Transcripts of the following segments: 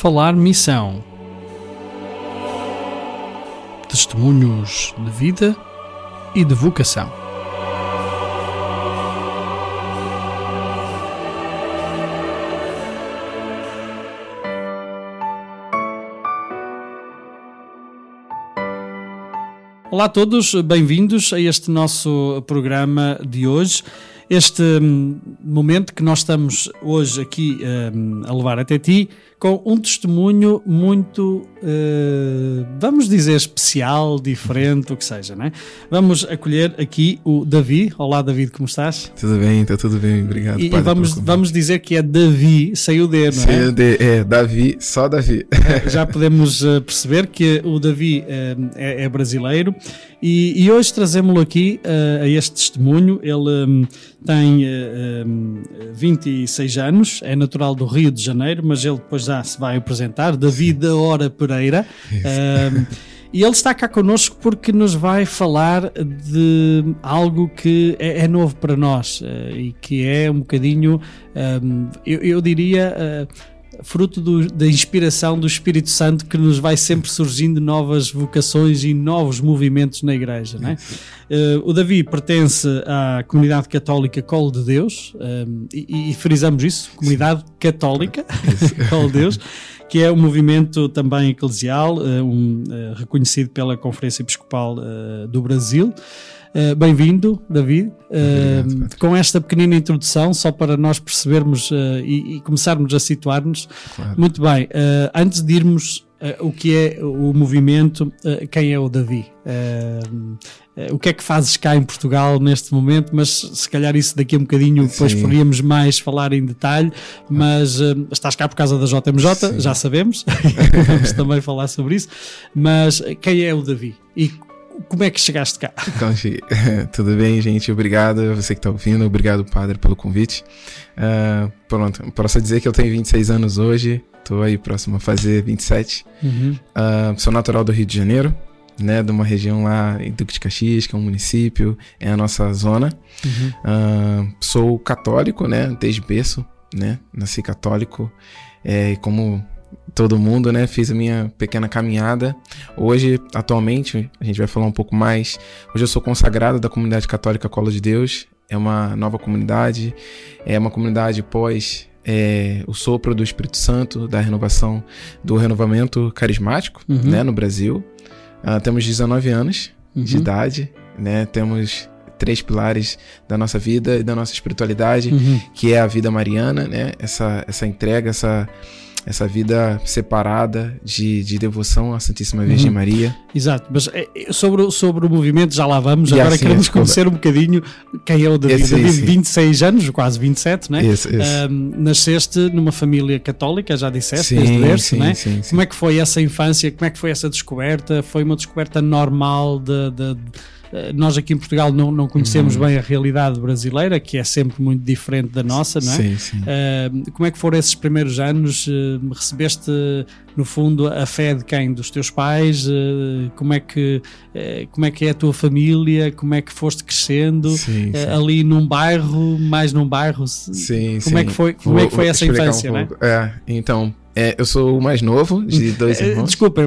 Falar Missão. Testemunhos de vida e de vocação. Olá a todos, bem-vindos a este nosso programa de hoje este hum, momento que nós estamos hoje aqui hum, a levar até ti com um testemunho muito, uh, vamos dizer, especial, diferente, o que seja, né? Vamos acolher aqui o Davi. Olá, David, como estás? Tudo bem, está tudo bem, obrigado. E, vamos, vamos dizer que é Davi, saiu de, não é? Saiu de, é, Davi, só Davi. É, já podemos uh, perceber que o Davi uh, é, é, brasileiro e, e hoje trazemos-lo aqui a este testemunho. Ele um, tem 26 anos, é natural do Rio de Janeiro, mas ele depois já se vai apresentar, David da Hora Pereira. Um, e ele está cá connosco porque nos vai falar de algo que é, é novo para nós uh, e que é um bocadinho, um, eu, eu, diria, uh, fruto do, da inspiração do Espírito Santo que nos vai sempre surgindo novas vocações e novos movimentos na igreja. Não é? Uh, o Davi pertence à comunidade católica Colo de Deus um, ehm, e, e, frisamos isso, comunidade católica Colo de Deus, que é um movimento também eclesial, uh, um, uh, reconhecido pela Conferência Episcopal do Brasil. Uh, Bem-vindo, David. Uh, com esta pequenina introdução, só para nós percebermos uh, e, e, começarmos a situar-nos. Claro. Muito bem, antes de irmos o que é o movimento, quem é o Davi? o que é que fazes cá em Portugal neste momento? Mas se calhar isso daqui a um bocadinho depois Sim. poderíamos mais falar em detalhe. Mas estás cá por causa da JMJ, Sim. já sabemos, vamos também falar sobre isso. Mas quem é o Davi? E como é que chegaste cá? Então, tudo bem, gente? Obrigado a você que está ouvindo. Obrigado, padre, pelo convite. Uh, pronto, posso dizer que eu tenho 26 anos hoje. Estou aí próximo a fazer 27. Uhum. Uh, sou natural do Rio de Janeiro, né? De uma região lá em Duque de Caxias, que é um município, é a nossa zona. Uhum. Uh, sou católico, né? Desde berço, né? Nasci católico. É, como todo mundo, né? Fiz a minha pequena caminhada. Hoje, atualmente, a gente vai falar um pouco mais. Hoje eu sou consagrado da comunidade católica Colo de Deus. É uma nova comunidade, é uma comunidade pós é, o sopro do Espírito Santo, da renovação, do renovamento carismático, uhum. né, no Brasil. Uh, temos 19 anos uhum. de idade, né? Temos três pilares da nossa vida e da nossa espiritualidade, uhum. que é a vida mariana, né? Essa, essa entrega, essa essa vida separada de, de devoção à Santíssima Virgem uhum. Maria. Exato, mas é, é, sobre, sobre o movimento já lá vamos, agora assim, queremos conhecer um bocadinho quem é o David. Esse, David, esse. 26 anos, quase 27, né? Esse, esse. Um, nasceste numa família católica, já disseste, sim, desde berço, sim, né? Sim, sim, Como é que foi essa infância, como é que foi essa descoberta? Foi uma descoberta normal de, de eh, nós aqui em Portugal não, não conhecemos uhum. bem a realidade brasileira, que é sempre muito diferente da nossa, não é? Sim, sim. Uh, como é que foram esses primeiros anos? Uh, recebeste, no fundo, a fé de quem? Dos teus pais? Uh, como, é que, como é que é a tua família? Como é que foste crescendo? Sim, ali num bairro, mais num bairro? Sim, como sim. É que foi, como Vou, é que foi essa infância, um né? É, então, é, eu sou o mais novo de dois irmãos. Desculpa,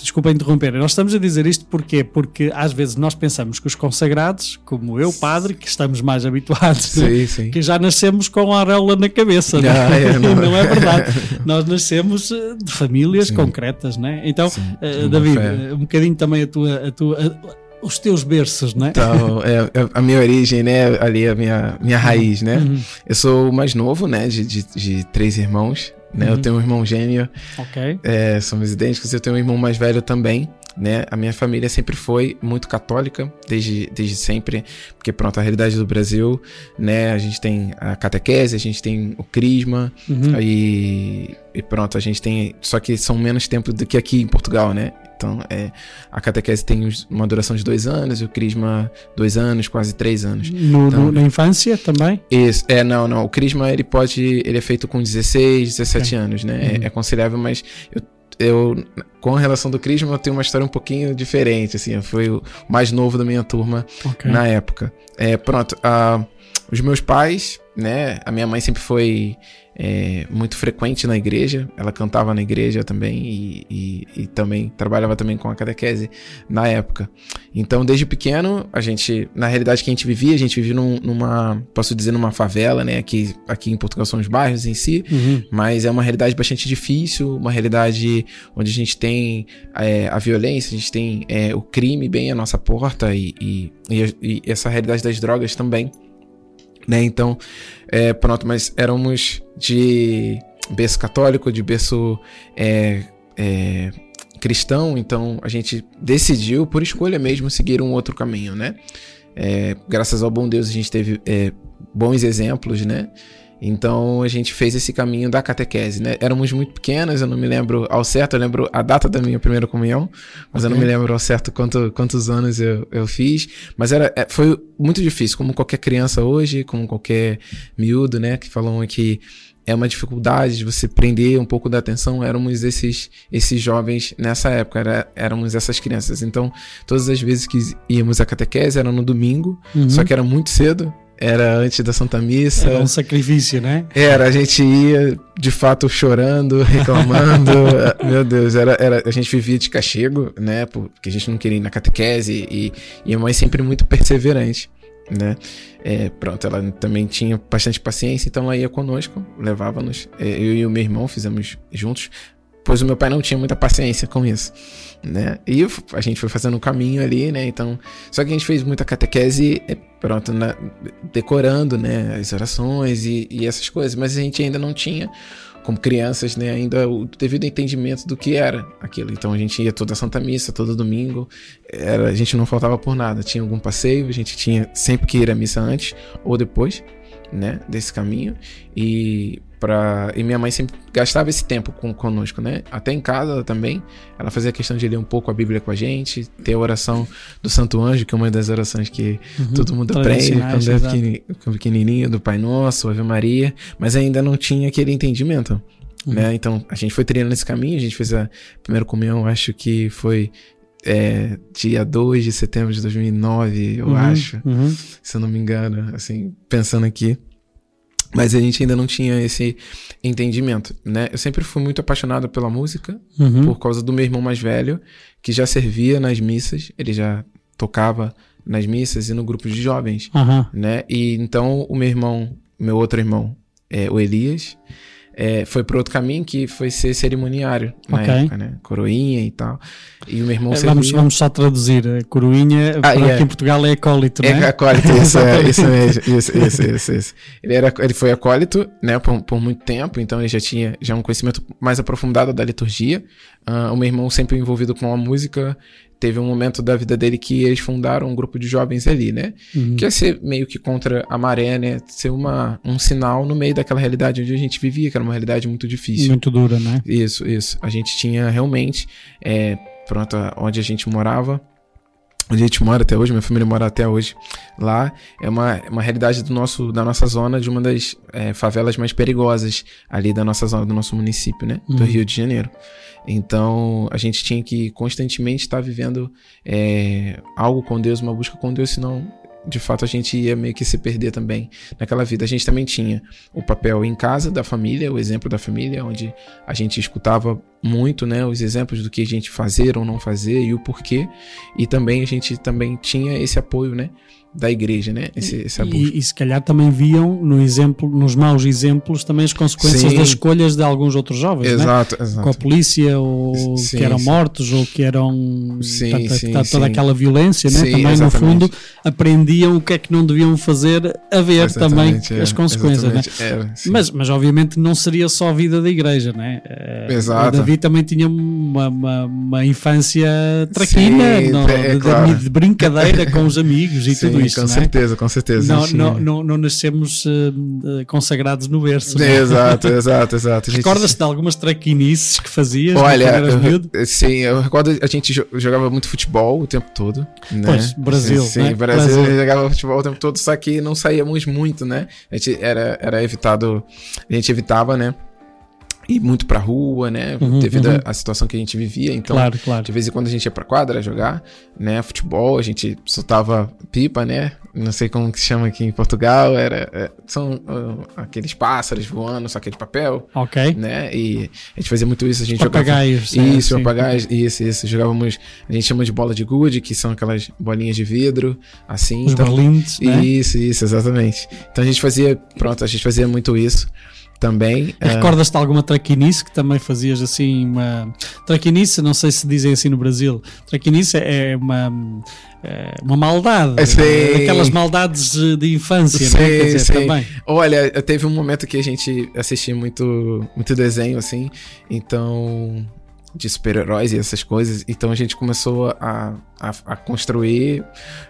desculpa interromper. Nós estamos a dizer isto porquê? Porque às vezes nós pensamos que os consagrados, como eu, padre, que estamos mais habituados, sim, né? sim. que já nascemos com a auréola na cabeça. Não, é? é, não, não, é verdade. nós nascemos eh, de famílias sim. concretas, né? Então, uh, David, um bocadinho também a tua. A tua a, os teus berços, né? Então, é, a minha origem, né? Ali a minha, minha raiz, né? Uhum. Eu sou o mais novo, né? De, de, de três irmãos. Né? Uhum. Eu tenho um irmão gêmeo. Ok. É, somos idênticos. Eu tenho um irmão mais velho também. Né? A minha família sempre foi muito católica, desde, desde sempre, porque pronto, a realidade do Brasil, né? A gente tem a catequese, a gente tem o crisma uhum. e, e, pronto, a gente tem, só que são menos tempo do que aqui em Portugal, né? Então, é, a catequese tem uma duração de dois anos, o crisma dois anos, quase três anos. No, então, no, na infância também? Isso, é, não, não. O crisma ele pode, ele é feito com 16, 17 okay. anos, né? Uhum. É, é mas eu eu, com a relação do Crisma, eu tenho uma história um pouquinho diferente, assim, eu fui o mais novo da minha turma okay. na época. É, pronto, uh, os meus pais, né, a minha mãe sempre foi é, muito frequente na igreja. Ela cantava na igreja também e, e, e, também trabalhava também com a catequese na época. Então, desde pequeno, a gente, na realidade que a gente vivia, a gente vivia num, numa, posso dizer, numa favela, né? Aqui, aqui em Portugal são os bairros em si, uhum. mas é uma realidade bastante difícil, uma realidade onde a gente tem é, a violência, a gente tem é, o crime bem à nossa porta e, e, e essa realidade das drogas também né? Então, é, pronto, mas éramos de berço católico, de berço é, é, cristão, então a gente decidiu, por escolha mesmo, seguir um outro caminho, né? É, graças ao bom Deus a gente teve é, bons exemplos, né? Então a gente fez esse caminho da catequese, né? Éramos muito pequenas, eu não me lembro ao certo, eu lembro a data da minha primeira comunhão, mas okay. eu não me lembro ao certo quanto, quantos anos eu, eu fiz. Mas era, é, foi muito difícil, como qualquer criança hoje, como qualquer miúdo, né? Que falam que é uma dificuldade de você prender um pouco da atenção. Éramos esses, esses jovens nessa época, era, éramos essas crianças. Então, todas as vezes que íamos à catequese era no domingo, uhum. só que era muito cedo, era antes da Santa Missa. Era um sacrifício, né? Era, a gente ia de fato chorando, reclamando. Meu Deus, era, era, a gente vivia de castigo, né? Porque a gente não queria ir na catequese e, e a mãe sempre muito perseverante, né? É, pronto, ela também tinha bastante paciência, então ela ia conosco, levava-nos. É, eu e o meu irmão fizemos juntos, pois o meu pai não tinha muita paciência com isso né? E a gente foi fazendo um caminho ali, né? Então, só que a gente fez muita catequese, é, pronto, na, decorando, né? As orações e, e, essas coisas, mas a gente ainda não tinha, como crianças, né? Ainda o devido entendimento do que era aquilo. Então a gente ia toda Santa Missa, todo domingo, era, a gente não faltava por nada. Tinha algum passeio, a gente tinha sempre que ir à missa antes ou depois, né? Desse caminho e Pra... E minha mãe sempre gastava esse tempo com, conosco, né? Até em casa também. Ela fazia questão de ler um pouco a Bíblia com a gente, ter a oração do Santo Anjo, que é uma das orações que uhum, todo mundo aprende quando é pequenininho, pequenininho, do Pai Nosso, Ave Maria, mas ainda não tinha aquele entendimento. Uhum. Né? Então a gente foi treinando nesse caminho, a gente fez a primeira comunhão, acho que foi é, dia 2 de setembro de 2009, eu uhum, acho, uhum. se eu não me engano, assim, pensando aqui. Mas a gente ainda não tinha esse entendimento, né? Eu sempre fui muito apaixonado pela música, uhum. por causa do meu irmão mais velho, que já servia nas missas, ele já tocava nas missas e no grupo de jovens, uhum. né? E então o meu irmão, meu outro irmão, é, o Elias, é, foi para outro caminho que foi ser cerimoniário na okay. época, né? Coroinha e tal. E o meu irmão é, vamos, vamos só traduzir. coroinha, ah, yeah. aqui em Portugal é acólito, é né? É acólito, isso, é, isso mesmo. Isso, isso, isso, isso, Ele, era, ele foi acólito, né, por, por muito tempo, então ele já tinha já um conhecimento mais aprofundado da liturgia. Uh, o meu irmão sempre envolvido com a música, teve um momento da vida dele que eles fundaram um grupo de jovens ali, né? Uhum. Que ia ser meio que contra a maré, né? Ser uma, um sinal no meio daquela realidade onde a gente vivia, que era uma realidade muito difícil. Muito dura, né? Isso, isso. A gente tinha realmente, é, pronto, onde a gente morava, onde a gente mora até hoje, minha família mora até hoje lá, é uma, uma realidade do nosso, da nossa zona, de uma das é, favelas mais perigosas ali da nossa zona, do nosso município, né? Do uhum. Rio de Janeiro. Então a gente tinha que constantemente estar vivendo é, algo com Deus, uma busca com Deus, senão de fato a gente ia meio que se perder também naquela vida. A gente também tinha o papel em casa da família, o exemplo da família, onde a gente escutava muito, né, os exemplos do que a gente fazer ou não fazer e o porquê. E também a gente também tinha esse apoio, né, da igreja, né? Esse, esse e, e, se calhar também viam no exemplo, nos maus exemplos também as consequências sim. das escolhas de alguns outros jovens, exato, né? exato. com a polícia ou sim, que eram sim. mortos ou que eram sim, tata, sim, tata, toda aquela violência, né? também exatamente. no fundo aprendiam o que é que não deviam fazer a ver também é, as consequências, né? Era, mas, mas obviamente não seria só a vida da igreja, né? Eh, exato. Davi também tinha uma, uma, uma infância traquina, no, é, de, claro. de, brincadeira com os amigos e tudo isso com é? certeza, com certeza. Não, não, não, não, nascemos uh, consagrados no berço. É? Exato, exato, exato. Recordas-te de algumas traquinices que fazias? Olha, eu, sim, eu recordo a gente jogava muito futebol o tempo todo. Né? Pois, Brasil. Sim, né? Brasil, Brasil jogava futebol o tempo todo, só que não saíamos muito, né? A gente era, era evitado, a gente evitava, né? Ir muito pra rua, né? Uhum, devido uhum. à situação que a gente vivia. Então, claro, claro. de vez em quando a gente ia pra quadra jogar, né? Futebol, a gente soltava pipa, né? Não sei como que se chama aqui em Portugal. Era, é, são uh, aqueles pássaros voando, só que de papel. Ok. Né? E a gente fazia muito isso. A gente papagaios. jogava. Isso, é, papagaios. Isso, isso. Jogávamos. A gente chama de bola de gude, que são aquelas bolinhas de vidro, assim. Os então, berlindes, né? Isso, isso, exatamente. Então a gente fazia. Pronto, a gente fazia muito isso também. Uh... Recordas-te de alguma traquinice que também fazias assim uma. Traquinice, não sei se dizem assim no Brasil. Traquinice é uma. É uma maldade, sim. aquelas maldades de infância, sim, né? Dizer, também. Olha, teve um momento que a gente assistia muito, muito desenho assim, então de super-heróis e essas coisas. Então a gente começou a, a, a construir,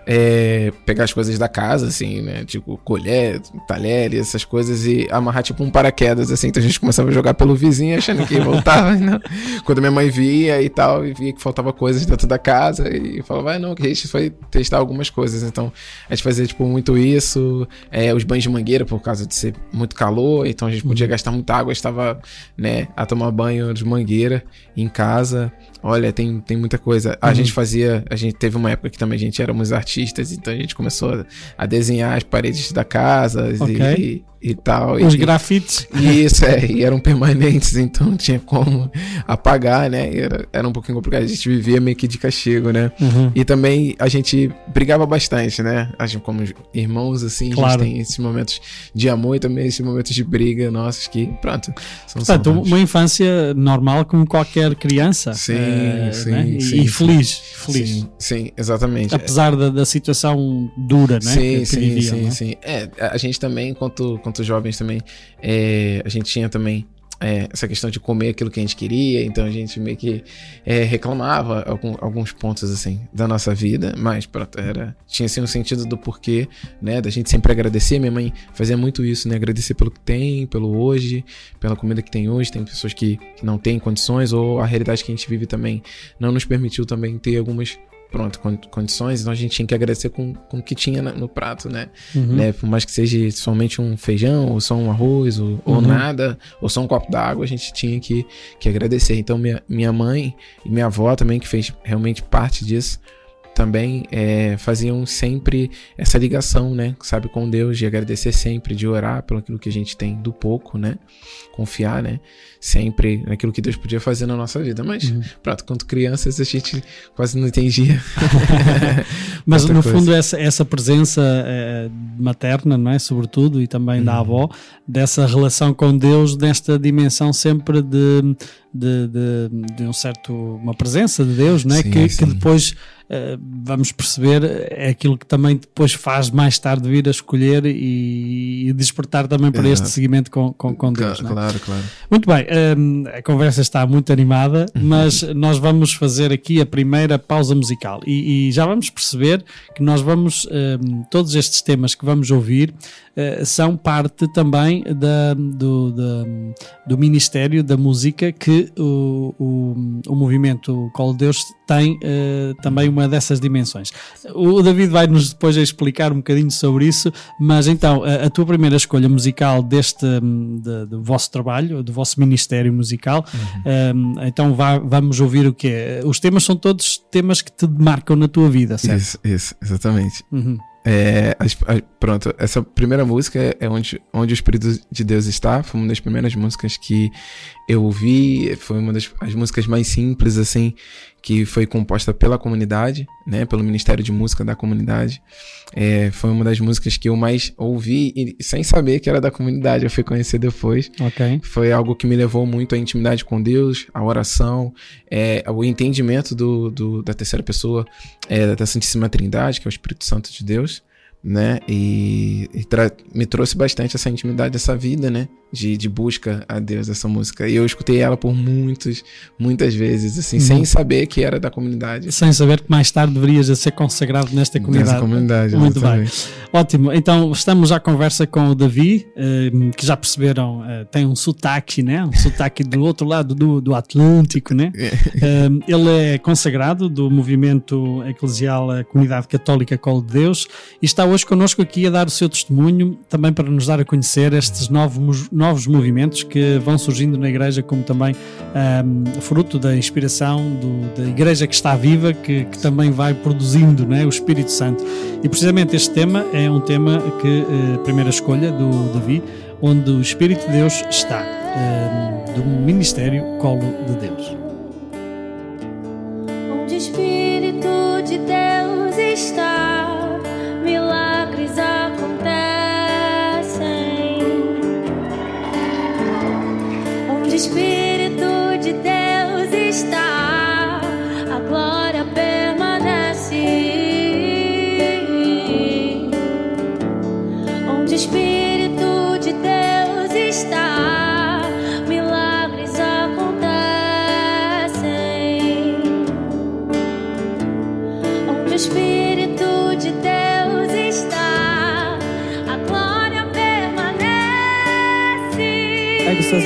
é, pegar as coisas da casa, assim, né? Tipo, colher, talheres, essas coisas, e amarrar tipo um paraquedas, assim. Então a gente começava a jogar pelo vizinho achando que voltava. né? Quando minha mãe via e tal, e via que faltava coisas dentro da casa, e falava, ah, não, que a gente foi testar algumas coisas. Então a gente fazia, tipo, muito isso. É, os banhos de mangueira, por causa de ser muito calor, então a gente podia uhum. gastar muita água, estava, né, a tomar banho de mangueira em casa. Olha, tem, tem muita coisa. A uhum. gente fazia. A gente teve uma época que também a gente éramos artistas, então a gente começou a, desenhar as paredes da casa okay. e, e, tal. Os e, grafites. Isso, é, e eram permanentes, então não tinha como apagar, né? Era, era um pouquinho complicado. A gente vivia meio que de castigo, né? Uhum. E também a gente brigava bastante, né? A gente, como irmãos, assim, claro. a gente tem esses momentos de amor e também esses momentos de briga nossos que, pronto. São Portanto, uma infância normal como qualquer criança. Sim. Eh, sim, né? e, sim, e, feliz, feliz. Sim, sim exatamente. Apesar da, da, situação dura, né? Sim, que, sim, viviam, sim, né? sim. É, a gente também, quanto, quanto jovens também, é, a gente tinha também é, essa questão de comer aquilo que a gente queria, então a gente meio que é, reclamava algum, alguns pontos assim da nossa vida, mas era, tinha assim um sentido do porquê, né, da gente sempre agradecer. Minha mãe fazia muito isso, né, agradecer pelo que tem, pelo hoje, pela comida que tem hoje. Tem pessoas que, que não têm condições ou a realidade que a gente vive também não nos permitiu também ter algumas pronto, condições, então a gente tinha que agradecer com, com o que tinha no prato, né? Uhum. né? Por mais que seja somente um feijão, ou só um arroz, ou, uhum. ou nada, ou só um copo d'água, a gente tinha que, que agradecer. Então, minha, minha mãe e minha avó também, que fez realmente parte disso, também é, faziam sempre essa ligação, né? Sabe, com Deus, de agradecer sempre, de orar pelo aquilo que a gente tem do pouco, né? Confiar, né? Sempre naquilo que Deus podia fazer na nossa vida. Mas, uhum. pronto, quanto crianças a gente quase não entendia. Mas, no coisa. fundo, essa, essa presença é, materna, não é? Sobretudo, e também uhum. da avó, dessa relação com Deus, nesta dimensão sempre de, de, de, de um certo, uma presença de Deus, não é? Sim, que, que depois vamos perceber, é aquilo que também depois faz mais tarde vir a escolher e, e despertar também para este seguimento com, com, com Deus. Claro, claro, claro. Muito bem, um, a conversa está muito animada, uhum. mas nós vamos fazer aqui a primeira pausa musical e, e já vamos perceber que nós vamos, um, todos estes temas que vamos ouvir, são parte também da, do, da, do Ministério da Música que o, o, o movimento Colo Deus tem uh, também uma dessas dimensões. O David vai nos depois explicar um bocadinho sobre isso, mas então a, a tua primeira escolha musical deste hum, de, do vosso trabalho, do vosso ministério musical, uhum. um, então vá, vamos ouvir o que é. Os temas são todos temas que te marcam na tua vida, certo? Isso, isso exatamente. Uhum. É, pronto, essa primeira música é onde, onde o Espírito de Deus está. Foi uma das primeiras músicas que eu ouvi. Foi uma das as músicas mais simples, assim, que foi composta pela comunidade, né? Pelo Ministério de Música da comunidade. É, foi uma das músicas que eu mais ouvi e, sem saber que era da comunidade. Eu fui conhecer depois. Okay. Foi algo que me levou muito à intimidade com Deus, à oração, é, ao entendimento do, do da terceira pessoa é, da Santíssima Trindade, que é o Espírito Santo de Deus né? E, e me trouxe bastante essa intimidade, essa vida, né? De, de busca a Deus, essa música. E eu escutei ela por muitos, muitas vezes, assim, uhum. sem saber que era da comunidade. Sem saber que mais tarde deverias ser consagrado nesta comunidade. Nessa comunidade, Muito exatamente. bem. Ótimo. Então, estamos à conversa com o Davi, eh, que já perceberam, eh, tem um sotaque, né? Um sotaque do outro lado do, do Atlântico, né? Eh, ele é consagrado do movimento eclesial a Comunidade Católica Colo de Deus e está hoje connosco aqui a dar o seu testemunho, também para nos dar a conhecer estes novos, novos movimentos que vão surgindo na igreja, como também um, fruto da inspiração do, da igreja que está viva, que, que também vai produzindo né, o Espírito Santo. E precisamente este tema é um tema que, uh, primeira escolha do Davi, onde o Espírito de Deus está, uh, do Ministério Colo de Deus. Onde o Espírito de Deus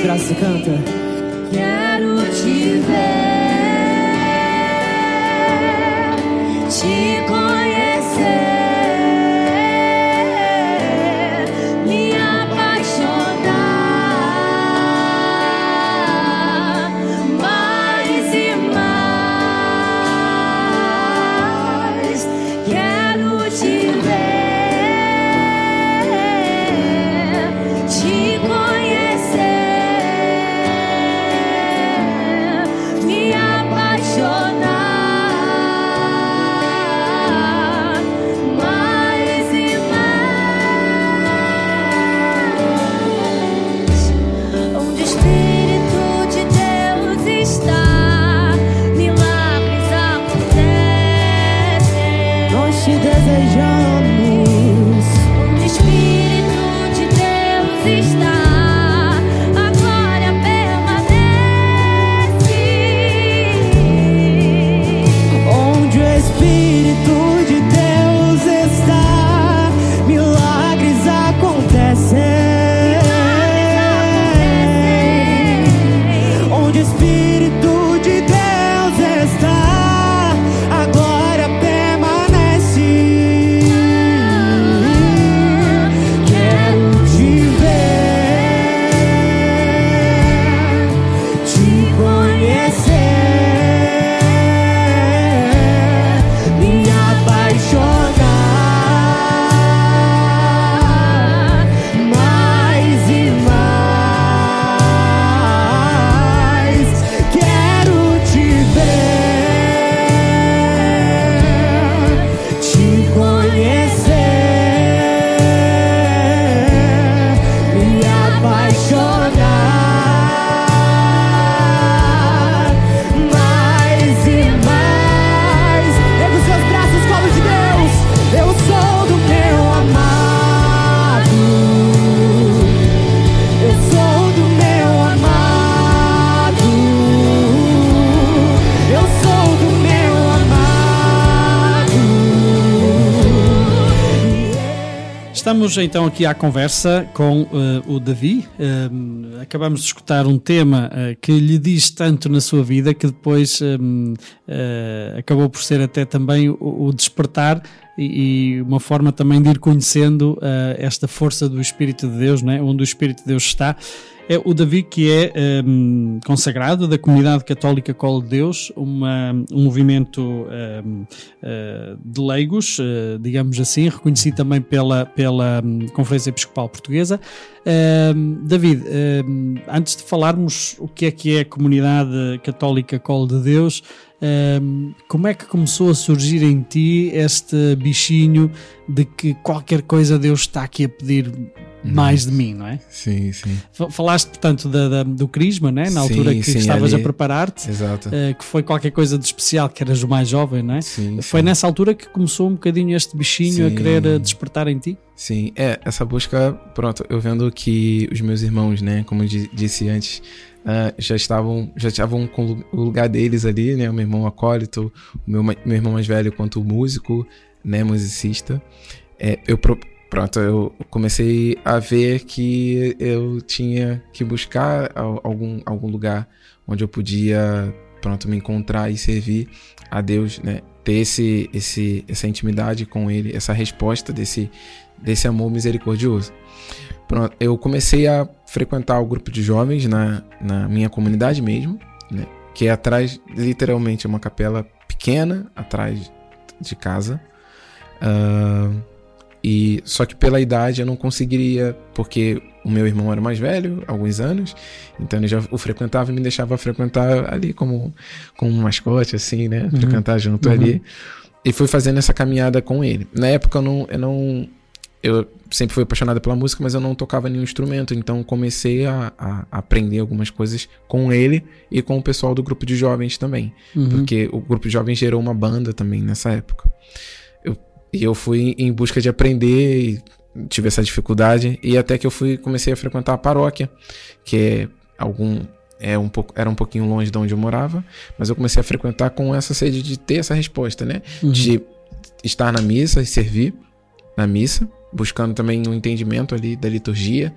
Graças e canta. Quero Estamos então aqui à conversa com eh, o Davi. Um, acabamos de escutar um tema eh, que lhe diz tanto na sua vida que depois um, acabou por ser até também o, o despertar e, e uma forma também de ir conhecendo esta força do Espírito de Deus, né? onde o Espírito de Deus está. É o Davi que é um, consagrado da comunidade católica Colo de Deus, uma, um movimento um, uh, de leigos, uh, digamos assim, reconhecido também pela, pela um, Conferência Episcopal Portuguesa. Um, David, antes de falarmos o que é que é a comunidade católica Colo de Deus, como é que começou a surgir em ti este bichinho de que qualquer coisa Deus está aqui a pedir mais de mim, não é? Sim, sim. Fa- Falaste, portanto, da, da- do Crisma, né? na Sim, altura que sim, estavas ali- a preparar-te, Exato. eh, que foi qualquer coisa de especial, que eras o mais jovem, não é? Sim, Foi nessa altura que começou um bocadinho este bichinho a querer eh, despertar em ti? Sim, é, essa busca, pronto, eu vendo que os meus irmãos, né, como eu di- disse antes, ah, já estavam já estavam com o lugar deles ali, né, o meu irmão acólito, o meu, meu irmão mais velho quanto músico, né, musicista, é, eu pronto, eu comecei a ver que eu tinha que buscar al- algum, algum lugar onde eu podia, pronto, me encontrar e servir a Deus, né, ter esse, esse, essa intimidade com Ele, essa resposta desse, desse amor misericordioso. Pronto, eu comecei a frequentar o grupo de jovens na, na minha comunidade mesmo, né? Que é atrás, literalmente, é uma capela pequena atrás de casa. Ah, e só que pela idade eu não conseguiria, porque o meu irmão era mais velho, alguns anos, então ele já o frequentava e me deixava frequentar ali como, como um mascote, assim, né? Frequentar junto Uhum. ali. E fui fazendo essa caminhada com ele. Na época eu não, eu não. Eu sempre fui apaixonado pela música, mas eu não tocava nenhum instrumento, então comecei a, a aprender algumas coisas com ele e com o pessoal do grupo de jovens também. Uhum. Porque o grupo de jovens gerou uma banda também nessa época. E eu fui em busca de aprender e tive essa dificuldade. E até que eu fui comecei a frequentar a paróquia, que é algum. É um pouco, era um pouquinho longe de onde eu morava, mas eu comecei a frequentar com essa sede de ter essa resposta, né? Uhum. De estar na missa e servir na missa, buscando também um entendimento ali da liturgia,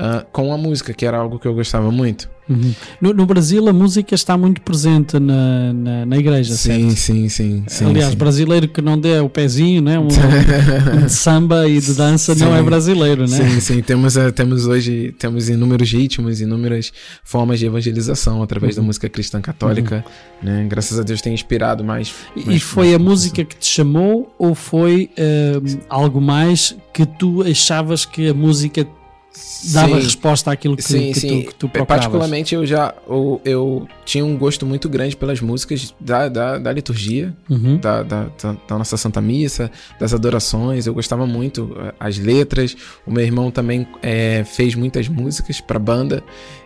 ah, com a música, que era algo que eu gostava muito. Uhum. No, no Brasil a música está muito presente na, na, na igreja, Sim, sim, sim. sim Aliás, sim. brasileiro que não dê o pezinho, né? Um, um de samba e de dança não Sim. é brasileiro, né? Sim, sim, temos, eh, temos hoje temos inúmeros ritmos, inúmeras formas de evangelização através Uhum. da música cristã católica, né? Graças a Deus tem inspirado mais. E mais- foi mais a música que te chamou ou foi hum, algo mais que tu achavas que a música dava Sim. resposta àquilo que, Sim, que sim. tu, que tu procuravas? Particularmente eu já eu, eu tinha um gosto muito grande pelas músicas da, da, da liturgia, Uhum. da, da, da- nossa Santa Missa, das adorações. Eu gostava muito eh, as letras. O meu irmão também eh, fez muitas músicas para banda,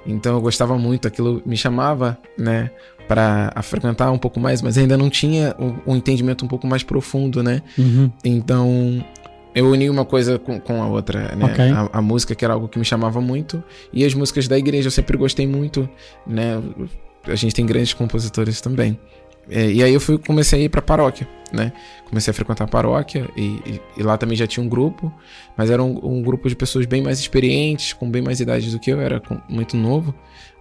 então eu gostava muito. Aquilo me chamava, né, para frequentar um pouco mais, mas ainda não tinha um, um entendimento um pouco mais profundo, né? Uhum. Então eu uni uma coisa com, com a outra, né? Ok. A, a música que era algo que me chamava muito e as músicas da igreja eu sempre gostei muito, né? A gente tem grandes compositores também. É, e aí eu fui, comecei a ir pra paróquia, né? Comecei a frequentar a paróquia e, e- e lá também já tinha um grupo, mas era um, um grupo de pessoas bem mais experientes, com bem mais idade do que eu, era com- muito novo.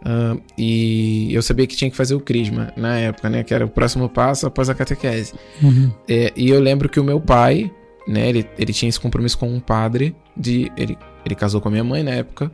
Ah, e eu sabia que tinha que fazer o crisma na época, né? Que era o próximo passo após a catequese. Uhum. É, e eu lembro que o meu pai, né, ele, ele tinha esse compromisso com um padre de. Ele, ele casou com a minha mãe na época.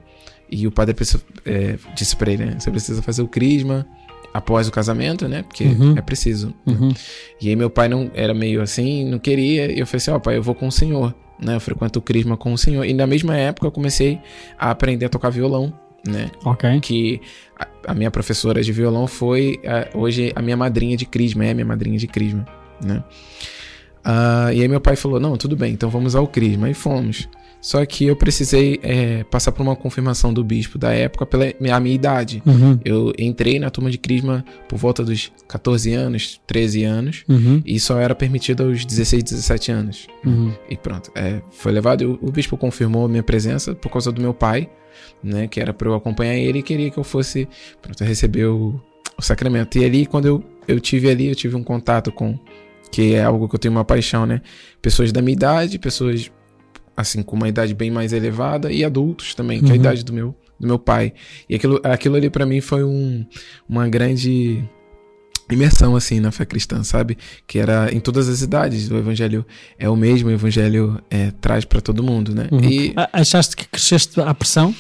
E o padre precisa- é, disse pra ele, né? Você precisa fazer o crisma após o casamento, né? Porque Uhum. é preciso. né? Uhum. E aí meu pai não era meio assim, não queria. E eu falei assim, ó, pai, eu vou com o senhor. Né? Eu frequento o crisma com o senhor. E na mesma época eu comecei a aprender a tocar violão, né? Ok. que a, a minha professora de violão foi ah, hoje a minha madrinha de crisma, é a minha madrinha de crisma, né? Ah, e aí meu pai falou, não, tudo bem, então vamos ao crisma, e fomos. Só que eu precisei eh, passar por uma confirmação do bispo da época pela minha, minha idade. Uhum. Eu entrei na turma de crisma por volta dos 14 anos, 13 anos, Uhum. e só era permitido aos 16, 17 anos. Uhum. E pronto, é, foi levado. O, o bispo confirmou a minha presença por causa do meu pai, né? Que era para eu acompanhar ele e queria que eu fosse pronto, receber o, o sacramento. E ali, quando eu, eu tive ali, eu tive um contato com. Que é algo que eu tenho uma paixão, né? Pessoas da minha idade, pessoas assim, com uma idade bem mais elevada, e adultos também, que é a Uhum. idade do meu, do meu pai. E aquilo, aquilo ali para mim foi um, uma grande imersão assim na fé cristã, sabe? Que era em todas as idades. O evangelho é o mesmo, o evangelho é, traz para todo mundo, né? Uhum. E Achaste que cresceste à pressão?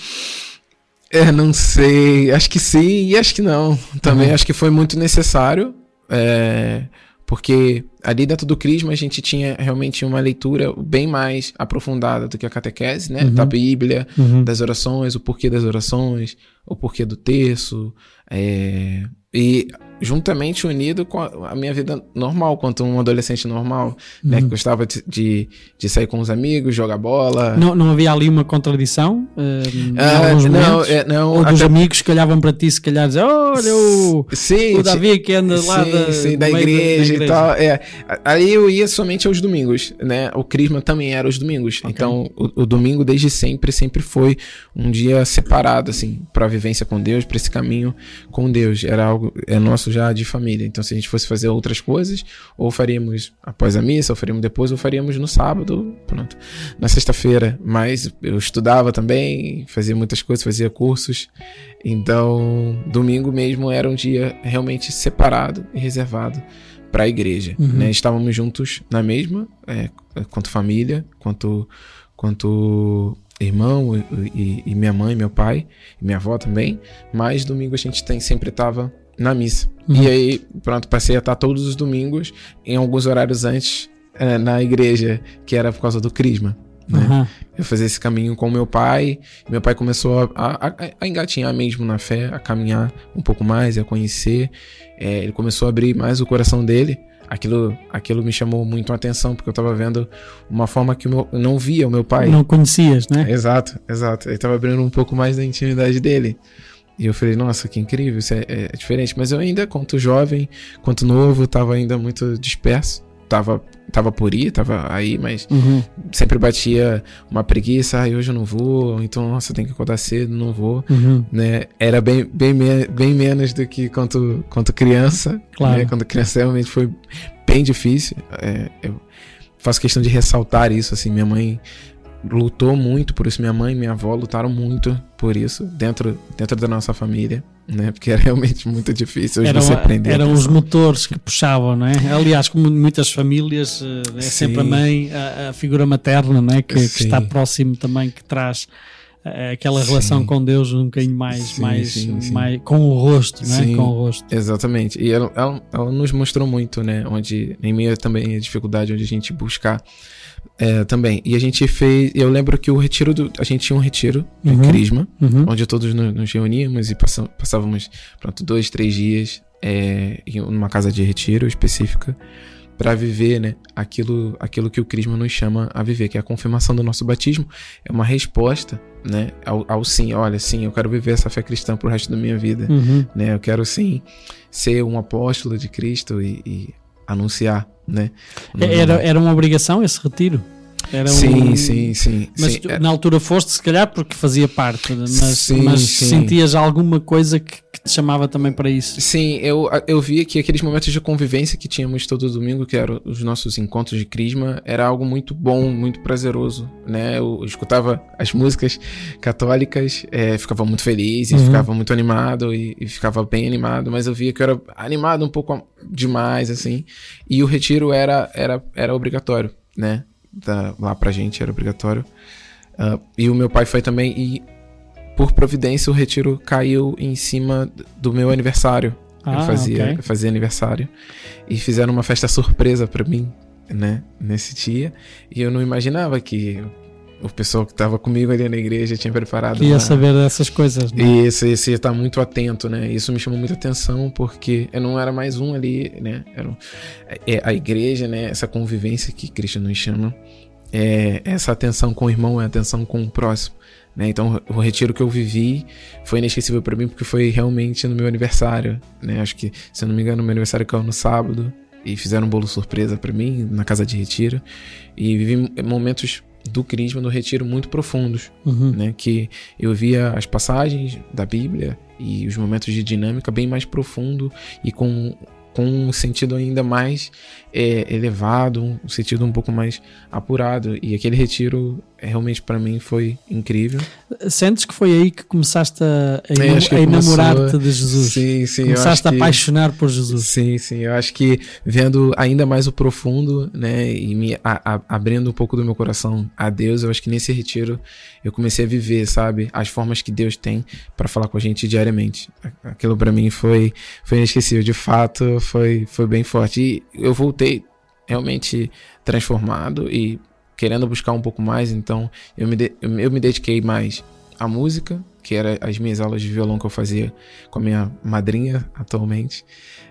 é, não sei, acho que sim e acho que não. Também Uhum. acho que foi muito necessário, é, porque ali dentro do Crisma a gente tinha realmente uma leitura bem mais aprofundada do que a catequese, né? Uhum. Da Bíblia, Uhum. das orações, o porquê das orações, o porquê do terço, é, e juntamente unido com a, a minha vida normal, quanto um adolescente normal, né? Que Uhum. gostava de, de, sair com os amigos, jogar bola. Não, não havia ali uma contradição? Ah, alguns não, momentos? é, não, Ou dos até- amigos que olhavam para ti, se calhar, dizer: Olha, o, sim, o Davi que anda lá sim, da, sim, da, igreja da e tal. É. Aí eu ia somente aos domingos, né? O Crisma também era aos domingos. Ok. Então, o, o domingo, desde sempre, sempre foi um dia separado, assim, pra vivência com Deus, pra esse caminho com Deus. Era algo, é nosso já de família. Então, se a gente fosse fazer outras coisas, ou faríamos após a missa, ou faríamos depois, ou faríamos no sábado, pronto. Na sexta-feira. Mas eu estudava também, fazia muitas coisas, fazia cursos. Então, domingo mesmo era um dia realmente separado e reservado para a igreja. Uhum. né? Estávamos juntos na mesma, é, quanto família, quanto, quanto irmão e, e- e minha mãe, meu pai, e minha avó também. Mas domingo a gente tem, sempre tava na missa. Uhum. E aí, pronto, passei a estar todos os domingos, em alguns horários antes, eh, na igreja, que era por causa do Crisma. Né? Aham. Eu fazia esse caminho com meu pai. Meu pai começou a, a- a engatinhar mesmo na fé, a caminhar um pouco mais, a conhecer. É, ele começou a abrir mais o coração dele. Aquilo, aquilo me chamou muito a atenção, porque eu tava vendo uma forma que meu, eu não via o meu pai. Não conhecias, né? Exato, exato. Ele tava abrindo um pouco mais da intimidade dele. E eu falei, nossa, que incrível, isso é, é diferente. Mas eu ainda, quanto jovem, quanto novo, tava ainda muito disperso. Tava, tava por ir, tava aí, mas Uhum. sempre batia uma preguiça, ai, hoje eu não vou, então, nossa, tem que acordar cedo, não vou, Uhum. né? Era bem, bem, me- bem menos do que quanto, quanto criança, Claro. né? Quando criança realmente foi bem difícil. É, eu faço questão de ressaltar isso, assim, minha mãe lutou muito por isso, minha mãe e minha avó lutaram muito por isso, dentro, dentro da nossa família, né? Porque era realmente muito difícil hoje Eram, você aprender. eram os motores que puxavam, não é? Aliás, como muitas famílias, é Sim. sempre a mãe, a, a figura materna, não é? Que, que está próximo também, que traz eh, aquela relação Sim. com Deus um bocadinho mais, Sim, mais, sim, mais com o rosto, é? Sim. Com o rosto. Exatamente. E ela, ela, ela nos mostrou muito, né? Onde, em meio também a dificuldade, onde a gente buscar é, também. E a gente fez. Eu lembro que o retiro do. A gente tinha um retiro de Uhum. Crisma, Uhum. onde todos nos, nos reuníamos e passam- passávamos, pronto, dois, três dias é, em uma casa de retiro específica para viver, né? Aquilo, aquilo que o Crisma nos chama a viver, que é a confirmação do nosso batismo. É uma resposta, né? Ao, ao sim. Olha, sim, eu quero viver essa fé cristã pro resto da minha vida Uhum. né? Eu quero sim ser um apóstolo de Cristo e, e anunciar, né? Era, era uma obrigação esse retiro? Era sim, um- sim, sim, Mas sim. na altura foste, se calhar, porque fazia parte, mas, Sim, mas sim. sentias alguma coisa que, que te chamava também para isso? Sim, eu, eu via que aqueles momentos de convivência que tínhamos todo domingo, que eram os nossos encontros de Crisma, era algo muito bom, muito prazeroso, né? Eu escutava as músicas católicas, é, ficava muito feliz e Uhum. ficava muito animado e, e ficava bem animado, mas eu via que eu era animado um pouco demais, assim, e o retiro era, era, era obrigatório, né? Da, lá pra gente era obrigatório. Ah, e o meu pai foi também, e por providência o retiro caiu em cima do meu aniversário. eu Ah, fazia, ok. eu fazia aniversário. E fizeram uma festa surpresa pra mim, né? Nesse dia. E eu não imaginava que o pessoal que tava comigo ali na igreja tinha preparado. Queria uma- saber dessas coisas, não é? Isso, isso ia estar muito atento, né? Isso me chamou muita atenção porque eu não era mais um ali, né? Era um- é, a igreja, né? Essa convivência que Cristo nos chama. É, essa atenção com o irmão é atenção com o próximo. Né? Então, o retiro que eu vivi foi inesquecível para mim porque foi realmente no meu aniversário. Né? Acho que, se eu não me engano, meu aniversário caiu no sábado e fizeram um bolo surpresa para mim na casa de retiro. E vivi momentos do Crisma, do retiro, muito profundos Uhum. né? Que eu via as passagens da Bíblia e os momentos de dinâmica bem mais profundo e com, com um sentido ainda mais é, elevado, um sentido um pouco mais apurado. E aquele retiro é, realmente para mim foi incrível. Sentes que foi aí que começaste a, a, que a enamorar-te de Jesus? Sim, sim. Começaste a que- apaixonar por Jesus? Sim, sim. Eu acho que vendo ainda mais o profundo, né, e me a- a- abrindo um pouco do meu coração a Deus, eu acho que nesse retiro eu comecei a viver, sabe, as formas que Deus tem para falar com a gente diariamente. Aquilo para mim foi foi inesquecível. De fato, foi foi bem forte. E eu voltei realmente transformado e querendo buscar um pouco mais, então eu me de- eu me- dediquei mais à música, que era as minhas aulas de violão que eu fazia com a minha madrinha atualmente.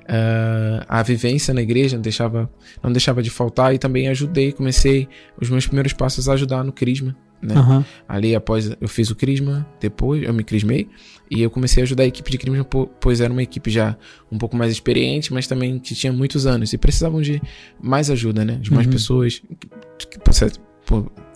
Ah, a vivência na igreja não deixava, não deixava de faltar e também ajudei, comecei os meus primeiros passos a ajudar no Crisma. Né? Aham. Ali após eu fiz o Crisma, depois eu me crismei e eu comecei a ajudar a equipe de Crisma, po- pois era uma equipe já um pouco mais experiente, mas também que tinha muitos anos e precisavam de mais ajuda, né? De mais Uhum. pessoas que,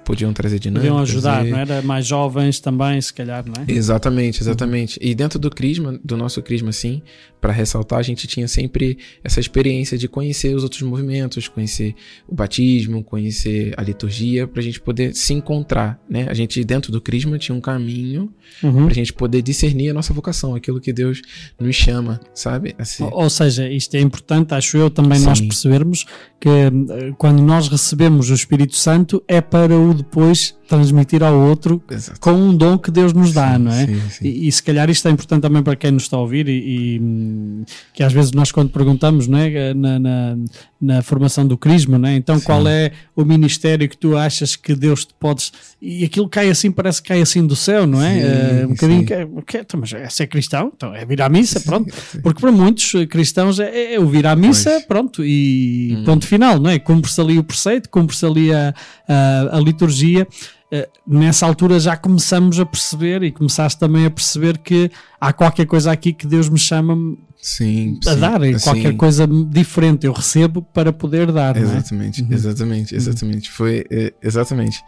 podiam trazer dinâmica. Podiam ajudar, não era? Mais jovens também, se calhar, não é? Exatamente, exatamente. E dentro do Crisma, do nosso Crisma, assim, para ressaltar, a gente tinha sempre essa experiência de conhecer os outros movimentos, conhecer o batismo, conhecer a liturgia, pra gente poder se encontrar, né? A gente, dentro do Crisma, tinha um caminho Uhum. pra gente poder discernir a nossa vocação, aquilo que Deus nos chama, sabe? Assim, Ou ou seja, isto é importante, acho eu, também nós Sim. percebermos que eh, quando nós recebemos o Espírito Santo é para o depois transmitir ao outro Exato. com um dom que Deus nos dá, não é? Sim, sim. E, e se calhar isto é importante também para quem nos está a ouvir e, e, que às vezes nós quando perguntamos não é, na, na, na formação do crisma, não é? então qual é o ministério que tu achas que Deus te podes... E aquilo cai assim, parece que cai assim do céu, não é? Sim, Eh, um bocadinho, sim. que, é- que é? Então, mas é ser cristão? Então é vir à missa, pronto. sim. Porque para muitos eh, cristãos é, é o vir à missa, Pois. pronto, e Hum. ponto final, não é? Cumpre-se ali o preceito, cumpre-se ali a, a, a liturgia. Eh, nessa altura já começamos a perceber e começaste também a perceber que há qualquer coisa aqui que Deus me chama Sim, a sim. dar, Assim, qualquer coisa diferente eu recebo para poder dar, não é? Exatamente, Uhum. exatamente, exatamente. Foi é, exatamente.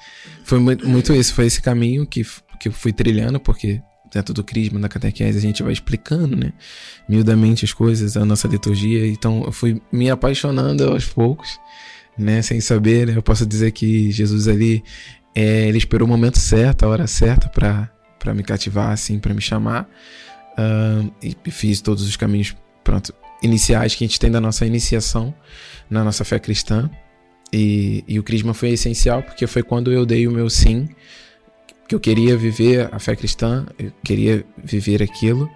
Foi muito, muito isso, foi esse caminho que, que eu fui trilhando, porque dentro do crisma, da catequese, a gente vai explicando, né? Miudamente as coisas, a nossa liturgia. Então eu fui me apaixonando aos poucos, né? Sem saber, né? Eu posso dizer que Jesus ali, é, ele esperou o momento certo, a hora certa para me cativar, assim, para me chamar. Ahn, e fiz todos os caminhos, pronto, iniciais que a gente tem da nossa iniciação na nossa fé cristã. E, e o Crisma foi essencial porque foi quando eu dei o meu sim, que eu queria viver a fé cristã, eu queria viver aquilo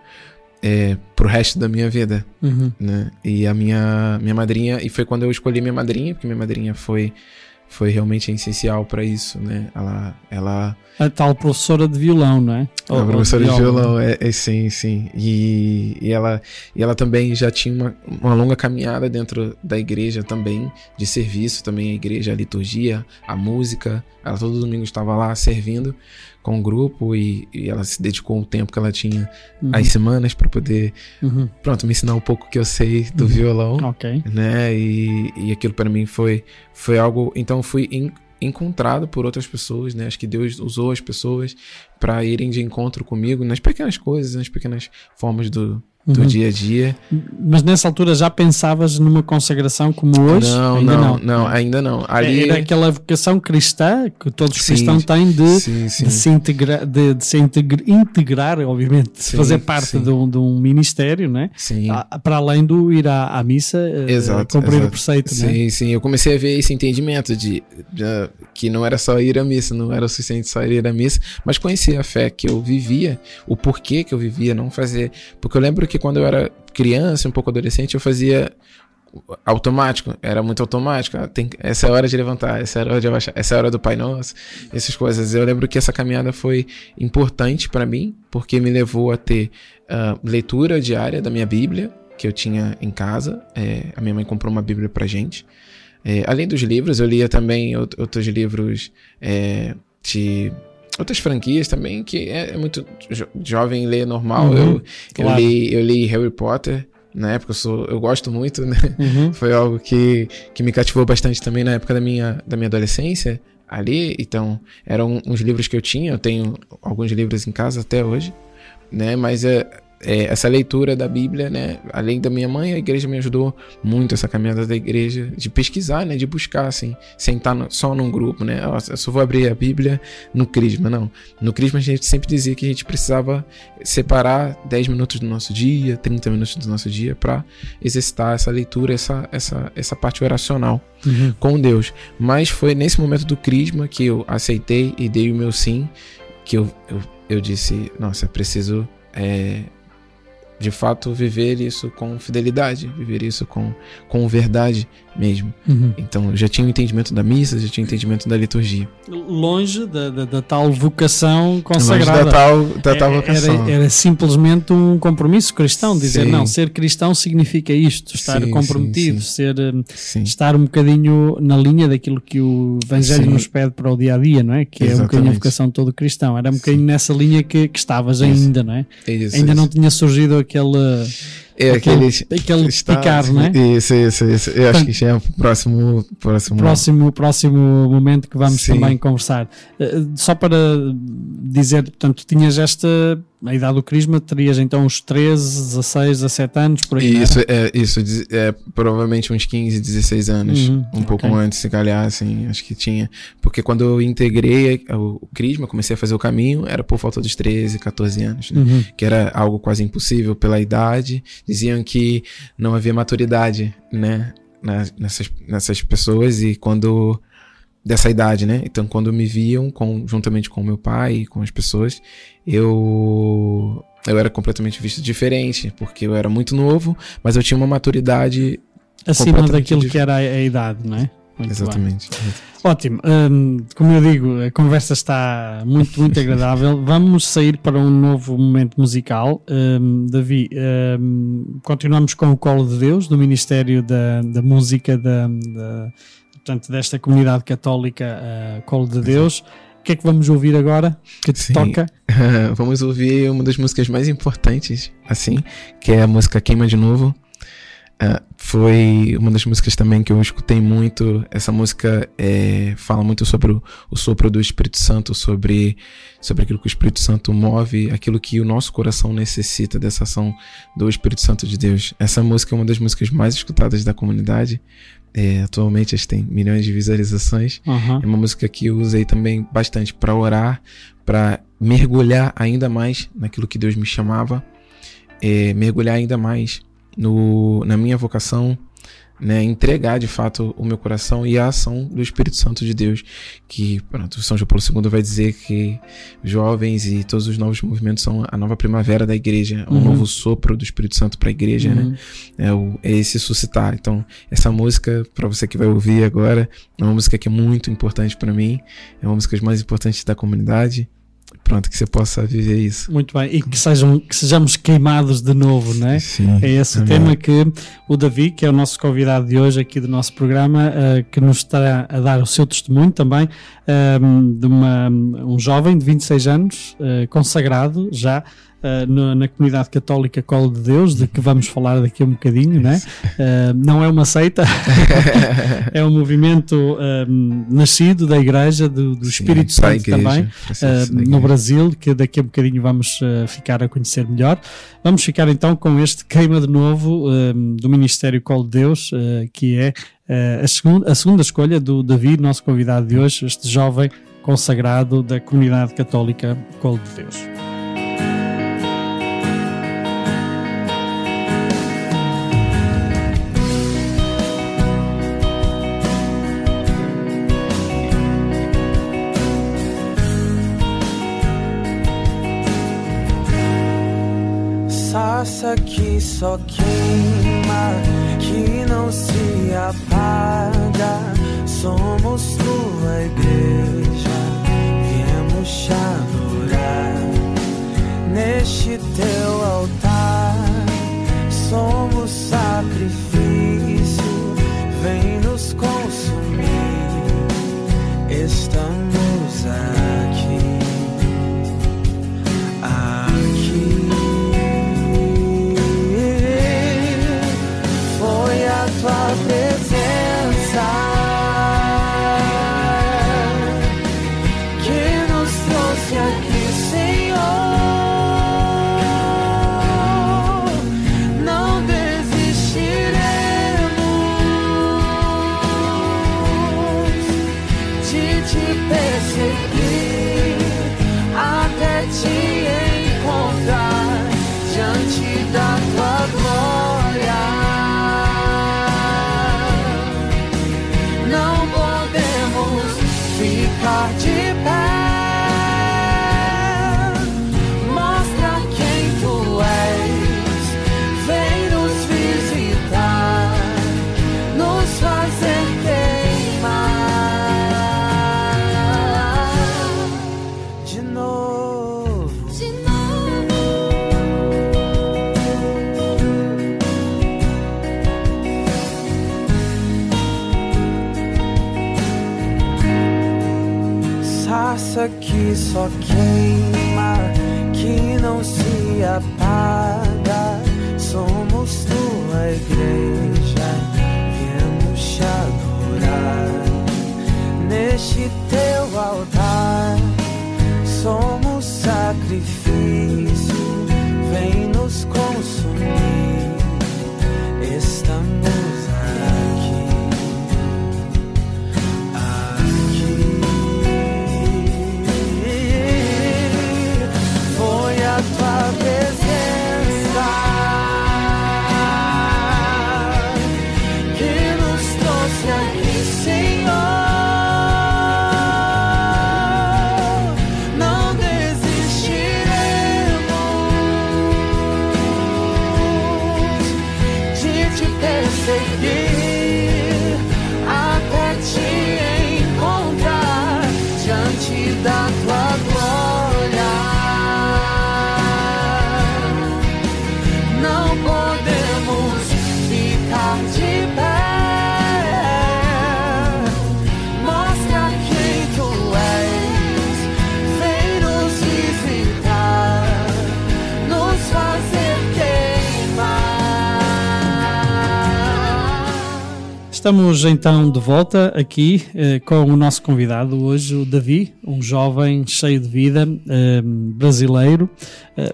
é, pro resto da minha vida, Uhum. né? E a minha, minha madrinha, e foi quando eu escolhi minha madrinha, porque minha madrinha foi, foi realmente essencial para isso, né? Ela, ela A tal professora de violão, não é? Ou- a professora de violão, é, é sim, sim. E, e, ela, e ela também já tinha uma, uma longa caminhada dentro da igreja também, de serviço também, a igreja, a liturgia, a música. Ela todo domingo estava lá servindo com o grupo e, e ela se dedicou o tempo que ela tinha Uhum. às semanas para poder, Uhum. pronto, me ensinar um pouco que eu sei do violão Ok. né? E, e aquilo para mim foi, foi algo. Então fui en- encontrado por outras pessoas, né? Acho que Deus usou as pessoas para irem de encontro comigo nas pequenas coisas, nas pequenas formas do, do Uhum. dia a dia. Mas nessa altura já pensavas numa consagração como hoje? não, Ainda não, não, ainda não. Ali Era aquela vocação cristã que todos os cristãos têm de, sim, sim. de se, integra, de, de se integra- integrar, obviamente, Sim, fazer parte de um, de um ministério, né? Sim. Ah, para além do ir à, à missa, eh, Exato, cumprir o exato. preceito, né? Sim, sim, eu comecei a ver esse entendimento de, de, que não era só ir à missa, não era o suficiente só ir à missa, mas conhecer a fé que eu vivia, o porquê que eu vivia, não fazer. Porque eu lembro que quando eu era criança, um pouco adolescente, eu fazia automático, era muito automático. Ah, tem, essa é a hora de levantar, essa é a hora de abaixar, essa é a hora do Pai Nosso, essas coisas. Eu lembro que essa caminhada foi importante para mim, porque me levou a ter ah, leitura diária da minha Bíblia, que eu tinha em casa. É, a minha mãe comprou uma Bíblia pra gente. É, além dos livros, eu lia também out- outros livros é, de outras franquias também, que é, é muito jo- jovem ler normal. Uhum, eu, eu, claro. li, eu li Harry Potter. Na época eu, sou, eu gosto muito, né? Uhum. Foi algo que, que me cativou bastante também na época da minha, da minha adolescência ali. Então, eram uns livros que eu tinha. Eu tenho alguns livros em casa até hoje, né? Mas é, é, essa leitura da Bíblia, né? Além da minha mãe, a igreja me ajudou muito essa caminhada da igreja de pesquisar, né? De buscar, assim, sentar no- só num grupo, né? Eu só vou abrir a Bíblia no Crisma, não. No Crisma a gente sempre dizia que a gente precisava separar 10 minutos do nosso dia, 30 minutos do nosso dia para exercitar essa leitura, essa, essa, essa parte oracional Uhum. com Deus. Mas foi nesse momento do Crisma que eu aceitei e dei o meu sim, que eu, eu, eu disse, nossa, preciso é, de fato viver isso com fidelidade, viver isso com, com verdade mesmo. Uhum. Então já tinha o entendimento da missa, já tinha o entendimento da liturgia. Longe da, da- da tal vocação Longe consagrada. da tal, da tal É- vocação. Era, era simplesmente um compromisso cristão, dizer Sim. não, ser cristão significa isto, estar Sim, comprometido, sim, ser hum, estar um bocadinho na linha daquilo que o Evangelho nos pede para o dia a dia, não é? Que é um bocadinho a Exatamente. vocação de todo cristão. Era um bocadinho nessa linha que, que estavas ainda, não é? É isso, ainda isso. não tinha surgido aquele, É aquele, está- picar, não é? Isso, isso, isso. Eu acho que já é o próximo. próximo próximo, próximo momento que vamos Sim. também conversar. Eh, Só para dizer, portanto, tinhas esta, a idade do Crisma, terias então uns 13, 16, 17 anos, por aí. não Isso, é, isso, é provavelmente uns 15, 16 anos. Uhum, um pouco ok. antes, se calhar, assim, acho que tinha. Porque quando eu integrei o, o Crisma, comecei a fazer o caminho, era por volta dos 13, 14 anos, né? Uhum. Que era algo quase impossível pela idade. Diziam que não havia maturidade, né? na- nessas, nessas pessoas. E quando dessa idade, né? Então, quando me viam, com, juntamente com meu pai e com as pessoas, eu eu era completamente visto diferente, porque eu era muito novo, mas eu tinha uma maturidade Acima daquilo que era a, idade, não é? Muito. Exatamente. Ótimo. Hum, como eu digo, a conversa está muito, muito agradável. Vamos sair para um novo momento musical. Hum, Davi, hum, continuamos com o Colo de Deus, do Ministério da, da Música da, da- portanto, desta comunidade católica uh, Colo de Deus. O que é que vamos ouvir agora? Que te Sim. toca? Vamos ouvir uma das músicas mais importantes, assim, que é a música Queima de Novo. Ah, foi uma das músicas também que eu escutei muito. Essa música é, fala muito sobre o, o sopro do Espírito Santo, sobre, sobre aquilo que o Espírito Santo move, aquilo que o nosso coração necessita dessa ação do Espírito Santo de Deus. Essa música é uma das músicas mais escutadas da comunidade. É, atualmente gente tem milhões de visualizações. Aham. É uma música que eu usei também bastante para orar, para mergulhar ainda mais naquilo que Deus me chamava, é, mergulhar ainda mais no, na minha vocação, né, entregar de fato o meu coração e a ação do Espírito Santo de Deus, que pronto, São João Paulo II vai dizer que jovens e todos os novos movimentos são a nova primavera da igreja, um Uhum. novo sopro do Espírito Santo para a igreja, né? Uhum. é, o, é esse suscitar. Então, essa música, para você que vai ouvir agora, é uma música que é muito importante para mim, é uma das músicas mais importantes da comunidade. Pronto, que você possa viver isso. Muito bem. E que, sejam, que sejamos queimados de novo, não é? Sim. É esse o Amém. tema que o Davi, que é o nosso convidado de hoje aqui do nosso programa, eh, que nos estará a dar o seu testemunho também, ehm, de uma, um jovem de 26 anos, eh, consagrado já no- na comunidade católica Colo de Deus, de que vamos falar daqui a um bocadinho, não é? Eh, não é uma seita, é um movimento ehm, nascido da Igreja, do, do Espírito Santo igreja, também. Uh, no. Brasil, que daqui a bocadinho vamos uh, ficar a conhecer melhor. Vamos ficar então com este queima de novo um, do Ministério Colo de Deus, uh, que é uh, a, segun- a segunda escolha do Davi, nosso convidado de hoje, este jovem consagrado da comunidade católica Colo de Deus. Que só queima, que não se apaga. Somos tua igreja, viemos te adorar. Neste teu altar, somos sacrifício, vem nos só Estamos então de volta aqui eh, com o nosso convidado hoje, o Davi, um jovem cheio de vida, eh, brasileiro,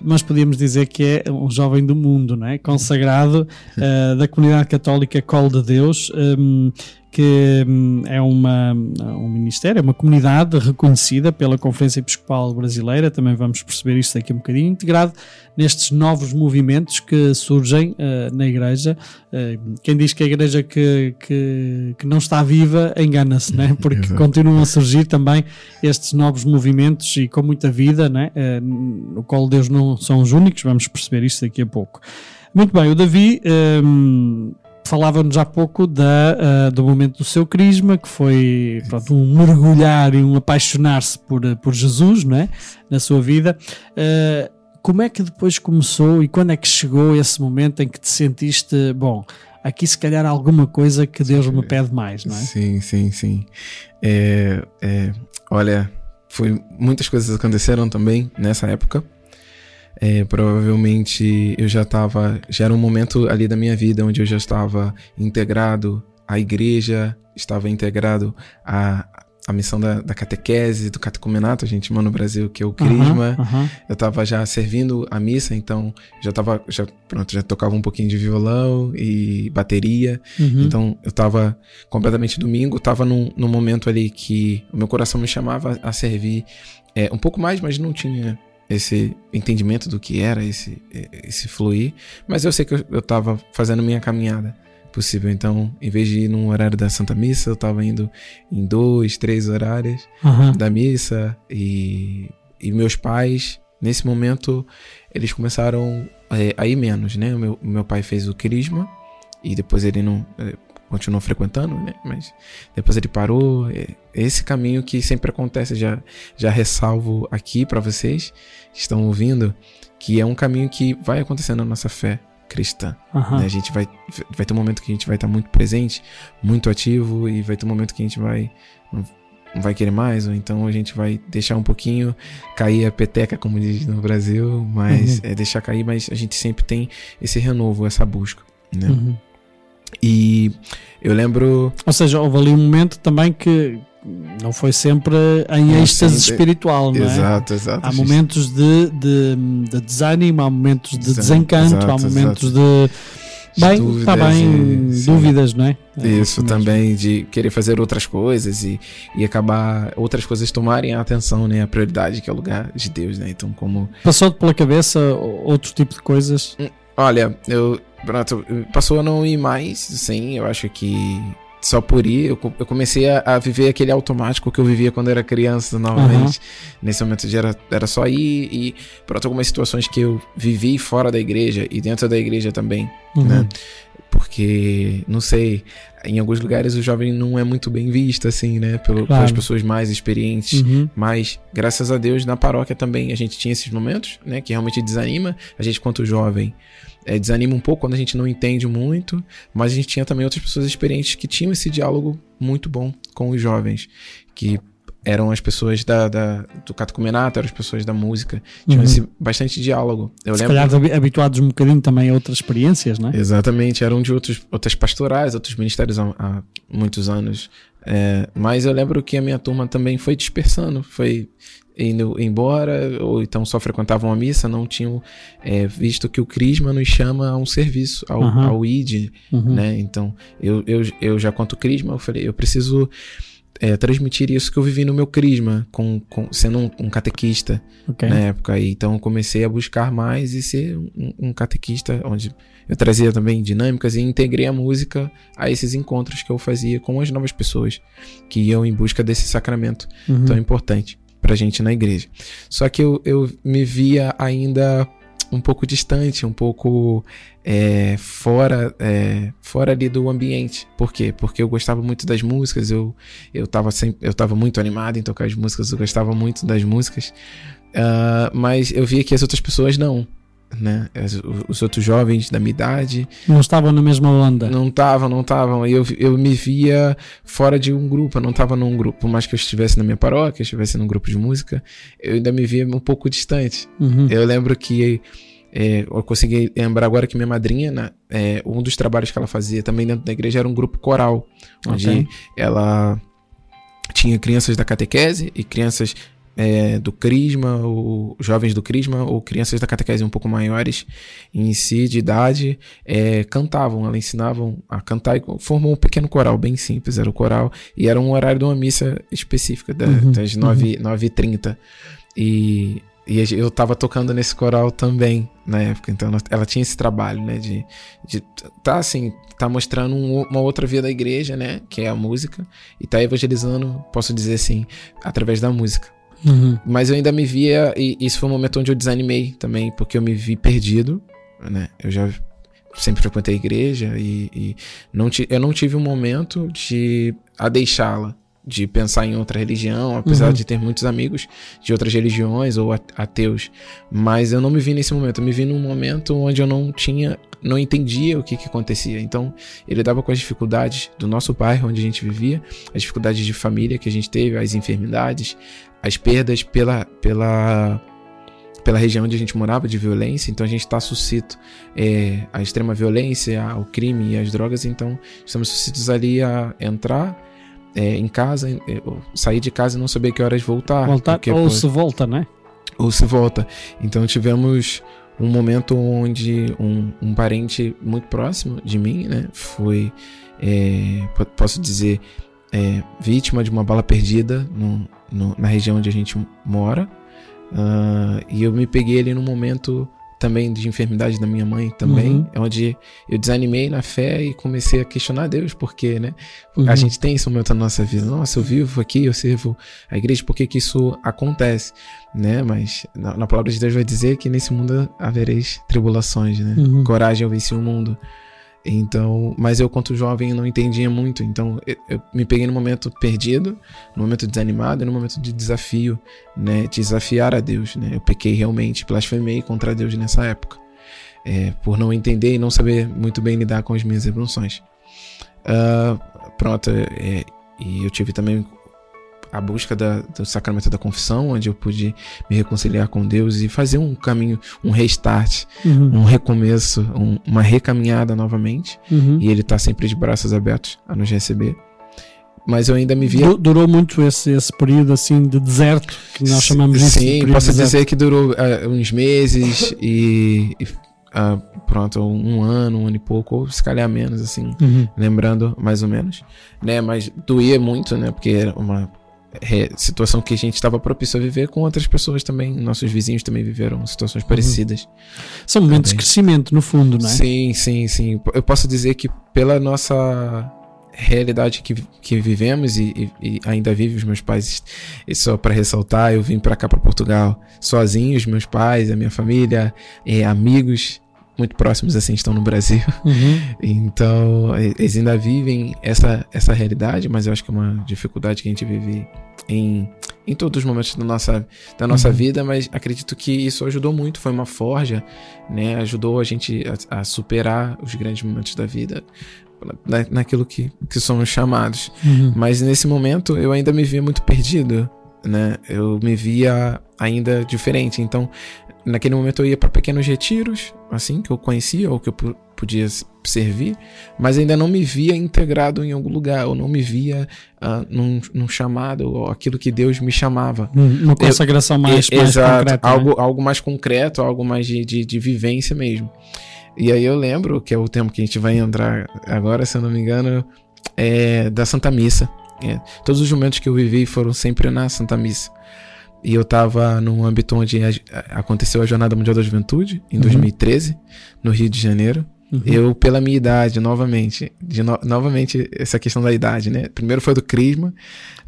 mas podíamos dizer que é um jovem do mundo, não é? consagrado eh, da comunidade católica Col de Deus. eh, que hum, é uma, um ministério, é uma comunidade reconhecida pela Conferência Episcopal Brasileira, também vamos perceber isso daqui um bocadinho, integrado nestes novos movimentos que surgem eh, na Igreja. Eh, quem diz que a Igreja que, que, que não está viva engana-se, né? porque continuam a surgir também estes novos movimentos e com muita vida, né? Eh, no qual Deus não são os únicos, vamos perceber isso daqui a pouco. Muito bem, o Davi hum, falava-nos há pouco da, ah, do momento do seu crisma, que foi pronto, um mergulhar e um apaixonar-se por, por Jesus não é? na sua vida. Ah, como é que depois começou e quando é que chegou esse momento em que te sentiste, bom, aqui se calhar alguma coisa que Deus me pede mais, não é? Sim, sim, sim. É, é, olha, foi, muitas coisas aconteceram também nessa época. É, provavelmente eu já estava, já era um momento ali da minha vida onde eu já estava integrado à igreja, estava integrado à, à missão da, da catequese, do catecumenato, a gente chama no Brasil que é o crisma. Aham, aham. Eu estava já servindo a missa, então já tava, já, pronto, já tocava um pouquinho de violão e bateria. Uhum. Então eu tava completamente domingo, tava num, num momento ali que o meu coração me chamava a servir é, um pouco mais, mas não tinha esse entendimento do que era esse, esse fluir. Mas eu sei que eu, eu tava fazendo minha caminhada possível. Então, em vez de ir num horário da Santa Missa, eu tava indo em dois, três horários Aham. da missa e, e meus pais, nesse momento, eles começaram é, a ir menos, né? O meu, meu pai fez o crisma e depois ele não é, continuou frequentando, né? Mas depois ele parou. É, esse caminho que sempre acontece, já, já ressalvo aqui para vocês que estão ouvindo, que é um caminho que vai acontecer na nossa fé cristã. Aham. né? A gente vai, vai ter um momento que a gente vai estar muito presente, muito ativo, e vai ter um momento que a gente vai não, não vai querer mais, ou então a gente vai deixar um pouquinho cair a peteca, como diz no Brasil, mas Uhum. é deixar cair, mas a gente sempre tem esse renovo, essa busca, né? Uhum. E eu lembro Ou seja, houve ali um momento também que não foi sempre em êxtase sim, espiritual, não é? Exato, exato. Há momentos de, de, de desânimo, há momentos de Exato, desencanto, há exato, momentos exato. de. Bem, está bem, e- sim. dúvidas, não é? É Isso também, de querer fazer outras coisas e, e acabar outras coisas tomarem a atenção, né? A prioridade, que é o lugar de Deus, né? Então, como. Passou-te pela cabeça outro tipo de coisas? Olha, eu. Pronto, passou a não ir mais, sim, eu acho que. Só por ir, eu, eu comecei a, a viver aquele automático que eu vivia quando era criança, novamente. Nesse momento já era, era só ir e, pronto, algumas situações que eu vivi fora da igreja e dentro da igreja também, Uhum. né? Porque, não sei, em alguns lugares o jovem não é muito bem visto, assim, né? Pelo, Claro. Pelas pessoas mais experientes. Uhum. Mas, graças a Deus, na paróquia também a gente tinha esses momentos, né? Que realmente desanima. A gente, quanto jovem, é, desanima um pouco quando a gente não entende muito. Mas a gente tinha também outras pessoas experientes que tinham esse diálogo muito bom com os jovens. Que eram as pessoas da, da- do catecumenato, eram as pessoas da música. Tinham Uhum. esse bastante diálogo. Eu Se lembro. calhar habi- habituados um bocadinho também a outras experiências, não é? Exatamente, eram de outros, outras pastorais, outros ministérios há, há muitos anos. É, mas eu lembro que a minha turma também foi dispersando, foi indo embora, ou então só frequentavam a missa, não tinham é, visto que o Crisma nos chama a um serviço, ao, Aham. ao ID, Uhum. né? Então, eu, eu, eu já quanto Crisma, eu falei, eu preciso é, transmitir isso que eu vivi no meu Crisma, com, com, sendo um, um catequista Ok. na época. E Então eu comecei a buscar mais e ser um, um catequista, onde eu trazia também dinâmicas e integrei a música a esses encontros que eu fazia com as novas pessoas que iam em busca desse sacramento Uhum. tão importante pra gente na igreja. Só que eu, eu me via ainda um pouco distante, um pouco é, fora, é, fora ali do ambiente. Por quê? Porque eu gostava muito das músicas, eu, eu, tava sempre, eu tava muito animado em tocar as músicas, eu gostava muito das músicas, ah, mas eu via que as outras pessoas não. Né? As- Os outros jovens da minha idade Não estavam na mesma onda. não estavam, não estavam. Eu, eu me via fora de um grupo, eu não estava num grupo. Por mais que eu estivesse na minha paróquia, estivesse num grupo de música, eu ainda me via um pouco distante. Uhum. Eu lembro que é, eu consegui lembrar agora que minha madrinha, né, é, um dos trabalhos que ela fazia também dentro da igreja era um grupo coral, onde Ok. ela tinha crianças da catequese e crianças é, do crisma, ou jovens do crisma, ou crianças da catequese um pouco maiores em si, de idade, é, cantavam, ela ensinavam a cantar e formou um pequeno coral, bem simples, era o coral, e era um horário de uma missa específica, da- Uhum, das 9, 9h30. E, e gen- eu tava tocando nesse coral também na época, então ela, ela tinha esse trabalho, né, de, de tá assim, tá mostrando um- uma outra via da igreja, né, que é a música, e tá evangelizando, posso dizer assim, através da música. Uhum. Mas eu ainda me via, e isso foi um momento onde eu desanimei também, porque eu me vi perdido, né? Eu já sempre frequentei a igreja e, e não eu não tive um momento de a deixá-la, de pensar em outra religião, apesar Uhum. de ter muitos amigos de outras religiões ou ateus. Mas eu não me vi nesse momento, eu me vi num momento onde eu não tinha, não entendia o que, que acontecia. Então, ele dava com as dificuldades do nosso bairro onde a gente vivia, as dificuldades de família que a gente teve, as enfermidades, as perdas pela, pela, pela região onde a gente morava de violência, então a gente está suscito é, à extrema violência, ao crime e às drogas, então estamos suscitos ali a entrar é, em casa, é, sair de casa e não saber que horas voltar. Voltar, porque, ou pô, se volta, né? ou se volta. Então tivemos um momento onde um, um parente muito próximo de mim, né, foi, é, po- posso dizer, é, vítima de uma bala perdida no- no- na região onde a gente mora. Ah, e eu me peguei ali num momento também de enfermidade da minha mãe também, Uhum. onde eu desanimei na fé e comecei a questionar Deus, porque, né? Uhum. A gente tem esse momento na nossa vida. Nossa, eu vivo aqui, eu sirvo a igreja, por que que isso acontece? Né? Mas na, na palavra de Deus vai dizer que nesse mundo havereis tribulações, né? Uhum. Coragem eu venci o mundo. Então, mas eu, quanto jovem, não entendia muito. Então, eu, me peguei num momento perdido, num momento desanimado num momento de desafio, né? Desafiar a Deus, né? Eu pequei realmente, blasfemei contra Deus nessa época. É, por não entender e não saber muito bem lidar com as minhas emoções. Ah, pronto, é, e eu tive também a busca da- do sacramento da confissão, onde eu pude me reconciliar com Deus e fazer um caminho, um restart, Uhum. um recomeço, um- uma recaminhada novamente. Uhum. E ele tá sempre de braços abertos a nos receber. Mas eu ainda me via. Du- Durou muito esse, esse período assim de deserto, que nós chamamos de Sim, posso de dizer que durou ah, uns meses e. e, ah, pronto, um ano, um ano e pouco, ou se calhar menos, assim. Uhum. lembrando mais ou menos, né? Mas doía muito, né? Porque era uma situação que a gente estava propício a viver com outras pessoas também. Nossos vizinhos também viveram situações parecidas. São momentos de Também. crescimento, no fundo, não é? Sim, sim, sim. Eu posso dizer que pela nossa realidade que, que vivemos e, e- e ainda vive os meus pais e só para ressaltar eu vim para cá para Portugal sozinho os meus pais a minha família eh, amigos muito próximos assim estão no Brasil Uhum. então, eles ainda vivem essa, essa realidade, mas eu acho que é uma dificuldade que a gente vive em, em todos os momentos da nossa, da nossa Uhum. vida, mas acredito que isso ajudou muito, foi uma forja, né? Ajudou a gente a, a superar os grandes momentos da vida na, naquilo que, que somos chamados. Uhum. Mas nesse momento eu ainda me via muito perdido, né? Eu me via ainda diferente. Então, naquele momento eu ia para pequenos retiros, assim, que eu conhecia ou que eu podia servir, mas ainda não me via integrado em algum lugar, eu não me via ah, num, num chamado ou aquilo que Deus me chamava. Uma consagração mais, E- mais Exato, concreta. não é? algo, algo mais concreto, algo mais de, de, de vivência mesmo. E aí eu lembro, que é o tempo que a gente vai entrar agora, se eu não me engano, é da Santa Missa. É, todos os momentos que eu vivi foram sempre na Santa Missa. E eu tava num âmbito onde aconteceu a Jornada Mundial da Juventude, em Uhum. 2013, no Rio de Janeiro. Uhum. Eu, pela minha idade, novamente, de no- novamente essa questão da idade, né? Primeiro foi do Crisma,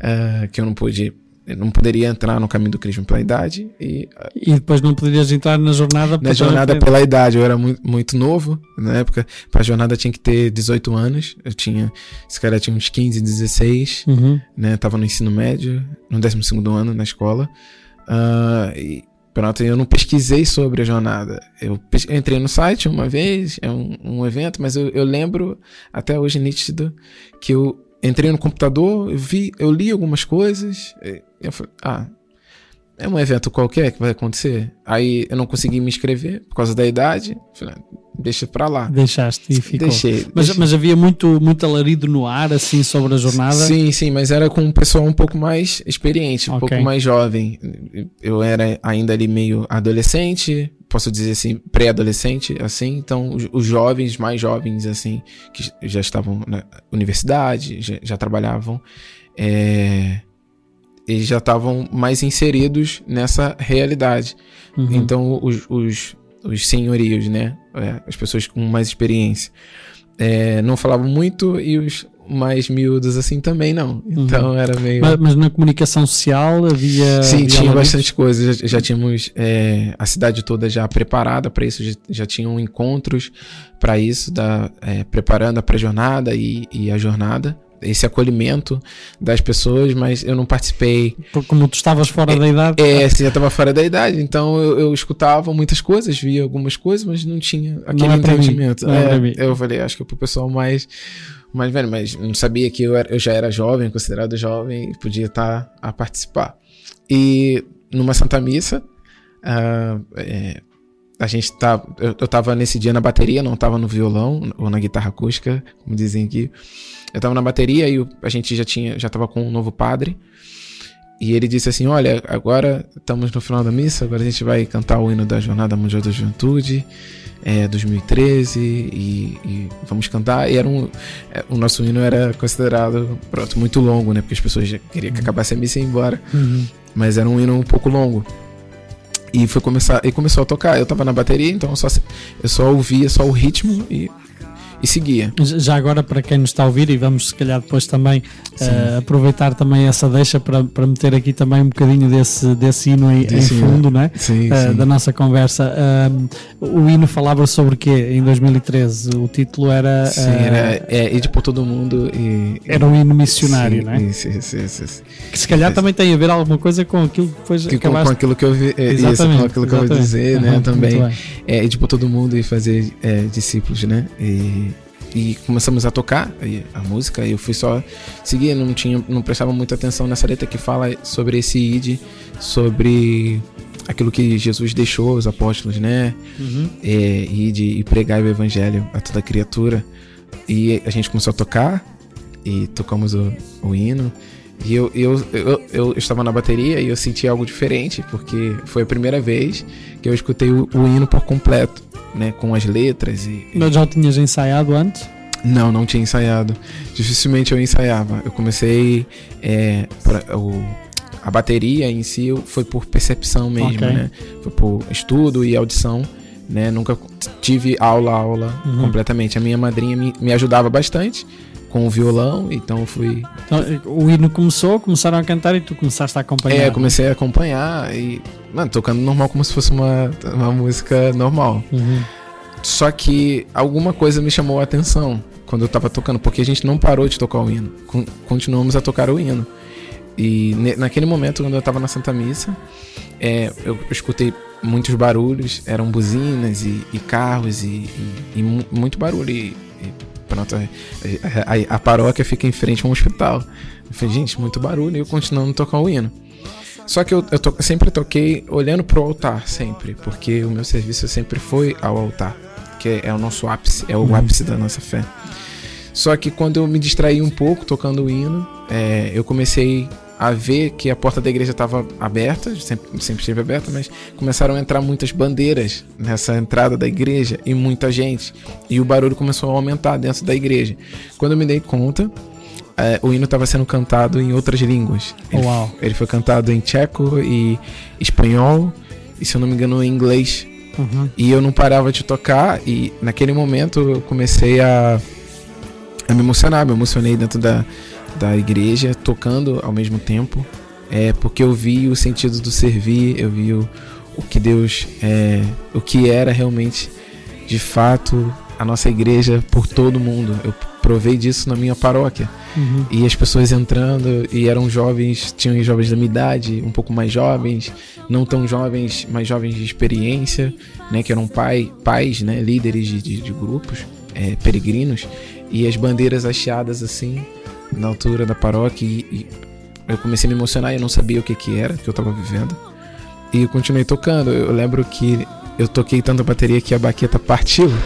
ah, que eu não pude eu não poderia entrar no caminho do crisma pela idade e E depois não poderias entrar na jornada na para jornada também- pela idade. Eu era muito, muito novo na época. Pra jornada tinha que ter 18 anos. Eu tinha. Esse cara tinha uns 15, 16, Uhum. né? Tava no ensino médio, no 12 ano na escola. Ah, e pronto, eu não pesquisei sobre a jornada. Eu, eu entrei no site uma vez, é um, um evento, mas eu, eu lembro até hoje nítido que eu entrei no computador, eu vi, eu li algumas coisas. Eu falei, ah, é um evento qualquer que vai acontecer. Aí eu não consegui me inscrever por causa da idade. Falei, ah, deixa pra lá. Deixaste e ficou. Deixei. Mas, deixei. mas havia muito, muito alarido no ar, assim, sobre a jornada. Sim, sim, mas era com um pessoal um pouco mais experiente, um Ok. pouco mais jovem. Eu era ainda ali meio adolescente, posso dizer assim, pré-adolescente, assim. Então, os, os jovens, mais jovens, assim, que já estavam na universidade, já, já trabalhavam, é, eles já estavam mais inseridos nessa realidade. Uhum. Então, os, os, os senhorios, né? É, as pessoas com mais experiência. é, não falavam muito e os mais miúdos assim também não. Então era meio. Mas, mas na comunicação social havia. Sim, havia tinha bastante coisa. Já, já tínhamos é, a cidade toda já preparada para isso, já, já tinham encontros para isso, da, é, preparando a pré-jornada e, e a jornada. Esse acolhimento das pessoas, mas eu não participei Porque como tu estavas fora da idade. É, assim, já tava fora da idade, então eu, eu escutava muitas coisas, via algumas coisas, mas não tinha aquele é entendimento. não é É, pra mim. eu falei, acho que é pro pessoal mais, mais velho, mas não sabia que eu, era- eu já era jovem, considerado jovem, e podia estar a participar. E numa Santa Missa, ah, é, a gente tá. Eu, eu tava nesse dia na bateria, não tava no violão ou na guitarra acústica, como dizem aqui. Eu tava na bateria e a gente já tinha, já tava com um novo padre. E ele disse assim: Olha, agora estamos no final da missa, agora a gente vai cantar o hino da Jornada Mundial da Juventude, é, 2013, e, e vamos cantar. E era um, é, o nosso hino era considerado, pronto, muito longo, né? Porque as pessoas queriam que acabasse a missa e ir embora. Uhum. Mas era um hino um pouco longo. E foi começar, e começou a tocar. Eu tava na bateria, então eu só, eu só ouvia só o ritmo e, e seguia. Já agora, para quem nos está a ouvir, e vamos se calhar depois também eh, aproveitar também essa deixa para, para meter aqui também um bocadinho desse, desse hino em, fundo, né? Sim, Eh, da nossa conversa. Ahm, o hino falava sobre o quê em 2013? O título era. Sim, era é, ir por todo mundo e. era um hino missionário, Sim, né? Isso, isso, isso, isso. Que se calhar também tem a ver alguma coisa com aquilo que depois Que com, com acabaste. aquilo que eu vi, é, isso, Exatamente, com aquilo que eu vou exatamente. dizer, né, Aham, também. É, ir por todo mundo e fazer é, discípulos, né? E, e começamos a tocar a música e eu fui só seguir, não tinha, não prestava muita atenção nessa letra que fala sobre esse id, sobre aquilo que Jesus deixou aos apóstolos, né? Uhum. é, e de e pregar o evangelho a toda criatura. E a gente começou a tocar e tocamos o, o hino. E eu, eu, eu, eu estava na bateria e eu senti algo diferente, porque foi a primeira vez que eu escutei o, o hino por completo, né? Com as letras e. Mas já tinhas ensaiado antes? Não, não tinha ensaiado. Dificilmente eu ensaiava. Eu comecei. É, pra- o, a bateria em si foi por percepção mesmo, Ok. né? Foi por estudo e audição. Né? Nunca tive aula, aula Uhum. completamente. A minha madrinha me, me ajudava bastante com o violão, então eu fui. Então, o hino começou, começaram a cantar e tu começaste a acompanhar. É, comecei a acompanhar e. Mano, tocando normal como se fosse uma, uma música normal. Uhum. Só que alguma coisa me chamou a atenção quando eu tava tocando, porque a gente não parou de tocar o hino. Con- continuamos a tocar o hino. E naquele momento, quando eu tava na Santa Missa, é, eu escutei muitos barulhos, eram buzinas e, e carros e, e- e mu- muito barulho. E pronto, a, a- a paróquia fica em frente a um hospital. Eu falei, gente, muito barulho, e eu continuando a tocar o hino. Só que eu, eu to- sempre toquei olhando pro altar, sempre, porque o meu serviço sempre foi ao altar, que é, o nosso ápice, é o ápice da nossa fé. Só que quando eu me distraí um pouco tocando o hino, é, eu comecei a ver que a porta da igreja estava aberta, sempre, sempre esteve aberta, mas começaram a entrar muitas bandeiras nessa entrada da igreja e muita gente. E o barulho começou a aumentar dentro da igreja. Quando eu me dei conta, é, o hino estava sendo cantado em outras línguas. Ele, Uau. ele foi cantado em tcheco e espanhol, e se eu não me engano, em inglês. Uhum. E eu não parava de tocar, e naquele momento eu comecei a, a me emocionar. Me emocionei dentro da, da igreja, tocando ao mesmo tempo. é porque eu vi o sentido do servir, eu vi o, o que Deus é, o que era realmente de fato a nossa igreja por todo mundo. Eu provei disso na minha paróquia. Uhum. E as pessoas entrando, e eram jovens, tinham jovens da minha idade, um pouco mais jovens, não tão jovens, mas jovens de experiência, né? Que eram pai, pais, né? Líderes de, de, de grupos, é, peregrinos, e as bandeiras hasteadas assim, na altura da paróquia, e, e eu comecei a me emocionar e eu não sabia o que que era, que eu tava vivendo. E continuei tocando. Eu lembro que eu toquei tanta bateria que a baqueta partiu.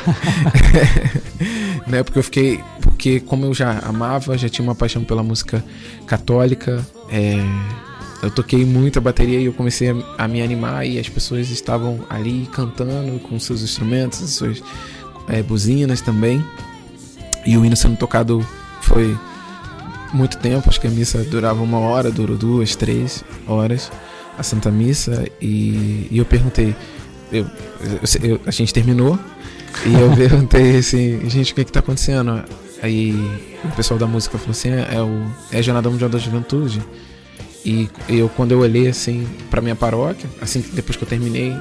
né? Porque eu fiquei. Porque como eu já amava, já tinha uma paixão pela música católica, é, eu toquei muita bateria e eu comecei a, a me animar e as pessoas estavam ali cantando com seus instrumentos, suas é, buzinas também. E o hino sendo tocado foi muito tempo, acho que a missa durava uma hora, durou duas, três horas, a Santa Missa, e, e eu perguntei, eu, eu- eu- a gente terminou, e eu perguntei assim, gente, o que que tá acontecendo? Aí o pessoal da música falou assim, é, é o, é a Jornada Mundial da Juventude, e eu, quando eu olhei assim pra minha paróquia, assim, depois que eu terminei,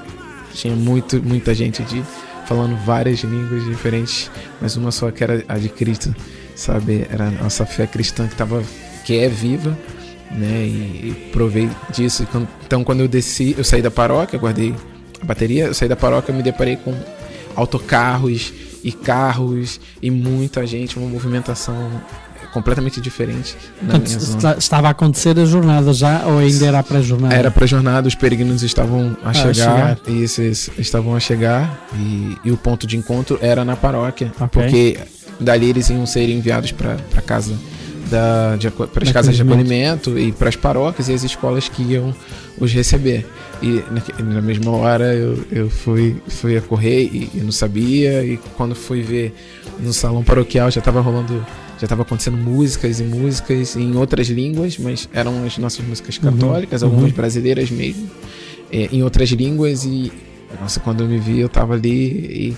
tinha muito, muita gente de falando várias línguas diferentes, mas uma só que era a de Cristo, sabe? Era a nossa fé cristã que tava, que é viva, né? E, e provei disso. Então, quando eu desci, eu saí da paróquia, guardei bateria, eu saí da paróquia, eu me deparei com autocarros e carros e muita gente, uma movimentação completamente diferente Portanto, estava a acontecer a jornada já ou ainda era a pré-jornada? Era pra jornada, os peregrinos estavam a a chegar, chegar. Isso, isso, estavam a chegar e, e o ponto de encontro era na paróquia, Ok. porque dali eles iam ser enviados para casa da para as De casas de acolhimento. e para as paróquias e as escolas que iam os receber. E naque- na mesma hora eu, eu fui, fui a correr e, e não sabia e quando fui ver no salão paroquial já estava rolando já estava acontecendo músicas e músicas em outras línguas, mas eram as nossas músicas Uhum, católicas, uhum. algumas brasileiras mesmo, é, em outras línguas e nossa, quando eu me vi, eu tava ali e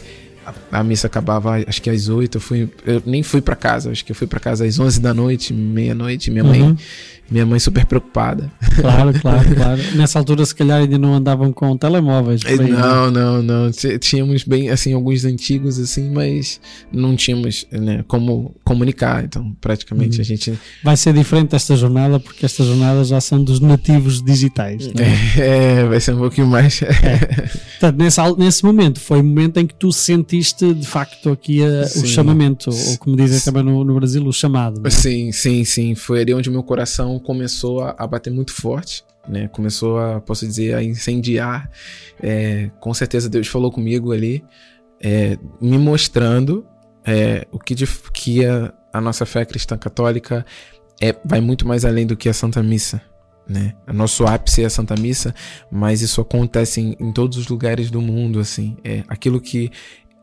a, missa acabava acho que às 8, eu fui eu nem fui pra casa, acho que eu fui pra casa às 11 da noite, meia-noite, minha mãe, Uhum. Minha mãe super preocupada. Claro, claro, claro. Nessa altura, se calhar, ainda não andavam com telemóveis. aí, né? Não, não, não. T- Tínhamos bem, assim, alguns antigos, assim, mas não tínhamos, né, como comunicar. Então, praticamente, Uhum. a gente Vai ser diferente esta jornada, porque esta jornada já são dos nativos digitais. não é? É, vai ser um pouquinho mais. Portanto, nesse, nesse momento, foi o momento em que tu sentiste de facto aqui a- o Sim. chamamento, ou como dizem também no, no Brasil, o chamado. não é? Sim, sim, sim. Foi ali onde o meu coração começou a, a bater muito forte, né? Começou a, posso dizer, a incendiar. É, com certeza Deus falou comigo ali, é, me mostrando é, o que, de, que a, a nossa fé cristã católica é, vai muito mais além do que a Santa Missa. Né? O nosso ápice é a Santa Missa, mas isso acontece em, em todos os lugares do mundo, assim. É aquilo que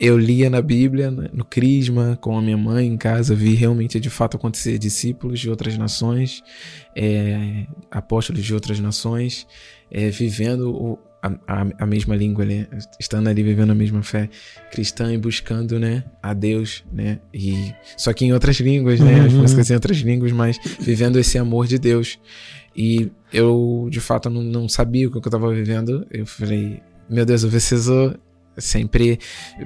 eu lia na Bíblia, né, no Crisma, com a minha mãe em casa, vi realmente de fato acontecer discípulos de outras nações, é, apóstolos de outras nações, é, vivendo o- a, a- a mesma língua, né? estando ali vivendo a mesma fé cristã e buscando né, a Deus, né? E, só que em outras línguas, né? As Uhum. músicas em outras línguas, mas vivendo esse amor de Deus. E eu, de fato, não, não sabia o que eu estava vivendo. Eu falei, meu Deus, eu preciso sempre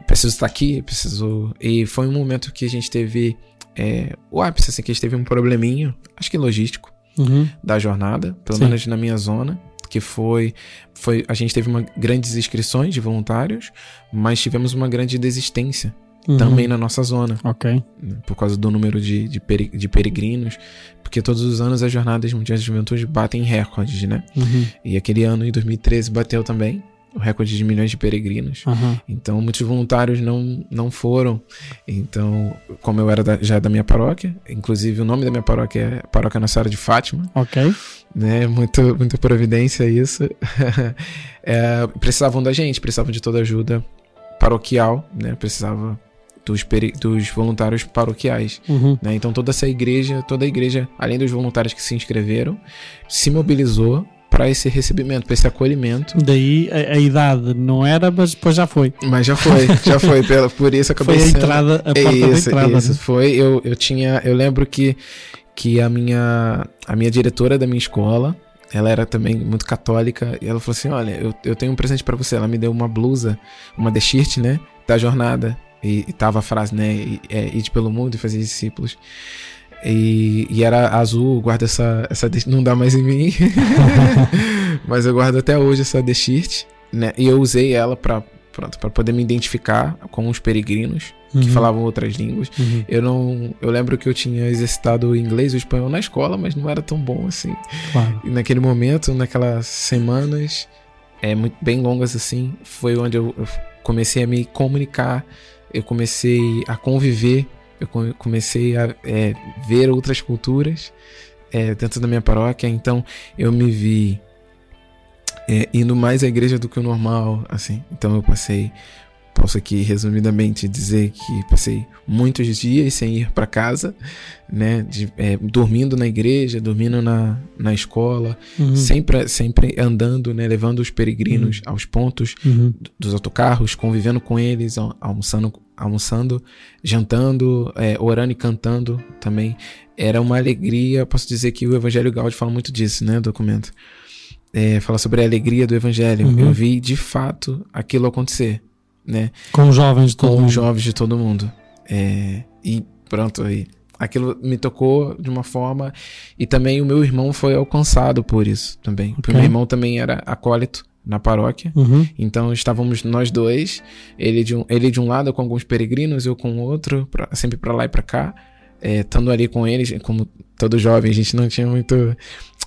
preciso estar aqui, preciso. E foi um momento que a gente teve é, o ápice, assim, que a gente teve um probleminha, acho que logístico, Uhum. da jornada, pelo Sim. menos na minha zona, que foi, foi. A gente teve uma grandes inscrições de voluntários, mas tivemos uma grande desistência Uhum. também na nossa zona, Ok. por causa do número de, de, pere- de peregrinos, porque todos os anos as jornadas mundiais de juventude batem recordes, né? Uhum. E aquele ano, em 2013, bateu também o recorde de milhões de peregrinos. Aham. Então, muitos voluntários não, não foram. Então, como eu era da- já da minha paróquia, inclusive o nome da minha paróquia é Paróquia Nossa Senhora de Fátima, Ok. né? Muito, muita providência isso. É, precisavam da gente, precisavam de toda ajuda paroquial, né? Precisava dos, dos voluntários paroquiais. Uhum. né? Então toda essa igreja, toda a igreja, além dos voluntários que se inscreveram, se mobilizou para esse recebimento, para esse acolhimento. Daí a, a idade não era, mas depois já foi. Mas já foi, já foi, pela, por isso acabei Foi a entrada, a porta da isso, entrada. isso né? foi. Eu, eu tinha, eu lembro que que a minha a minha diretora da minha escola, ela era também muito católica e ela falou assim: Olha, eu, eu tenho um presente pra você. Ela me deu uma blusa, uma t-shirt, né? Da jornada. E, e tava a frase, né? E, é, ide pelo mundo e fazer discípulos. E, e era azul, eu guardo essa, essa. Não dá mais em mim. Mas eu guardo até hoje essa t-shirt, né? E eu usei ela pra, pronto, pra poder me identificar com os peregrinos que Uhum. falavam outras línguas. Uhum. Eu não. Eu lembro que eu tinha exercitado o inglês e o espanhol na escola, mas não era tão bom assim. Claro. E naquele momento, naquelas semanas, é, muito, bem longas assim, foi onde eu, eu comecei a me comunicar, eu comecei a conviver, eu come- comecei a é, ver outras culturas é, dentro da minha paróquia, então eu me vi é, indo mais à igreja do que o normal, assim. Então eu passei, posso aqui resumidamente dizer que passei muitos dias sem ir para casa, né, de- é, dormindo na igreja, dormindo na, na escola, Uhum. sempre, sempre andando, né, levando os peregrinos aos pontos Uhum. dos autocarros, convivendo com eles, al- almoçando, almoçando, jantando, é, orando e cantando também. Era uma alegria, posso dizer que o Evangelho Gaudi fala muito disso, né, documento. É, fala sobre a alegria do Evangelho. Uhum. Eu vi de fato aquilo acontecer, né? Com jovens de todo com mundo. os jovens de todo mundo. É, e pronto, aí. Aquilo me tocou de uma forma. E também o meu irmão foi alcançado por isso também. Porque Ok. o meu irmão também era acólito na paróquia. Uhum. Então estávamos nós dois, ele de um, ele de um lado com alguns peregrinos, eu com o outro, pra- sempre pra lá e pra cá, é, estando ali com eles, como todo jovem, a gente não tinha muito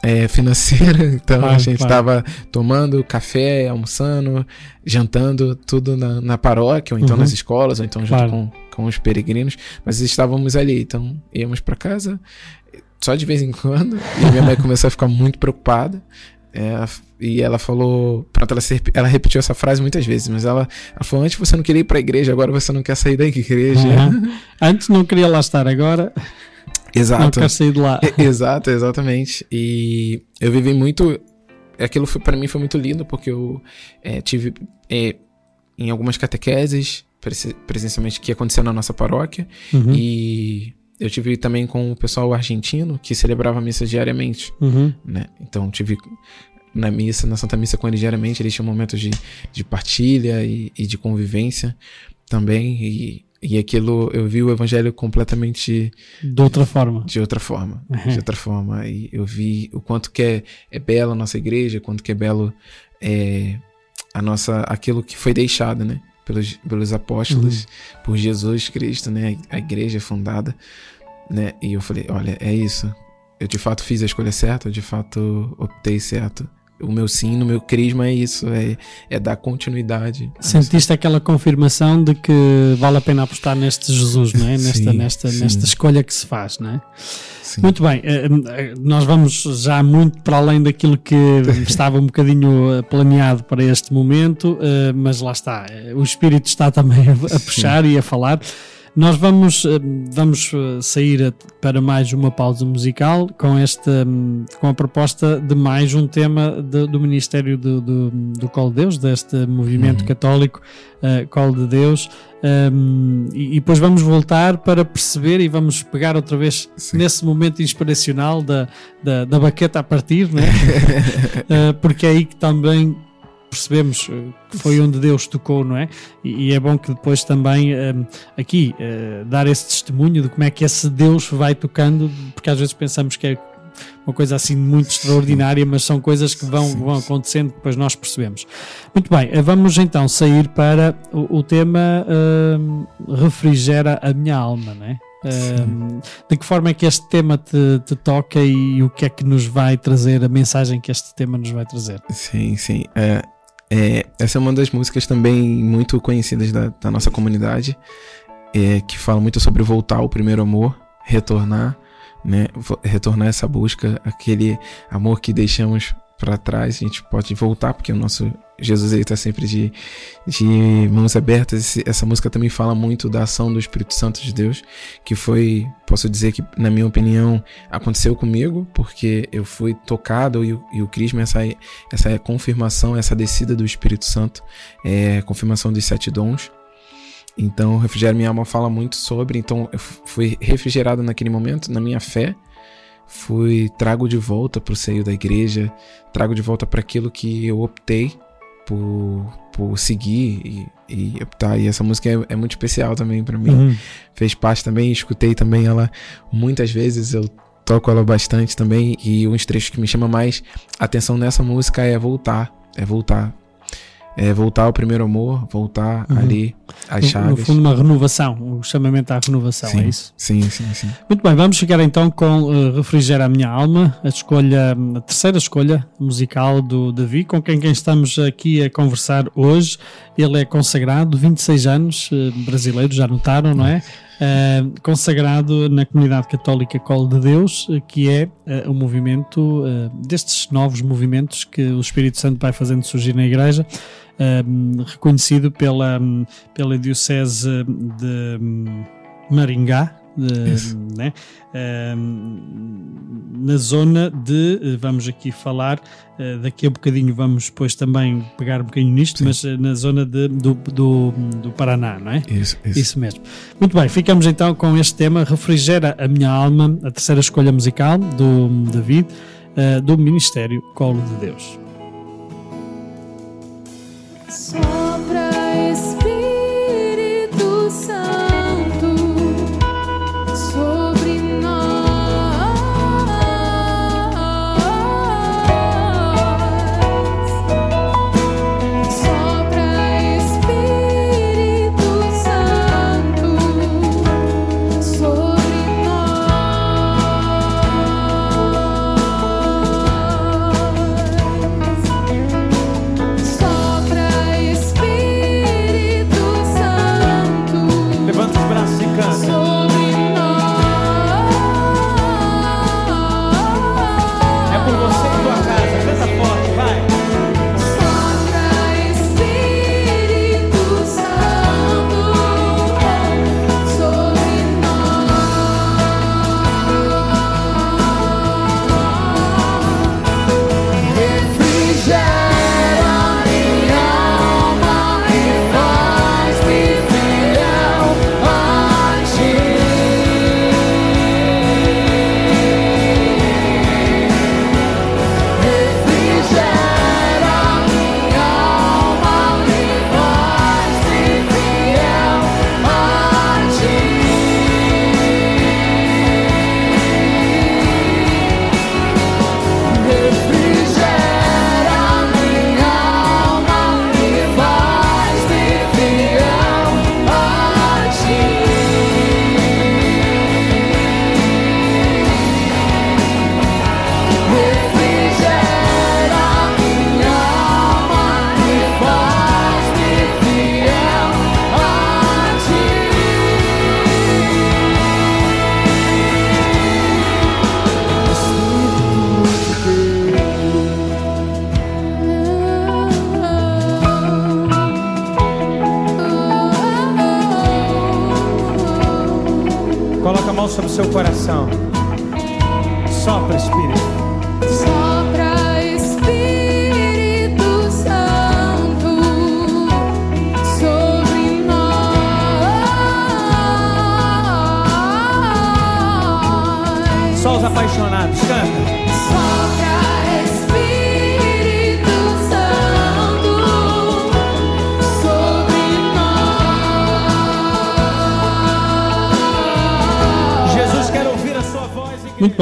é, financeiro, então Claro, a gente claro. estava tomando café, almoçando, jantando, tudo na, na paróquia, ou então Uhum. nas escolas, ou então junto Claro. com, com os peregrinos, mas estávamos ali, então íamos pra casa só de vez em quando, e minha mãe começou a ficar muito preocupada. É, e ela falou. Pronto, ela, se- ela repetiu essa frase muitas vezes, mas ela, ela falou: antes você não queria ir pra igreja, agora você não quer sair da igreja. Uhum. Antes não queria lá estar, agora não Exato. quero sair de lá. Exato, exatamente. E eu vivi muito. Aquilo foi, para mim foi muito lindo, porque eu é, tive é, em algumas catequeses, prese- presencialmente, que aconteceu na nossa paróquia. Uhum. E eu tive também com o pessoal argentino, que celebrava a missa diariamente. Uhum. né? Então tive na missa, na Santa Missa com ele diariamente, eles tinham momentos de, de partilha e, e de convivência também, e, e aquilo eu vi o evangelho completamente De outra forma. de outra forma, Uhum. de outra forma, e eu vi o quanto que é, é bela a nossa igreja, quanto que é belo é, a nossa, aquilo que foi deixado, né? Pelos, pelos apóstolos, por Jesus Cristo, né? A igreja fundada, né? E eu falei, olha, é isso. Eu de fato fiz a escolha certa, eu de fato optei certo. O meu sim, no meu crisma é isso, é, é dar continuidade. Sentiste aquela confirmação de que vale a pena apostar neste Jesus, não é? Nesta, Sim, nesta, sim. nesta escolha que se faz, não é? Sim. Muito bem, eh, eh, nós vamos já muito para além daquilo que estava um bocadinho eh, planeado para este momento, mas lá está, o Espírito está também a puxar e a falar. Nós vamos, eh, vamos eh, sair para mais uma pausa musical com, esta, hum, com a proposta de mais um tema de- do Ministério do, do, do Colo de Deus, deste movimento Uhum. católico eh, Colo de Deus. Um, e, e depois vamos voltar para perceber e vamos pegar outra vez Sim. nesse momento inspiracional da, da, da baqueta a partir, né? Uh, porque é aí que também percebemos uh, que foi onde Deus tocou, não é? E, e é bom que depois também um, aqui uh, dar esse testemunho de como é que esse Deus vai tocando, porque às vezes pensamos que é uma coisa assim muito extraordinária, mas são coisas que vão, Sim, vão acontecendo que depois nós percebemos. Muito bem, eh, vamos então sair para o, o tema hum, refrigera a minha alma, não é? Hum, de que forma é que este tema te, te toca e o que é que nos vai trazer, a mensagem que este tema nos vai trazer? Sim, sim. É, essa é uma das músicas também muito conhecidas da, da nossa comunidade, é, que fala muito sobre voltar ao primeiro amor, retornar, né? Retornar essa busca, aquele amor que deixamos para trás, a gente pode voltar, porque o nosso Jesus ele está sempre de, de mãos abertas. Esse- essa música também fala muito da ação do Espírito Santo de Deus, que foi, posso dizer que, na minha opinião, aconteceu comigo, porque eu fui tocado e, e o Crisma, essa, essa confirmação, essa descida do Espírito Santo, é confirmação dos sete dons. Então, Refrigério Minha Alma fala muito sobre. Então, eu fui refrigerado naquele momento, na minha fé, fui trago de volta para o seio da igreja, trago de volta para aquilo que eu optei por, por seguir e, e optar. E essa música é, é muito especial também para mim. Uhum. Fez parte também, escutei também ela muitas vezes. Eu toco ela bastante também. E um dos trechos que me chama mais atenção nessa música é voltar. É voltar. É voltar ao primeiro amor, voltar Uhum. ali às chaves. no fundo, uma renovação, o chamamento à renovação, sim, é isso? sim, sim, sim. Muito bem, vamos ficar então com uh, Refrigera a Minha Alma, a escolha, a terceira escolha musical do Davi, com quem, quem estamos aqui a conversar hoje. Ele é consagrado, 26 anos, uh, brasileiro, já notaram, não é? Uh, consagrado na comunidade católica Colo de Deus, que é uh, o movimento destes novos movimentos que o Espírito Santo vai fazendo surgir na Igreja, um, reconhecido pela, pela Diocese de Maringá, de- né? Um, na zona de, eh, vamos aqui falar, eh, daqui a bocadinho vamos depois também pegar um bocadinho nisto, Sim. mas eh, na zona de, do, do, do Paraná, não é? Isso, isso. Isso mesmo. Muito bem, ficamos então com este tema, Refrigera a Minha Alma, a terceira escolha musical do David, eh, do Ministério Colo de Deus. Sopra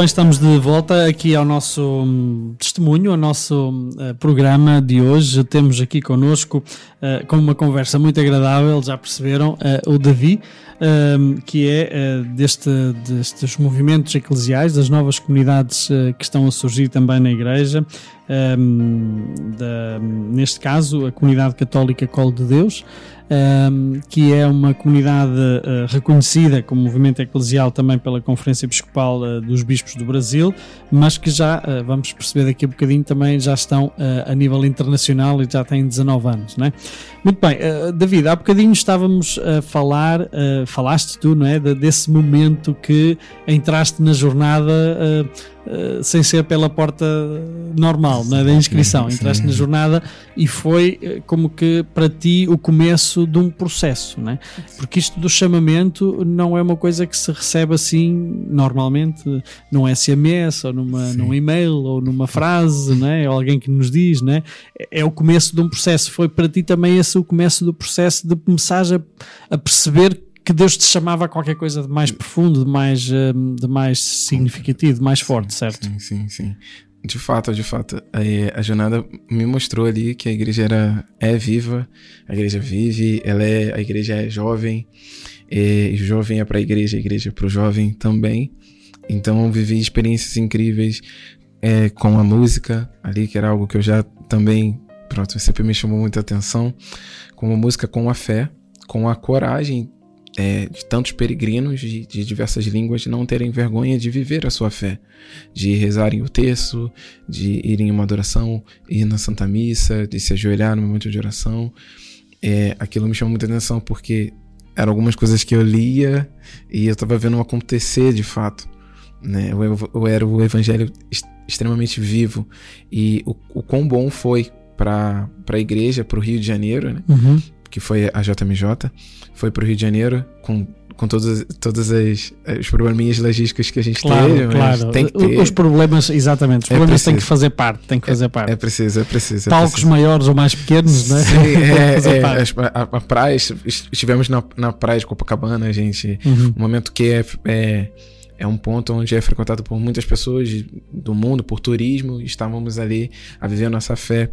bem, estamos de volta aqui ao nosso hum, testemunho, ao nosso hum, eh, programa de hoje. Temos aqui connosco, eh, com uma conversa muito agradável, já perceberam, eh, o Davi, hum, que é eh, deste, destes movimentos eclesiais, das novas comunidades eh, que estão a surgir também na Igreja. hum, da- neste caso, a comunidade católica Colo de Deus, um, que é uma comunidade uh, reconhecida como movimento eclesial também pela Conferência Episcopal uh, dos Bispos do Brasil, mas que já, uh, vamos perceber daqui a bocadinho, também já estão uh, a nível internacional e já têm 19 anos. Né? Muito bem, David, há bocadinho estávamos a falar, falaste tu, não é? de- desse momento que entraste na jornada eh, eh, sem ser pela porta normal, não é? da inscrição. Entraste na jornada e foi eh, como que para ti o começo de um processo, não é? Porque isto do chamamento não é uma coisa que se recebe assim normalmente num SMS ou numa, Sim. num e-mail ou numa frase, não é? Ou alguém que nos diz, não é? É- É o começo de um processo. Foi para ti também esse o começo do processo de começares a, a perceber que Deus te chamava a qualquer coisa de mais profundo, de mais, hum, de mais significativo, de mais forte, certo? Sim, sim, sim. De fato, de fato. aí A jornada me mostrou ali que a igreja era, é viva, a igreja vive, ela é, a igreja é jovem, e jovem é para a igreja, a igreja é para o jovem também. Então vivi experiências incríveis é, com a música ali, que era algo que eu já também, pronto, sempre me chamou muita atenção, com a música, com a fé, com a coragem é, de tantos peregrinos de, de diversas línguas não terem vergonha de viver a sua fé, de rezarem o terço, de irem em uma adoração, ir na Santa Missa, de se ajoelhar no momento de oração. É, aquilo me chamou muita atenção porque eram algumas coisas que eu lia e eu estava vendo acontecer de fato. Né? Eu, eu- eu era o evangelho est- extremamente vivo e o, o quão bom foi para a igreja, para o Rio de Janeiro, né? Uhum. Que foi a JMJ, foi pro Rio de Janeiro com, com todas, todas as, os probleminhas logísticos que a gente Claro, teve, claro. tem que ter. Os problemas, exatamente, os É problemas têm que fazer parte, têm que fazer parte. É preciso, é preciso. É Palcos preciso. maiores ou mais pequenos, né? Sim, é, é, a, a praia, est- estivemos na, na praia de Copacabana, gente. Uhum. Um momento que é, é, é um ponto onde é frequentado por muitas pessoas do mundo, por turismo. Estávamos ali a viver a nossa fé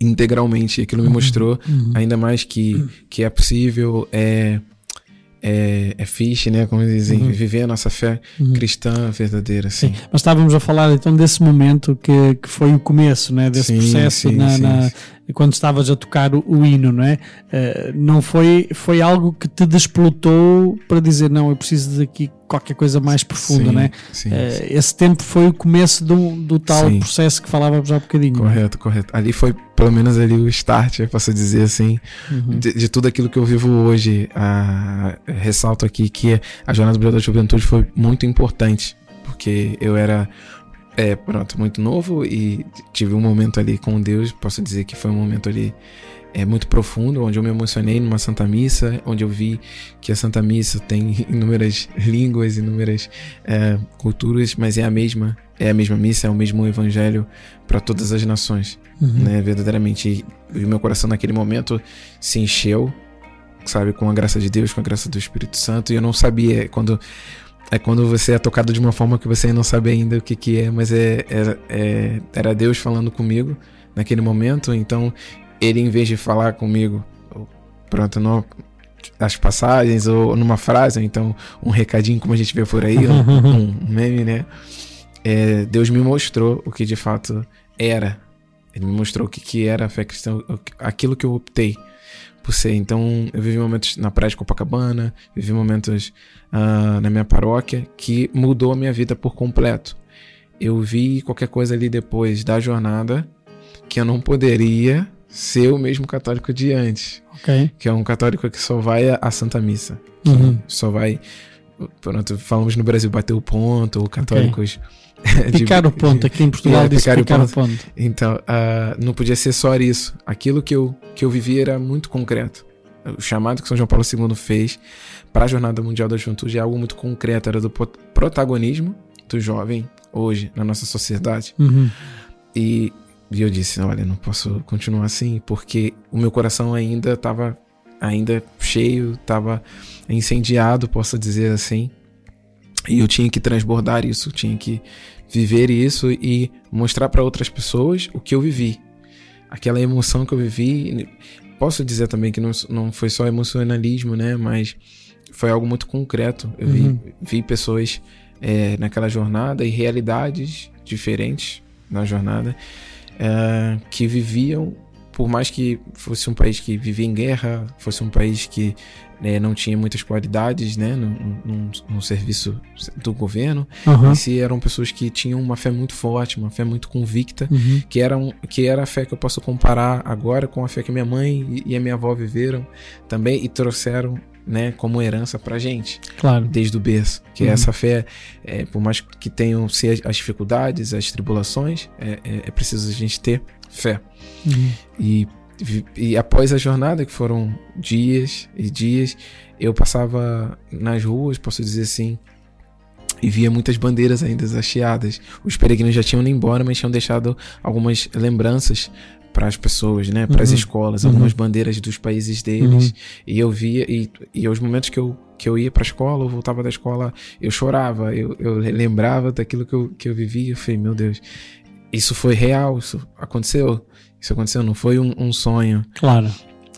integralmente. Aquilo me mostrou Uhum. ainda mais que, que é possível, é, é, é fixe, né? Como dizem, Uhum. viver a nossa fé cristã verdadeira, assim. Sim, mas estávamos a falar então desse momento que, que foi o começo né, desse Sim, processo sim, na, sim, na-. Quando estavas a tocar o, o hino, não é? Eh, não foi, foi algo que te desplotou para dizer não, eu preciso de aqui qualquer coisa mais profunda, Sim, não é? sim, Eh, sim. esse tempo foi o começo do, do tal Sim. processo que falávamos há bocadinho. não é? Correto, correto. Ali foi, pelo menos, ali o start, eu posso dizer assim, Uhum. de, de tudo aquilo que eu vivo hoje. Ah, ressalto aqui que a Jornada do Brilho da Juventude foi muito importante, porque eu era, é, pronto, muito novo e tive um momento ali com Deus, posso dizer que foi um momento ali é muito profundo, onde eu me emocionei numa Santa Missa, onde eu vi que a Santa Missa tem inúmeras línguas, inúmeras é, culturas, mas é a mesma, é a mesma missa, é o mesmo evangelho para todas as nações, Uhum. né? Verdadeiramente, e o meu coração naquele momento se encheu, sabe, com a graça de Deus, com a graça do Espírito Santo, e eu não sabia quando é quando você é tocado de uma forma que você não sabe ainda o que que é, mas é, era, é- era Deus falando comigo naquele momento, então ele em vez de falar comigo, pronto, não as passagens ou numa frase, ou então um recadinho como a gente vê por aí, um, um meme, né? É, Deus me mostrou o que de fato era. Ele me mostrou o que, que era a fé cristã, aquilo que eu optei por ser. Então, eu vivi momentos na praia de Copacabana, vivi momentos ah, na minha paróquia que mudou a minha vida por completo. Eu vi qualquer coisa ali depois da jornada que eu não poderia ser o mesmo católico de antes, Ok. que é um católico que só vai à Santa Missa, Uhum. só vai. Pronto, falamos no Brasil bater o ponto, ou católicos. de- Picar o ponto, aqui em Portugal É, disse picar o picar o ponto. ponto. Então, ah, não podia ser só isso. Aquilo que eu, que eu vivi era muito concreto. O chamado que São João Paulo II fez para a Jornada Mundial da Juventude é algo muito concreto. Era do protagonismo do jovem hoje na nossa sociedade. Uhum. E, e eu disse, olha, não posso continuar assim, porque o meu coração ainda estava ainda cheio, estava incendiado, posso dizer assim. E eu tinha que transbordar isso, tinha que viver isso e mostrar para outras pessoas o que eu vivi. Aquela emoção que eu vivi, posso dizer também que não, não foi só emocionalismo, né, mas foi algo muito concreto. Eu Uhum. vi, vi pessoas é, naquela jornada e realidades diferentes na jornada eh, que viviam por mais que fosse um país que vivia em guerra, fosse um país que né, não tinha muitas qualidades né, no, serviço do governo, Aham. em si eram pessoas que tinham uma fé muito forte, uma fé muito convicta, Uhum. que era, um, que era a fé que eu posso comparar agora com a fé que minha mãe e, a minha avó viveram também e trouxeram né, como herança pra gente Claro. desde o berço. Que Uhum. essa fé, é, por mais que tenham se as, as dificuldades, as tribulações, é, é- é preciso a gente ter fé. Uhum. E, e após a jornada, que foram dias e dias, eu passava nas ruas, posso dizer assim, e via muitas bandeiras ainda hasteadas. Os peregrinos já tinham ido embora, mas tinham deixado algumas lembranças para as pessoas, né, para as Uhum. escolas, Uhum. algumas bandeiras dos países deles. E eu via, e, e aos momentos que eu, que eu ia para a escola, eu voltava da escola, eu chorava, eu, eu lembrava daquilo que eu, que eu vivia. Eu falei, meu Deus, isso foi real, isso aconteceu. Isso aconteceu, não foi um, um sonho. Claro.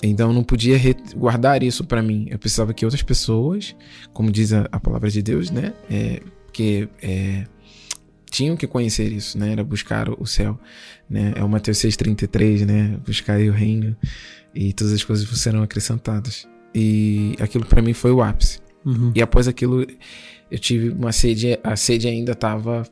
Então eu não podia guardar isso para mim. Eu precisava que outras pessoas, como diz a, a palavra de Deus, né, é, que é, tinham que conhecer isso, né, era buscar o céu, né, é o Mateus 6:33, né, buscar o reino e todas as coisas serão acrescentadas. E aquilo para mim foi o ápice. Uhum. E após aquilo, eu tive uma sede, a sede ainda estava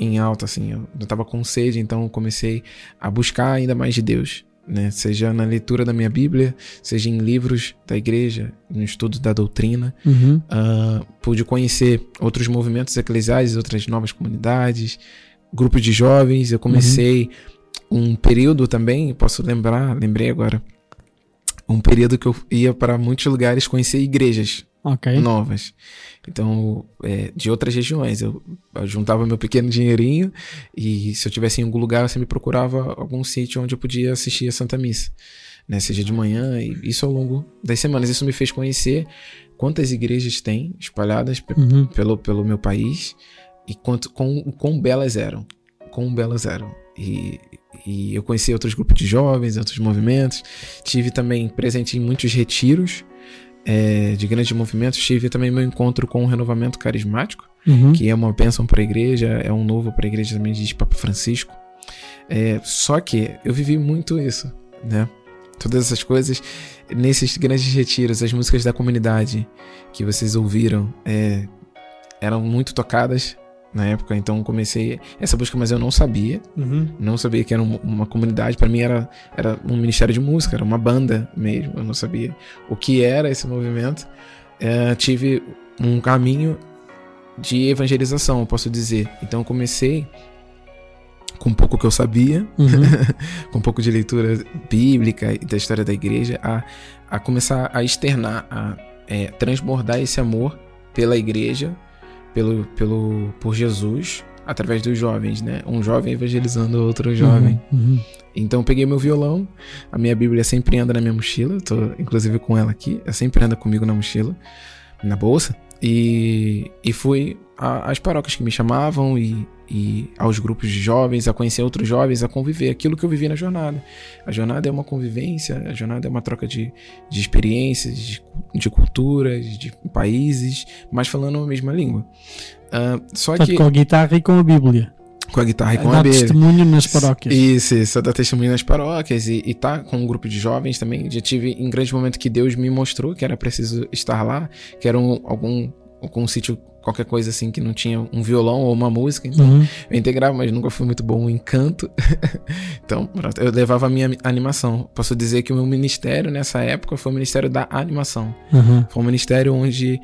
em alta, assim, eu eu tava com sede, então eu comecei a buscar ainda mais de Deus, né? Seja na leitura da minha Bíblia, seja em livros da igreja, no estudo da doutrina, Uhum. Ah, pude conhecer outros movimentos eclesiais, outras novas comunidades, grupos de jovens. Eu comecei um período também, posso lembrar, lembrei agora, um período que eu ia para muitos lugares conhecer igrejas Ok. novas. Então, é, de outras regiões. Eu, eu juntava meu pequeno dinheirinho e se eu tivesse em algum lugar, eu sempre procurava algum sítio onde eu podia assistir a Santa Missa. Né? Seja de manhã, e isso ao longo das semanas. Isso me fez conhecer quantas igrejas tem espalhadas Uhum. pelo, pelo meu país e quanto, quão, quão belas eram. Quão belas eram. E, e eu conheci outros grupos de jovens, outros movimentos. Tive também presente em muitos retiros é, de grandes movimentos. Tive também meu encontro com o renovamento carismático, Uhum. que é uma bênção para a igreja, é um novo para a igreja também, diz Papa Francisco. É, só que eu vivi muito isso, né? Todas essas coisas nesses grandes retiros, as músicas da comunidade que vocês ouviram é, eram muito tocadas na época, então comecei essa busca, mas eu não sabia, Uhum. não sabia que era um- uma comunidade. Para mim era, era um ministério de música, era uma banda mesmo. Eu não sabia o que era esse movimento. É, tive um caminho de evangelização, eu posso dizer. Então comecei com pouco que eu sabia, Uhum. com um pouco de leitura bíblica e da história da igreja, a, a começar a externar, a é, transbordar esse amor pela igreja, pelo, pelo, por Jesus, através dos jovens, né? Um jovem evangelizando outro jovem. Uhum. Então eu peguei meu violão, a minha Bíblia sempre anda na minha mochila, tô inclusive com ela aqui, ela sempre anda comigo na mochila, na bolsa, e, e fui às paróquias que me chamavam e, e aos grupos de jovens, a conhecer outros jovens, a conviver, aquilo que eu vivi na jornada. A jornada é uma convivência, a jornada é uma troca de, de experiências, de, de culturas, de países, mas falando a mesma língua. Ah, só Portanto, que com a guitarra e com a Bíblia. com a guitarra e com Dá a Bíblia. testemunho nas paróquias. Isso, isso, dar testemunho nas paróquias e, e tá com um grupo de jovens também. Já tive em grande momento que Deus me mostrou que era preciso estar lá, que era um, algum, algum sítio, qualquer coisa assim, que não tinha um violão ou uma música. Então Uhum. eu integrava, mas nunca fui muito bom em canto. então, pronto, eu levava a minha animação. Posso dizer que o meu ministério nessa época foi o ministério da animação. Uhum. Foi um ministério onde